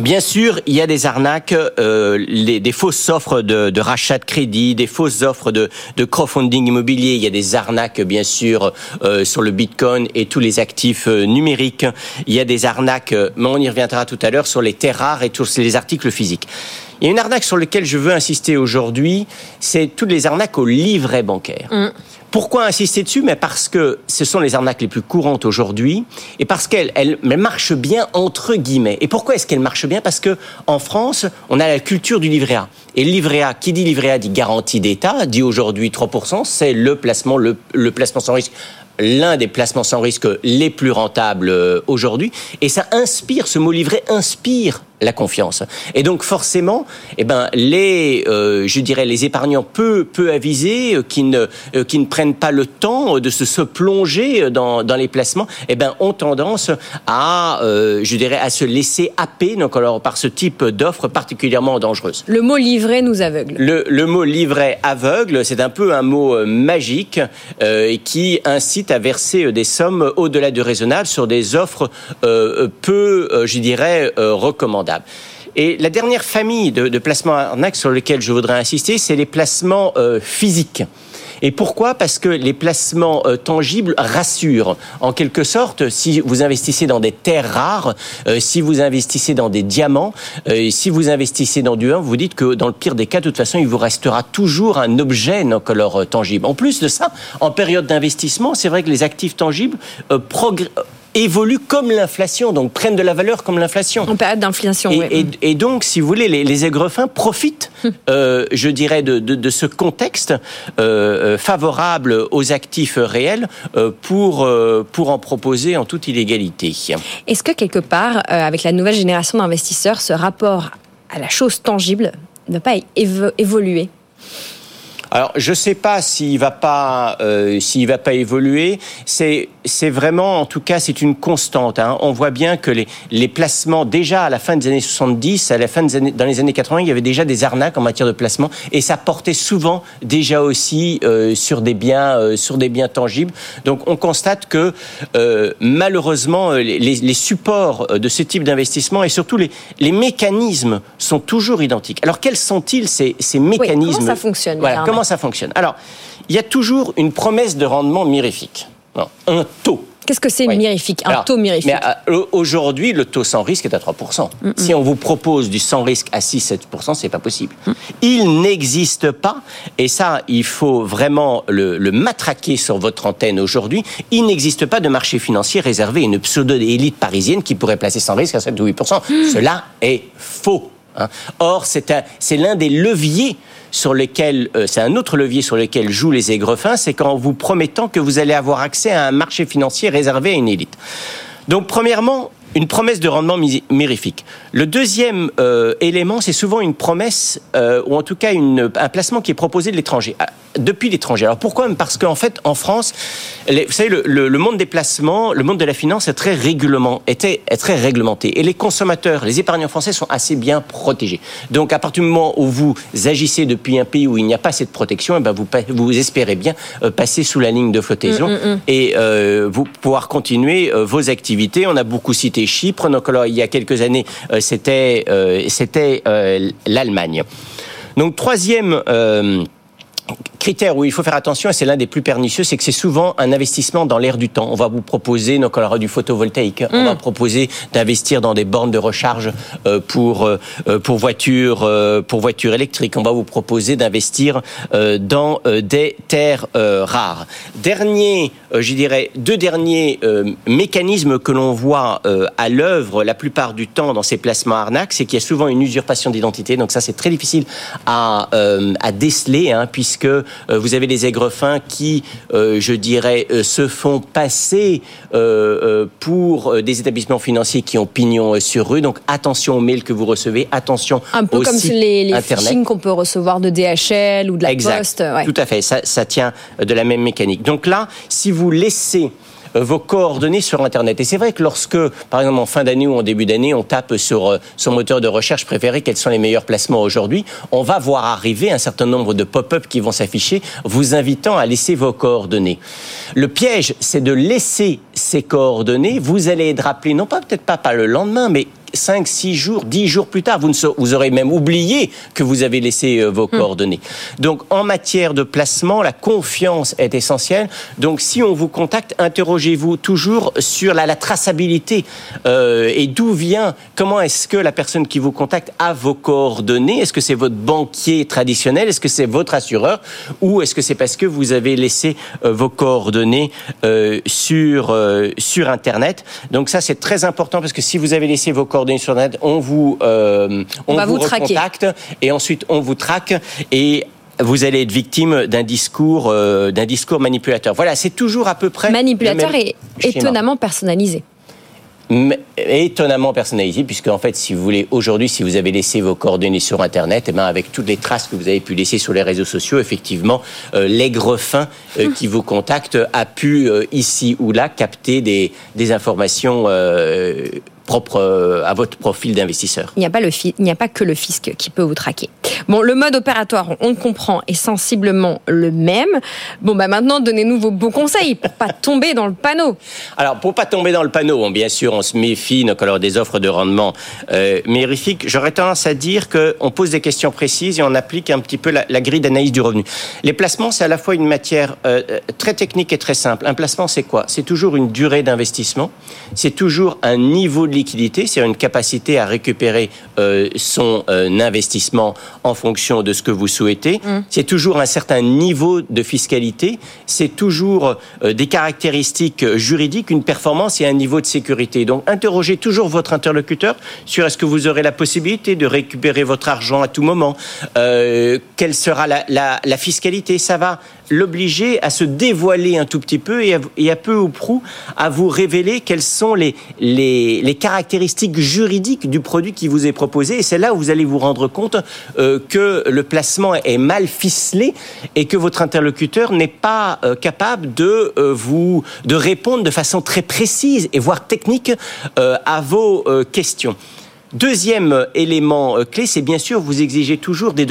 Bien sûr, il y a des arnaques, euh, les- des fausses offres de, de rachat de crédit, des fausses offres de, de crowdfunding immobilier. Il y a des arnaques, bien sûr, euh, sur le Bitcoin et tous les actifs euh, numériques. Il y a des arnaques, euh, mais on y reviendra tout à l'heure, sur les terres rares et tous les articles physiques. Il y a une arnaque sur laquelle je veux insister aujourd'hui, c'est toutes les arnaques au livret bancaire. Pourquoi insister dessus? Mais parce que ce sont les arnaques les plus courantes aujourd'hui et parce qu'elles elles, elles marchent bien entre guillemets. Et pourquoi est-ce qu'elles marchent bien? Parce que en France, on a la culture du livret A. Et le livret A, qui dit livret A dit garantie d'État, dit aujourd'hui 3%, c'est le placement, le, le placement sans risque l'un des placements sans risque les plus rentables euh, aujourd'hui. Et ça inspire, ce mot livret inspire la confiance. Et donc forcément, eh ben les, euh, je dirais les épargnants peu peu avisés euh, qui ne euh, qui ne prennent pas le temps de se, se plonger dans, dans les placements, eh ben ont tendance à, je dirais, à se laisser happer donc alors par ce type d'offres particulièrement dangereuses. Le mot livret nous aveugle. Le, le mot livret aveugle, c'est un peu un mot magique qui incite à verser des sommes au-delà du raisonnable sur des offres peu, je dirais, euh, Et la dernière famille de, de placements arnaques sur lesquels je voudrais insister, c'est les placements euh, physiques. Et pourquoi? Parce que les placements euh, tangibles rassurent. En quelque sorte, si vous investissez dans des terres rares, euh, si vous investissez dans des diamants, si vous investissez dans du 1, vous dites que dans le pire des cas, de toute façon, il vous restera toujours un objet non color tangible. En plus de ça, en période d'investissement, c'est vrai que les actifs tangibles progr- euh, évoluent comme l'inflation, donc prennent de la valeur comme l'inflation. En période d'inflation, Et, oui. et- et donc, si vous voulez, les, les aigrefins profitent, euh, je dirais, de, de- de ce contexte euh, euh, favorable aux actifs réels euh, pour, pour en proposer en toute illégalité. Est-ce que quelque part, avec la nouvelle génération d'investisseurs, ce rapport à la chose tangible ne va pas évo- évoluer? Alors, je sais pas s'il va pas, euh, s'il va pas évoluer. C'est, c'est vraiment, en tout cas, c'est une constante. hein. On voit bien que les, les placements, déjà à la fin des années 70, à la fin des années, dans les années 80, il y avait déjà des arnaques en matière de placement, et ça portait souvent déjà aussi euh, sur des biens, euh, sur des biens tangibles. Donc, on constate que euh, malheureusement, euh, les, les supports euh, de ce type d'investissement et surtout les, les mécanismes sont toujours identiques. Alors, quels sont-ils ces, ces mécanismes comment ça fonctionne, Voilà, comment ça fonctionne? Alors, il y a toujours une promesse de rendement mirifique. Non, un taux. Qu'est-ce que c'est mirifique Un Alors, taux mirifique Mais euh, aujourd'hui, le taux sans risque est à 3%. Si on vous propose du sans risque à 6-7%, c'est pas possible. Il n'existe pas, et ça, il faut vraiment le, le matraquer sur votre antenne aujourd'hui, il n'existe pas de marché financier réservé à une pseudo-élite parisienne qui pourrait placer sans risque à 7 ou 8%. Cela est faux. hein. Or, c'est un- c'est l'un des leviers sur lesquels, euh, c'est un autre levier sur lequel jouent les aigrefins, c'est qu'en vous promettant que vous allez avoir accès à un marché financier réservé à une élite. Donc, premièrement, une promesse de rendement mi- mirifique. Le deuxième euh, élément, c'est souvent une promesse, euh, ou en tout cas un placement qui est proposé de l'étranger. Depuis l'étranger. Alors pourquoi? Parce qu'en fait, en France, les- vous savez, le, le- le monde des placements, le monde de la finance est très, réglement, était, est très réglementé. Et les consommateurs, les épargnants français sont assez bien protégés. Donc à partir du moment où vous agissez depuis un pays où il n'y a pas cette protection, eh ben vous, vous espérez bien euh, passer sous la ligne de flottaison Mm, mm, mm. et euh, vous pouvoir continuer euh, vos activités. On a beaucoup cité Chypre. Donc alors, il y a quelques années, c'était euh, c'était euh, l'Allemagne. Donc troisième critère où il faut faire attention, et c'est l'un des plus pernicieux, c'est que c'est souvent un investissement dans l'air du temps. On va vous proposer, donc on aura du photovoltaïque, on Mm. va proposer d'investir dans des bornes de recharge euh, pour euh, pour voitures euh, pour voitures électriques. On va vous proposer d'investir dans des terres rares. Dernier, je dirais, deux derniers mécanismes que l'on voit à l'œuvre la plupart du temps dans ces placements arnaques, c'est qu'il y a souvent une usurpation d'identité. Donc ça, c'est très difficile à, à déceler, hein, puisque euh, vous avez les aigrefins qui, euh, je dirais, euh, se font passer pour des établissements financiers qui ont pignon sur rue. Donc attention aux mails que vous recevez, attention Un peu aux comme sites les, les phishing qu'on peut recevoir de DHL ou de la Exact. Poste. ouais. Tout à fait. Ça, ça tient de la même mécanique. Donc là, si vous laissez vos coordonnées sur Internet. Et c'est vrai que lorsque, par exemple, en fin d'année ou en début d'année, on tape sur euh, son moteur de recherche préféré quels sont les meilleurs placements aujourd'hui, on va voir arriver un certain nombre de pop-up qui vont s'afficher, vous invitant à laisser vos coordonnées. Le piège, c'est de laisser ces coordonnées. Vous allez être rappelé, non pas peut-être pas, pas le lendemain, mais 5, 6 jours, 10 jours plus tard, vous, ne vous aurez même oublié que vous avez laissé euh, vos coordonnées. Donc, en matière de placement, la confiance est essentielle. Donc, si on vous contacte, interrogez-vous toujours sur la, la traçabilité euh, et d'où vient, comment est-ce que la personne qui vous contacte a vos coordonnées? Est-ce que c'est votre banquier traditionnel? Est-ce que c'est votre assureur? Ou est-ce que c'est parce que vous avez laissé euh, vos coordonnées euh, sur, euh, sur Internet Donc, ça, c'est très important parce que si vous avez laissé vos coordonnées sur Internet, on vous, euh, On va vous recontacte et ensuite on vous traque et vous allez être victime d'un discours, euh, d'un discours manipulateur. Voilà, c'est toujours à peu près Manipulateur et étonnamment personnalisé. Étonnamment personnalisé, puisque en fait, si vous voulez, aujourd'hui, si vous avez laissé vos coordonnées sur Internet, et ben avec toutes les traces que vous avez pu laisser sur les réseaux sociaux, effectivement, euh, l'aigre fin euh, qui vous contacte a pu euh, ici ou là capter des, des informations euh, propres euh, à votre profil d'investisseur. Il n'y a, pas le il n'y a pas que le fisc qui peut vous traquer. Bon, le mode opératoire, on le comprend, est sensiblement le même. Bon, bah maintenant, donnez-nous vos bons conseils pour pas tomber dans le panneau. Alors, pour pas tomber dans le panneau, bien sûr, on se méfie donc, alors, des offres de rendement euh, mérifiques. J'aurais tendance à dire qu'on pose des questions précises et on applique un petit peu la, la grille d'analyse du revenu. Les placements, c'est à la fois une matière euh, très technique et très simple. Un placement, c'est quoi? C'est toujours une durée d'investissement, c'est toujours un niveau de liquidité, c'est une capacité à récupérer euh, son euh, investissement en fonction de ce que vous souhaitez. C'est toujours un certain niveau de fiscalité, c'est toujours euh, des caractéristiques juridiques, une performance et un niveau de sécurité. Donc interrogez toujours votre interlocuteur sur est-ce que vous aurez la possibilité de récupérer votre argent à tout moment, quelle sera la, la- la fiscalité? Ça va l'obliger à se dévoiler un tout petit peu et à, peu ou prou à vous révéler quelles sont les, les, caractéristiques juridiques du produit qui vous est proposé. Et c'est là où vous allez vous rendre compte euh, que le placement est mal ficelé et que votre interlocuteur n'est pas euh, capable de euh, vous de répondre de façon très précise et voire technique à vos questions. Deuxième élément clé, c'est bien sûr vous exigez toujours de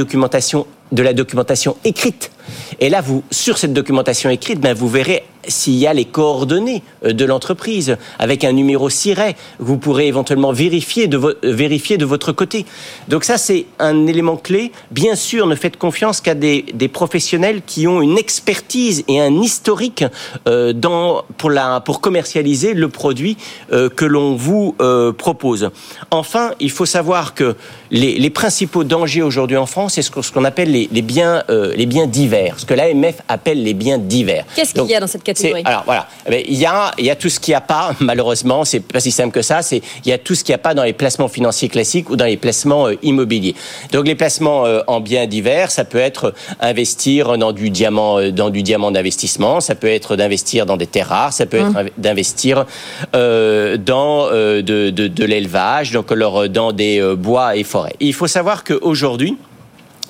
la documentation écrite. Et là, vous, sur cette documentation écrite, ben, vous verrez s'il y a les coordonnées euh, de l'entreprise avec un numéro siret. Vous pourrez éventuellement vérifier de, euh, vérifier de votre côté. Donc ça, c'est un élément clé. Bien sûr, ne faites confiance qu'à des, professionnels qui ont une expertise et un historique euh, pour, commercialiser le produit que l'on vous propose. Enfin, il faut savoir que les, principaux dangers aujourd'hui en France, c'est ce qu'on appelle les biens divers, ce que l'AMF appelle les biens divers. Qu'est-ce qu'il y a dans cette catégorie? Alors voilà, Eh bien, il y a, il y a tout ce qu'il n'y a pas, malheureusement, c'est pas si simple que ça, c'est il y a tout ce qu'il n'y a pas dans les placements financiers classiques ou dans les placements euh, immobiliers. Donc les placements euh, en biens divers, ça peut être investir dans du diamant, euh, dans du diamant d'investissement, ça peut être d'investir dans des terres rares, ça peut être inv- d'investir euh, dans euh, de, de, de l'élevage, donc alors euh, dans des euh, bois et forêts. Il faut savoir qu'aujourd'hui,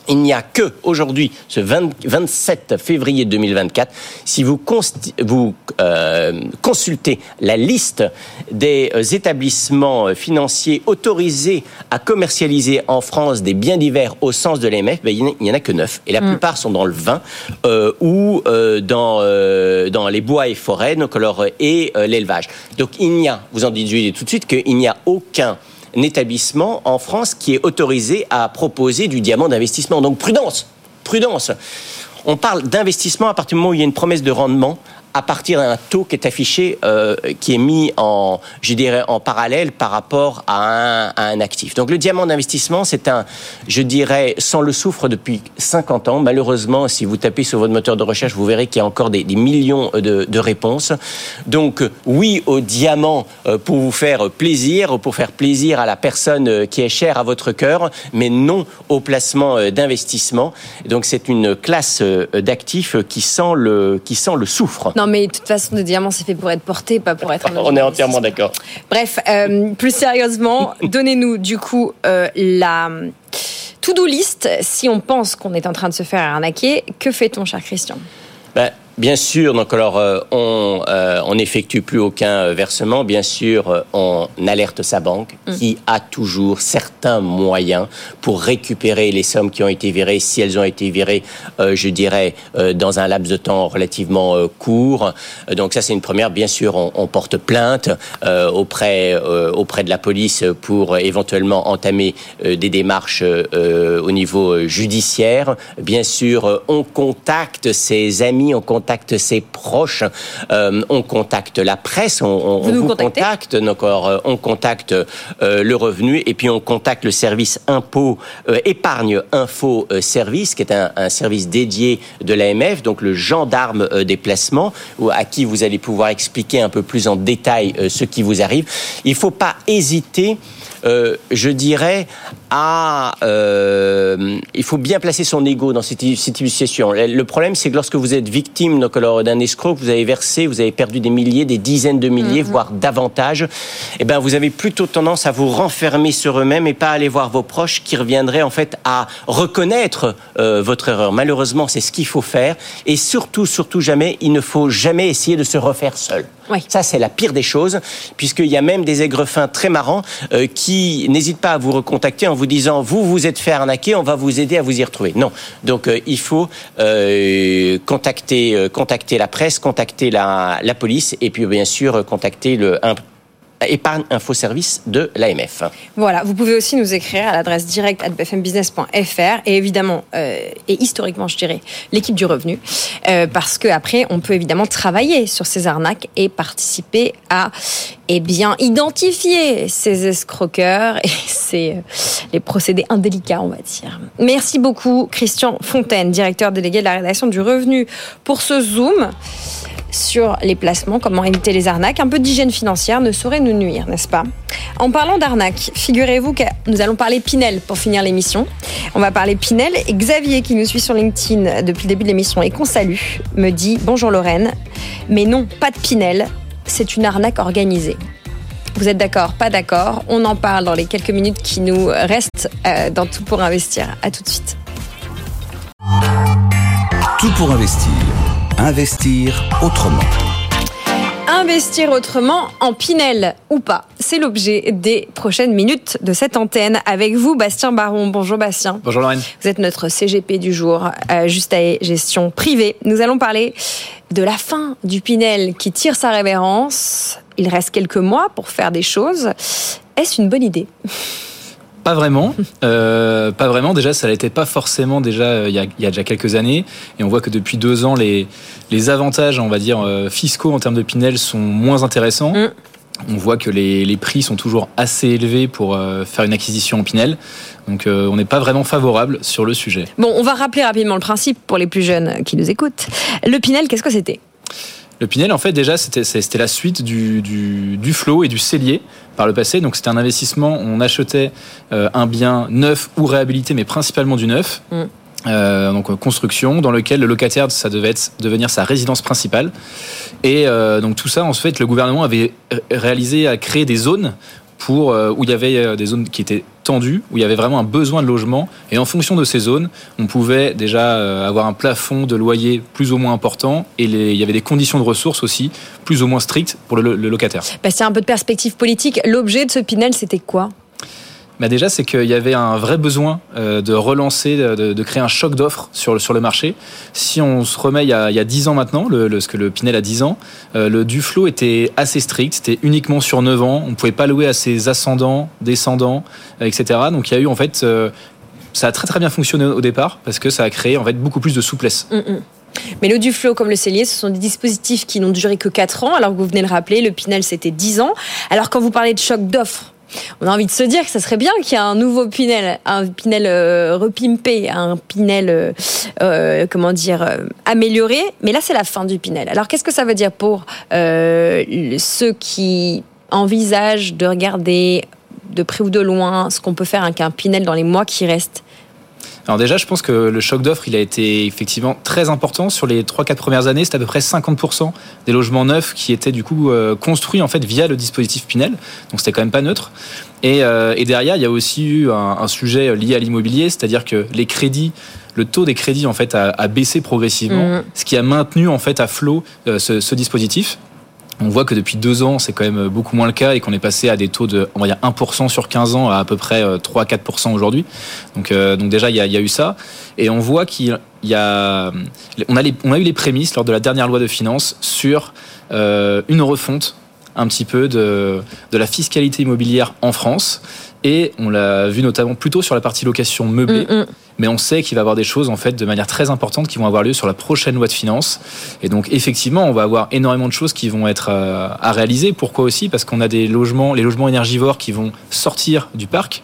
Il n'y a que aujourd'hui, ce 20 27 février 2024, si vous, consti- vous euh, consultez la liste des euh, établissements financiers autorisés à commercialiser en France des biens divers au sens de l'AMF, ben, il n'y en a- que neuf. Et la Mm. plupart sont dans le vin euh, ou euh, dans, euh, dans les bois et forêts, donc alors, euh, et euh, l'élevage. Donc il n'y a, vous en déduisez tout de suite qu'il n'y a aucun établissement en France qui est autorisé à proposer du diamant d'investissement. Donc prudence, prudence. On parle d'investissement à partir du moment où il y a une promesse de rendement à partir d'un taux qui est affiché, euh, qui est mis en, je dirais, en parallèle par rapport à un, à un actif. Donc le diamant d'investissement, c'est un, je dirais, sans le souffre depuis 50 ans. Malheureusement, si vous tapez sur votre moteur de recherche, vous verrez qu'il y a encore des, des millions de, de réponses. Donc oui au diamant euh, pour vous faire plaisir, pour faire plaisir à la personne euh, qui est chère à votre cœur, mais non au placement euh, d'investissement. Donc c'est une classe d'actifs qui sent le, qui sent le soufre. Non, mais de toute façon, le diamant, c'est fait pour être porté, pas pour être un On est entièrement d'accord. Bref, euh, plus sérieusement, donnez-nous du coup euh, la to-do list si on pense qu'on est en train de se faire arnaquer. Que fait-on, cher Christian? Ben, bien sûr, donc alors euh, on euh, on n'effectue plus aucun euh, versement. Bien sûr, on alerte sa banque Mm. qui a toujours certains moyens pour récupérer les sommes qui ont été virées, si elles ont été virées, euh, je dirais, dans un laps de temps relativement court. Donc ça, c'est une première. Bien sûr, on, on porte plainte auprès auprès de la police pour éventuellement entamer des démarches au niveau judiciaire. Bien sûr, on contacte ses amis, on contacte ses proches, euh, on contacte la presse, on, on, Vous contacte, euh, on contacte euh, le revenu et puis on contacte le service impôt euh, épargne info service, qui est un, un service dédié de l'AMF, donc le gendarme des placements, à qui vous allez pouvoir expliquer un peu plus en détail ce qui vous arrive. Il faut pas hésiter. Euh, je dirais, à, euh, il faut bien placer son ego dans cette, cette situation. Le problème, c'est que lorsque vous êtes victime d'un escroc, vous avez versé, vous avez perdu des milliers, des dizaines de milliers, voire davantage, eh ben, vous avez plutôt tendance à vous renfermer sur eux-mêmes et pas aller voir vos proches qui reviendraient en fait à reconnaître euh, votre erreur. Malheureusement, c'est ce qu'il faut faire. Et surtout, surtout jamais, il ne faut jamais essayer de se refaire seul. Ça, c'est la pire des choses, puisqu'il y a même des aigrefins très marrants euh, qui n'hésitent pas à vous recontacter en vous disant vous vous êtes fait arnaquer, on va vous aider à vous y retrouver. Non, donc euh, il faut euh, contacter euh, contacter la presse, contacter la, la police et puis bien sûr contacter le un- épargne info service de l'AMF. Voilà, vous pouvez aussi nous écrire à l'adresse direct at bfmbusiness.fr et évidemment, euh, et historiquement, je dirais, l'équipe du revenu, euh, parce que après, on peut évidemment travailler sur ces arnaques et participer à, eh bien, identifier ces escroqueurs et ces, euh, les procédés indélicats, on va dire. Merci beaucoup, Christian Fontaine, directeur délégué de la rédaction du revenu, pour ce zoom sur les placements, comment éviter les arnaques. Un peu d'hygiène financière ne saurait nous nuire, n'est-ce pas En parlant d'arnaques, figurez-vous que nous allons parler Pinel pour finir l'émission. On va parler Pinel et Xavier qui nous suit sur LinkedIn depuis le début de l'émission et qu'on salue me dit bonjour Lorraine, mais non, pas de Pinel, c'est une arnaque organisée. Vous êtes d'accord Pas d'accord On en parle dans les quelques minutes qui nous restent euh, dans Tout pour investir. À tout de suite. Tout pour investir. Investir autrement. Investir autrement en Pinel ou pas C'est l'objet des prochaines minutes de cette antenne avec vous, Bastien Baron. Bonjour Bastien. Bonjour Lorraine. Vous êtes notre CGP du jour, euh, juste à gestion privée. Nous allons parler de la fin du Pinel qui tire sa révérence. Il reste quelques mois pour faire des choses. Est-ce une bonne idée? Pas vraiment. Euh, pas vraiment. Déjà, ça n'était pas forcément déjà euh, il y, a, il y a déjà quelques années. Et on voit que depuis deux ans, les, les avantages, on va dire, euh, fiscaux en termes de Pinel sont moins intéressants. On voit que les, les prix sont toujours assez élevés pour euh, faire une acquisition en Pinel. Donc, euh, on n'est pas vraiment favorable sur le sujet. Bon, on va rappeler rapidement le principe pour les plus jeunes qui nous écoutent. Le Pinel, qu'est-ce que c'était? Le Pinel, en fait, déjà, c'était la suite du, du, du Flow et du Cellier par le passé. Donc, c'était un investissement. On achetait euh, un bien neuf ou réhabilité, mais principalement du neuf. Mm. Euh, donc euh, construction dans lequel le locataire ça devait être, devenir sa résidence principale et euh, donc tout ça en fait le gouvernement avait ré- réalisé à créer des zones pour euh, où il y avait euh, des zones qui étaient tendues, où il y avait vraiment un besoin de logement. Et en fonction de ces zones, on pouvait déjà euh, avoir un plafond de loyer plus ou moins important et il y avait des conditions de ressources aussi plus ou moins strictes pour le, locataire. Bastien, un peu de perspective politique. L'objet de ce Pinel, c'était quoi? Bah déjà, c'est qu'il y avait un vrai besoin euh, de relancer, de, créer un choc d'offres sur le, marché. Si on se remet il y a, il y a 10 ans maintenant, le, ce que le Pinel a 10 ans, euh, le Duflo était assez strict, c'était uniquement sur 9 ans, on ne pouvait pas louer à ses ascendants, descendants, euh, etc. Donc il y a eu en fait, ça a très très bien fonctionné au départ parce que ça a créé en fait beaucoup plus de souplesse. Mm, mm. Mais le Duflo comme le Cellier, ce sont des dispositifs qui n'ont duré que 4 ans, alors que vous venez le rappeler, le Pinel c'était 10 ans. Alors quand vous parlez de choc d'offres, on a envie de se dire que ça serait bien qu'il y ait un nouveau Pinel, un Pinel euh, repimpé, un Pinel, euh, euh, comment dire, amélioré. Mais là, c'est la fin du Pinel. Alors, qu'est-ce que ça veut dire pour ceux qui envisagent de regarder de près ou de loin ce qu'on peut faire avec un Pinel dans les mois qui restent? Alors déjà, je pense que le choc d'offres, il a été effectivement très important. Sur les 3-4 premières années, c'est à peu près 50% des logements neufs qui étaient du coup euh, construits en fait via le dispositif Pinel. Donc c'était quand même pas neutre. Et, euh, et derrière, il y a aussi eu un, un sujet lié à l'immobilier, c'est-à-dire que les crédits, le taux des crédits en fait a, a baissé progressivement, Mhm. ce qui a maintenu en fait à flot euh, ce, ce dispositif. On voit que depuis deux ans, c'est quand même beaucoup moins le cas et qu'on est passé à des taux de, on va dire 1% sur 15 ans à à peu près euh, 3-4% aujourd'hui. Donc, euh, donc déjà, il y, a, il y a eu ça. Et on voit qu'il y a, on a, les- on a eu les prémices lors de la dernière loi de finances sur euh, une refonte un petit peu de, de la fiscalité immobilière en France. Et on l'a vu notamment plutôt sur la partie location meublée. Mm, mm. Mais on sait qu'il va y avoir des choses en fait de manière très importante qui vont avoir lieu sur la prochaine loi de finances. Et donc effectivement, on va avoir énormément de choses qui vont être euh, à réaliser. Pourquoi aussi? Parce qu'on a des logements, les logements énergivores qui vont sortir du parc.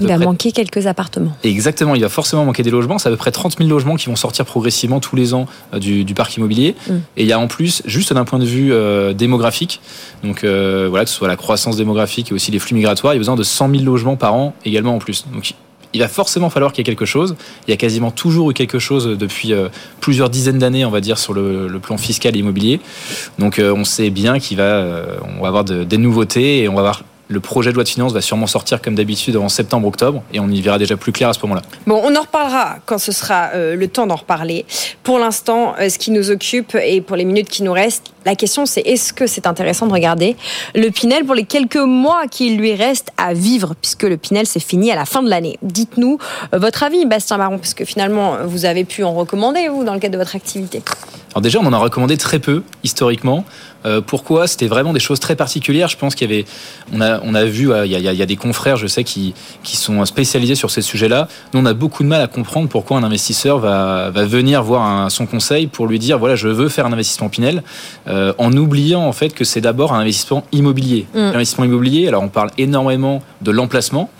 Il va près manquer quelques appartements. Exactement, il va forcément manquer des logements. C'est à peu près 30 000 logements qui vont sortir progressivement tous les ans euh, du, du parc immobilier. Mm. Et il y a en plus, juste d'un point de vue euh, démographique, donc euh, voilà, que ce soit la croissance démographique et aussi les flux migratoires, il y a besoin de 100 000 logements par an également en plus. Donc il va forcément falloir qu'il y ait quelque chose. Il y a quasiment toujours eu quelque chose depuis euh, plusieurs dizaines d'années, on va dire, sur le, le plan fiscal et immobilier. Donc euh, on sait bien qu'il va, euh, on va avoir de- des nouveautés et on va avoir le projet de loi de finances va sûrement sortir comme d'habitude en septembre-octobre et on y verra déjà plus clair à ce moment-là. Bon, on en reparlera quand ce sera euh, le temps d'en reparler. Pour l'instant, euh, ce qui nous occupe et pour les minutes qui nous restent, la question c'est est-ce que c'est intéressant de regarder le Pinel pour les quelques mois qu'il lui reste à vivre, puisque le Pinel c'est fini à la fin de l'année. Dites-nous euh, votre avis, Bastien Baron, parce que finalement vous avez pu en recommander vous dans le cadre de votre activité. Alors déjà, on en a recommandé très peu historiquement. Euh, pourquoi? C'était vraiment des choses très particulières. Je pense qu'il y avait, on a, vu, euh, il y, a, des confrères, je sais, qui, sont spécialisés sur ces sujets-là. Nous, on a beaucoup de mal à comprendre pourquoi un investisseur va, venir voir son conseil pour lui dire, voilà, je veux faire un investissement Pinel, euh, en oubliant en fait que c'est d'abord un investissement immobilier. Mm. L'investissement immobilier, alors on parle énormément de l'emplacement.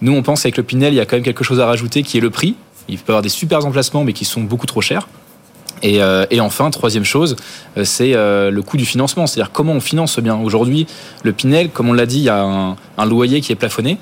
Nous, on pense avec le Pinel, il y a quand même quelque chose à rajouter qui est le prix. Il peut y avoir des super emplacements, mais qui sont beaucoup trop chers. Et, euh, et enfin, troisième chose, euh, c'est euh, le coût du financement, c'est-à-dire comment on finance ce bien. Aujourd'hui, le Pinel, comme on l'a dit, il y a un, un loyer qui est plafonné.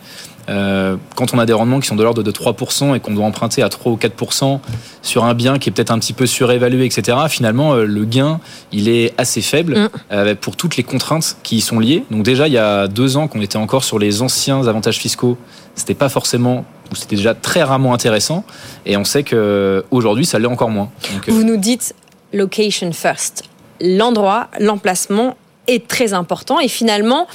Euh, quand on a des rendements qui sont de l'ordre de 3% et qu'on doit emprunter à 3 ou 4% sur un bien qui est peut-être un petit peu surévalué, etc., finalement, euh, le gain, il est assez faible Mm. euh, pour toutes les contraintes qui y sont liées. Donc déjà, il y a deux ans qu'on était encore sur les anciens avantages fiscaux, c'était pas forcément, ou c'était déjà très rarement intéressant. Et on sait que aujourd'hui, ça l'est encore moins. Donc, Vous nous dites location first. L'endroit, l'emplacement est très important et finalement,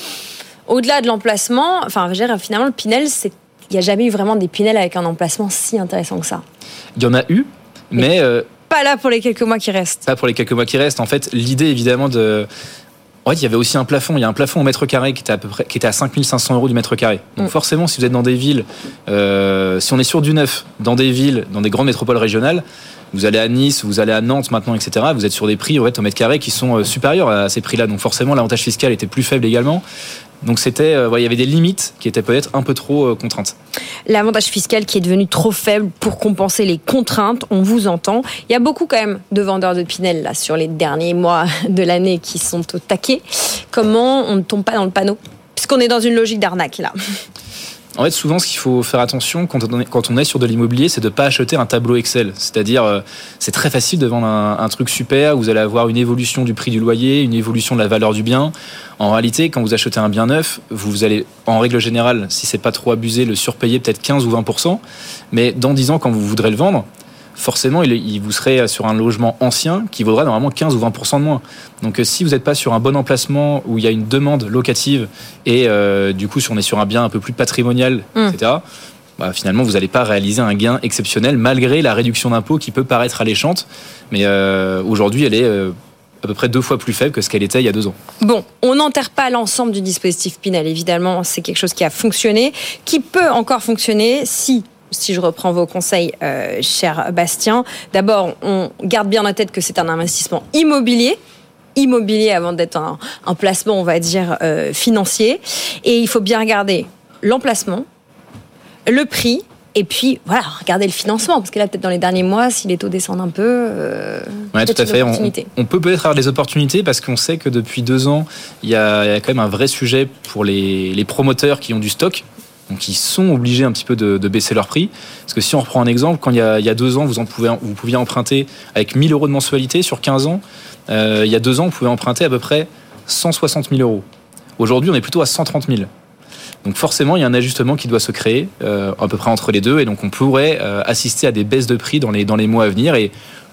au-delà de l'emplacement, enfin, je veux dire, finalement, le Pinel, c'est il n'y a jamais eu vraiment des Pinel avec un emplacement si intéressant que ça. Il y en a eu, mais euh, Pas là pour les quelques mois qui restent. pas pour les quelques mois qui restent. En fait, l'idée évidemment de. En fait, il y avait aussi un plafond. Il y a un plafond au mètre carré qui était à peu près, qui était à 5500 euros du mètre carré. Donc Mm. forcément, si vous êtes dans des villes, euh, si on est sur du neuf, dans des villes, dans des grandes métropoles régionales, vous allez à Nice, vous allez à Nantes maintenant, etc. Vous êtes sur des prix en fait, au mètre carré qui sont euh, supérieurs à ces prix-là. Donc forcément, l'avantage fiscal était plus faible également. Donc c'était, euh, il y avait des limites qui étaient peut-être un peu trop euh, contraintes. L'avantage fiscal qui est devenu trop faible pour compenser les contraintes, on vous entend. Il y a beaucoup quand même de vendeurs de Pinel là sur les derniers mois de l'année qui sont au taquet. Comment on ne tombe pas dans le panneau? Puisqu'on est dans une logique d'arnaque là. En fait, souvent, ce qu'il faut faire attention quand on est, sur de l'immobilier, c'est de ne pas acheter un tableau Excel. C'est-à-dire, euh, c'est très facile de vendre un, un, truc super, vous allez avoir une évolution du prix du loyer, une évolution de la valeur du bien. En réalité, quand vous achetez un bien neuf, vous allez, en règle générale, si c'est pas trop abusé, le surpayer peut-être 15 ou 20%. Mais dans 10 ans, quand vous voudrez le vendre, forcément, il, vous serait sur un logement ancien qui vaudra normalement 15 ou 20% de moins. Donc, euh, si vous n'êtes pas sur un bon emplacement où il y a une demande locative et euh, du coup, si on est sur un bien un peu plus patrimonial, Hum. etc., bah, finalement, vous n'allez pas réaliser un gain exceptionnel malgré la réduction d'impôt qui peut paraître alléchante. Mais euh, aujourd'hui, elle est euh, à peu près deux fois plus faible que ce qu'elle était il y a deux ans. Bon, on n'enterre pas l'ensemble du dispositif Pinel, évidemment, c'est quelque chose qui a fonctionné, qui peut encore fonctionner si si je reprends vos conseils, euh, cher Bastien, d'abord, on garde bien en tête que c'est un investissement immobilier immobilier avant d'être un, un, placement, on va dire, euh, financier. Et il faut bien regarder l'emplacement, le prix, et puis, voilà, regarder le financement, parce que là, peut-être dans les derniers mois, si les taux descendent un peu, euh, ouais, tout à fait. On, on, peut peut-être avoir des opportunités parce qu'on sait que depuis deux ans, il y, a, il y a quand même un vrai sujet pour les, les promoteurs qui ont du stock. Donc ils sont obligés un petit peu de, baisser leur prix. Parce que si on reprend un exemple, quand il y a, deux ans, vous, en vous pouviez emprunter avec 1000 euros de mensualité sur 15 ans, euh, il y a deux ans, vous pouvez emprunter à peu près 160 000 euros. Aujourd'hui, on est plutôt à 130 000. Donc forcément, il y a un ajustement qui doit se créer euh, à peu près entre les deux, et donc on pourrait euh, assister à des baisses de prix dans les, dans les mois à venir.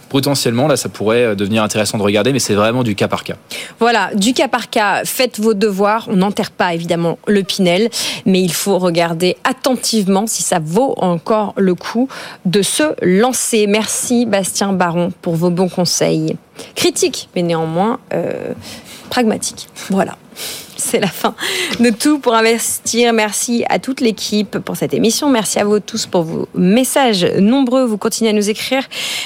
Potentiellement, là, ça pourrait devenir intéressant de regarder, mais c'est vraiment du cas par cas. Voilà, du cas par cas, faites vos devoirs. On n'enterre pas évidemment le Pinel, mais il faut regarder attentivement si ça vaut encore le coup de se lancer. Merci Bastien Baron pour vos bons conseils. Critiques, mais néanmoins euh, pragmatiques. Voilà c'est la fin de tout pour investir. Merci à toute l'équipe pour cette émission. Merci à vous tous pour vos messages nombreux. Vous continuez à nous écrire,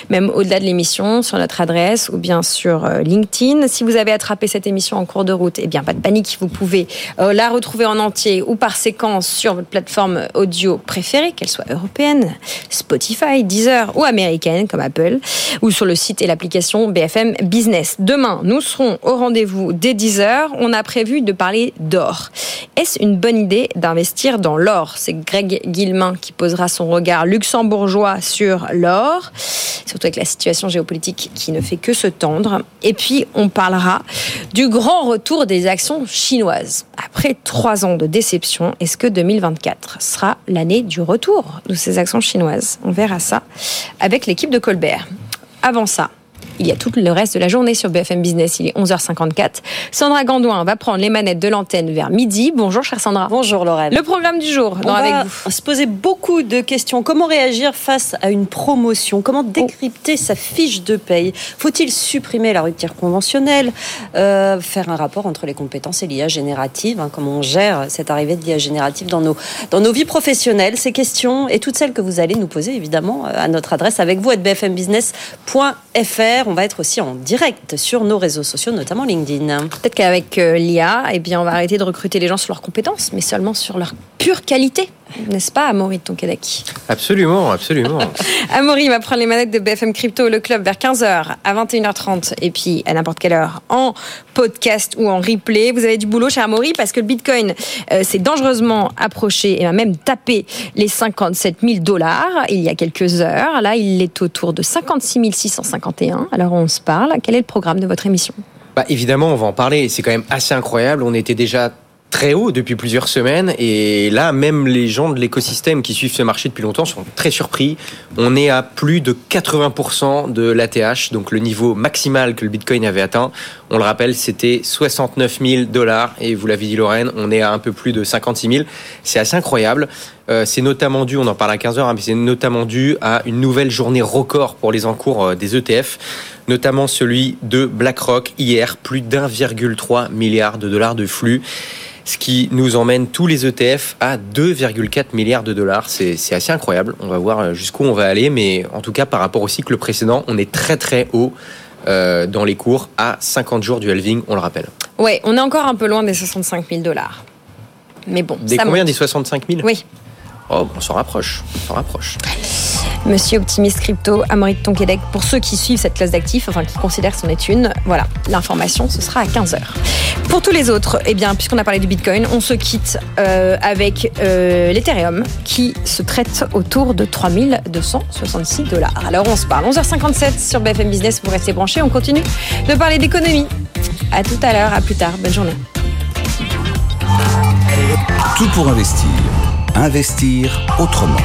même au-delà de l'émission, sur notre adresse ou bien sur euh, LinkedIn. Si vous avez attrapé cette émission en cours de route, eh bien, pas de panique. Vous pouvez euh, la retrouver en entier ou par séquence sur votre plateforme audio préférée, qu'elle soit européenne, Spotify, Deezer ou américaine comme Apple, ou sur le site et l'application BFM Business. Demain, nous serons au rendez-vous dès 10h. On a prévu de parler d'or. Est-ce une bonne idée d'investir dans l'or? C'est Greg Guillemin qui posera son regard luxembourgeois sur l'or, surtout avec la situation géopolitique qui ne fait que se tendre. Et puis, on parlera du grand retour des actions chinoises. Après trois ans de déception, est-ce que 2024 sera l'année du retour de ces actions chinoises? On verra ça avec l'équipe de Colbert. Avant ça, il y a tout le reste de la journée sur BFM Business. Il est 11h54. Sandra Gandouin va prendre les manettes de l'antenne vers midi. Bonjour, chère Sandra. Bonjour, Lorraine. Le programme du jour, On avec va vous. se poser beaucoup de questions. Comment réagir face à une promotion? Comment décrypter sa fiche de paye? Faut-il supprimer la rupture conventionnelle? Euh, Faire un rapport entre les compétences et l'IA générative hein, Comment on gère cette arrivée de l'IA générative dans nos, dans nos vies professionnelles? Ces questions et toutes celles que vous allez nous poser, évidemment, à notre adresse avec vous, à bfmbusiness.fr. On va être aussi en direct sur nos réseaux sociaux, notamment LinkedIn. Peut-être qu'avec euh, l'IA, eh bien, on va arrêter de recruter les gens sur leurs compétences, mais seulement sur leur pure qualité. N'est-ce pas, Amaury de Tonquédec Absolument, absolument. Amaury va prendre les manettes de BFM Crypto, le club, vers 15h à 21h30 et puis à n'importe quelle heure en podcast ou en replay. Vous avez du boulot, cher Amaury, parce que le Bitcoin euh, s'est dangereusement approché et a même tapé les 57 000 dollars il y a quelques heures. Là, il est autour de 56 651. Alors, on se parle. Quel est le programme de votre émission? Bah, Évidemment, on va en parler. C'est quand même assez incroyable. On était déjà très haut depuis plusieurs semaines et là même les gens de l'écosystème qui suivent ce marché depuis longtemps sont très surpris. On est à plus de 80% de l'ATH, donc le niveau maximal que le Bitcoin avait atteint. On le rappelle, c'était 69 000 dollars et vous l'avez dit Lorraine, on est à un peu plus de 56 000. C'est assez incroyable. Euh, c'est notamment dû, on en parle à 15h, hein, mais c'est notamment dû à une nouvelle journée record pour les encours euh, des ETF, notamment celui de BlackRock hier, plus d'1,3 milliard de dollars de flux ce qui nous emmène tous les ETF à 2,4 milliards de dollars. C'est assez incroyable. On va voir jusqu'où on va aller, mais en tout cas, par rapport au cycle précédent, on est très très haut euh, dans les cours à 50 jours du halving, on le rappelle. Ouais, on est encore un peu loin des 65 000 dollars. Mais bon, des ça combien monte. Des 65 000 Oui. Oh, on s'en rapproche. On s'en rapproche. Monsieur Optimiste Crypto, Amaury de pour ceux qui suivent cette classe d'actifs, enfin qui considèrent que c'en est une, voilà, l'information, ce sera à 15h. Pour tous les autres, eh bien, puisqu'on a parlé du Bitcoin, on se quitte euh, avec euh, l'Ethereum qui se traite autour de 3266 dollars. Alors on se parle 11h57 sur BFM Business, vous restez branchés, on continue de parler d'économie. À tout à l'heure, à plus tard, bonne journée. Tout pour investir. Investir autrement.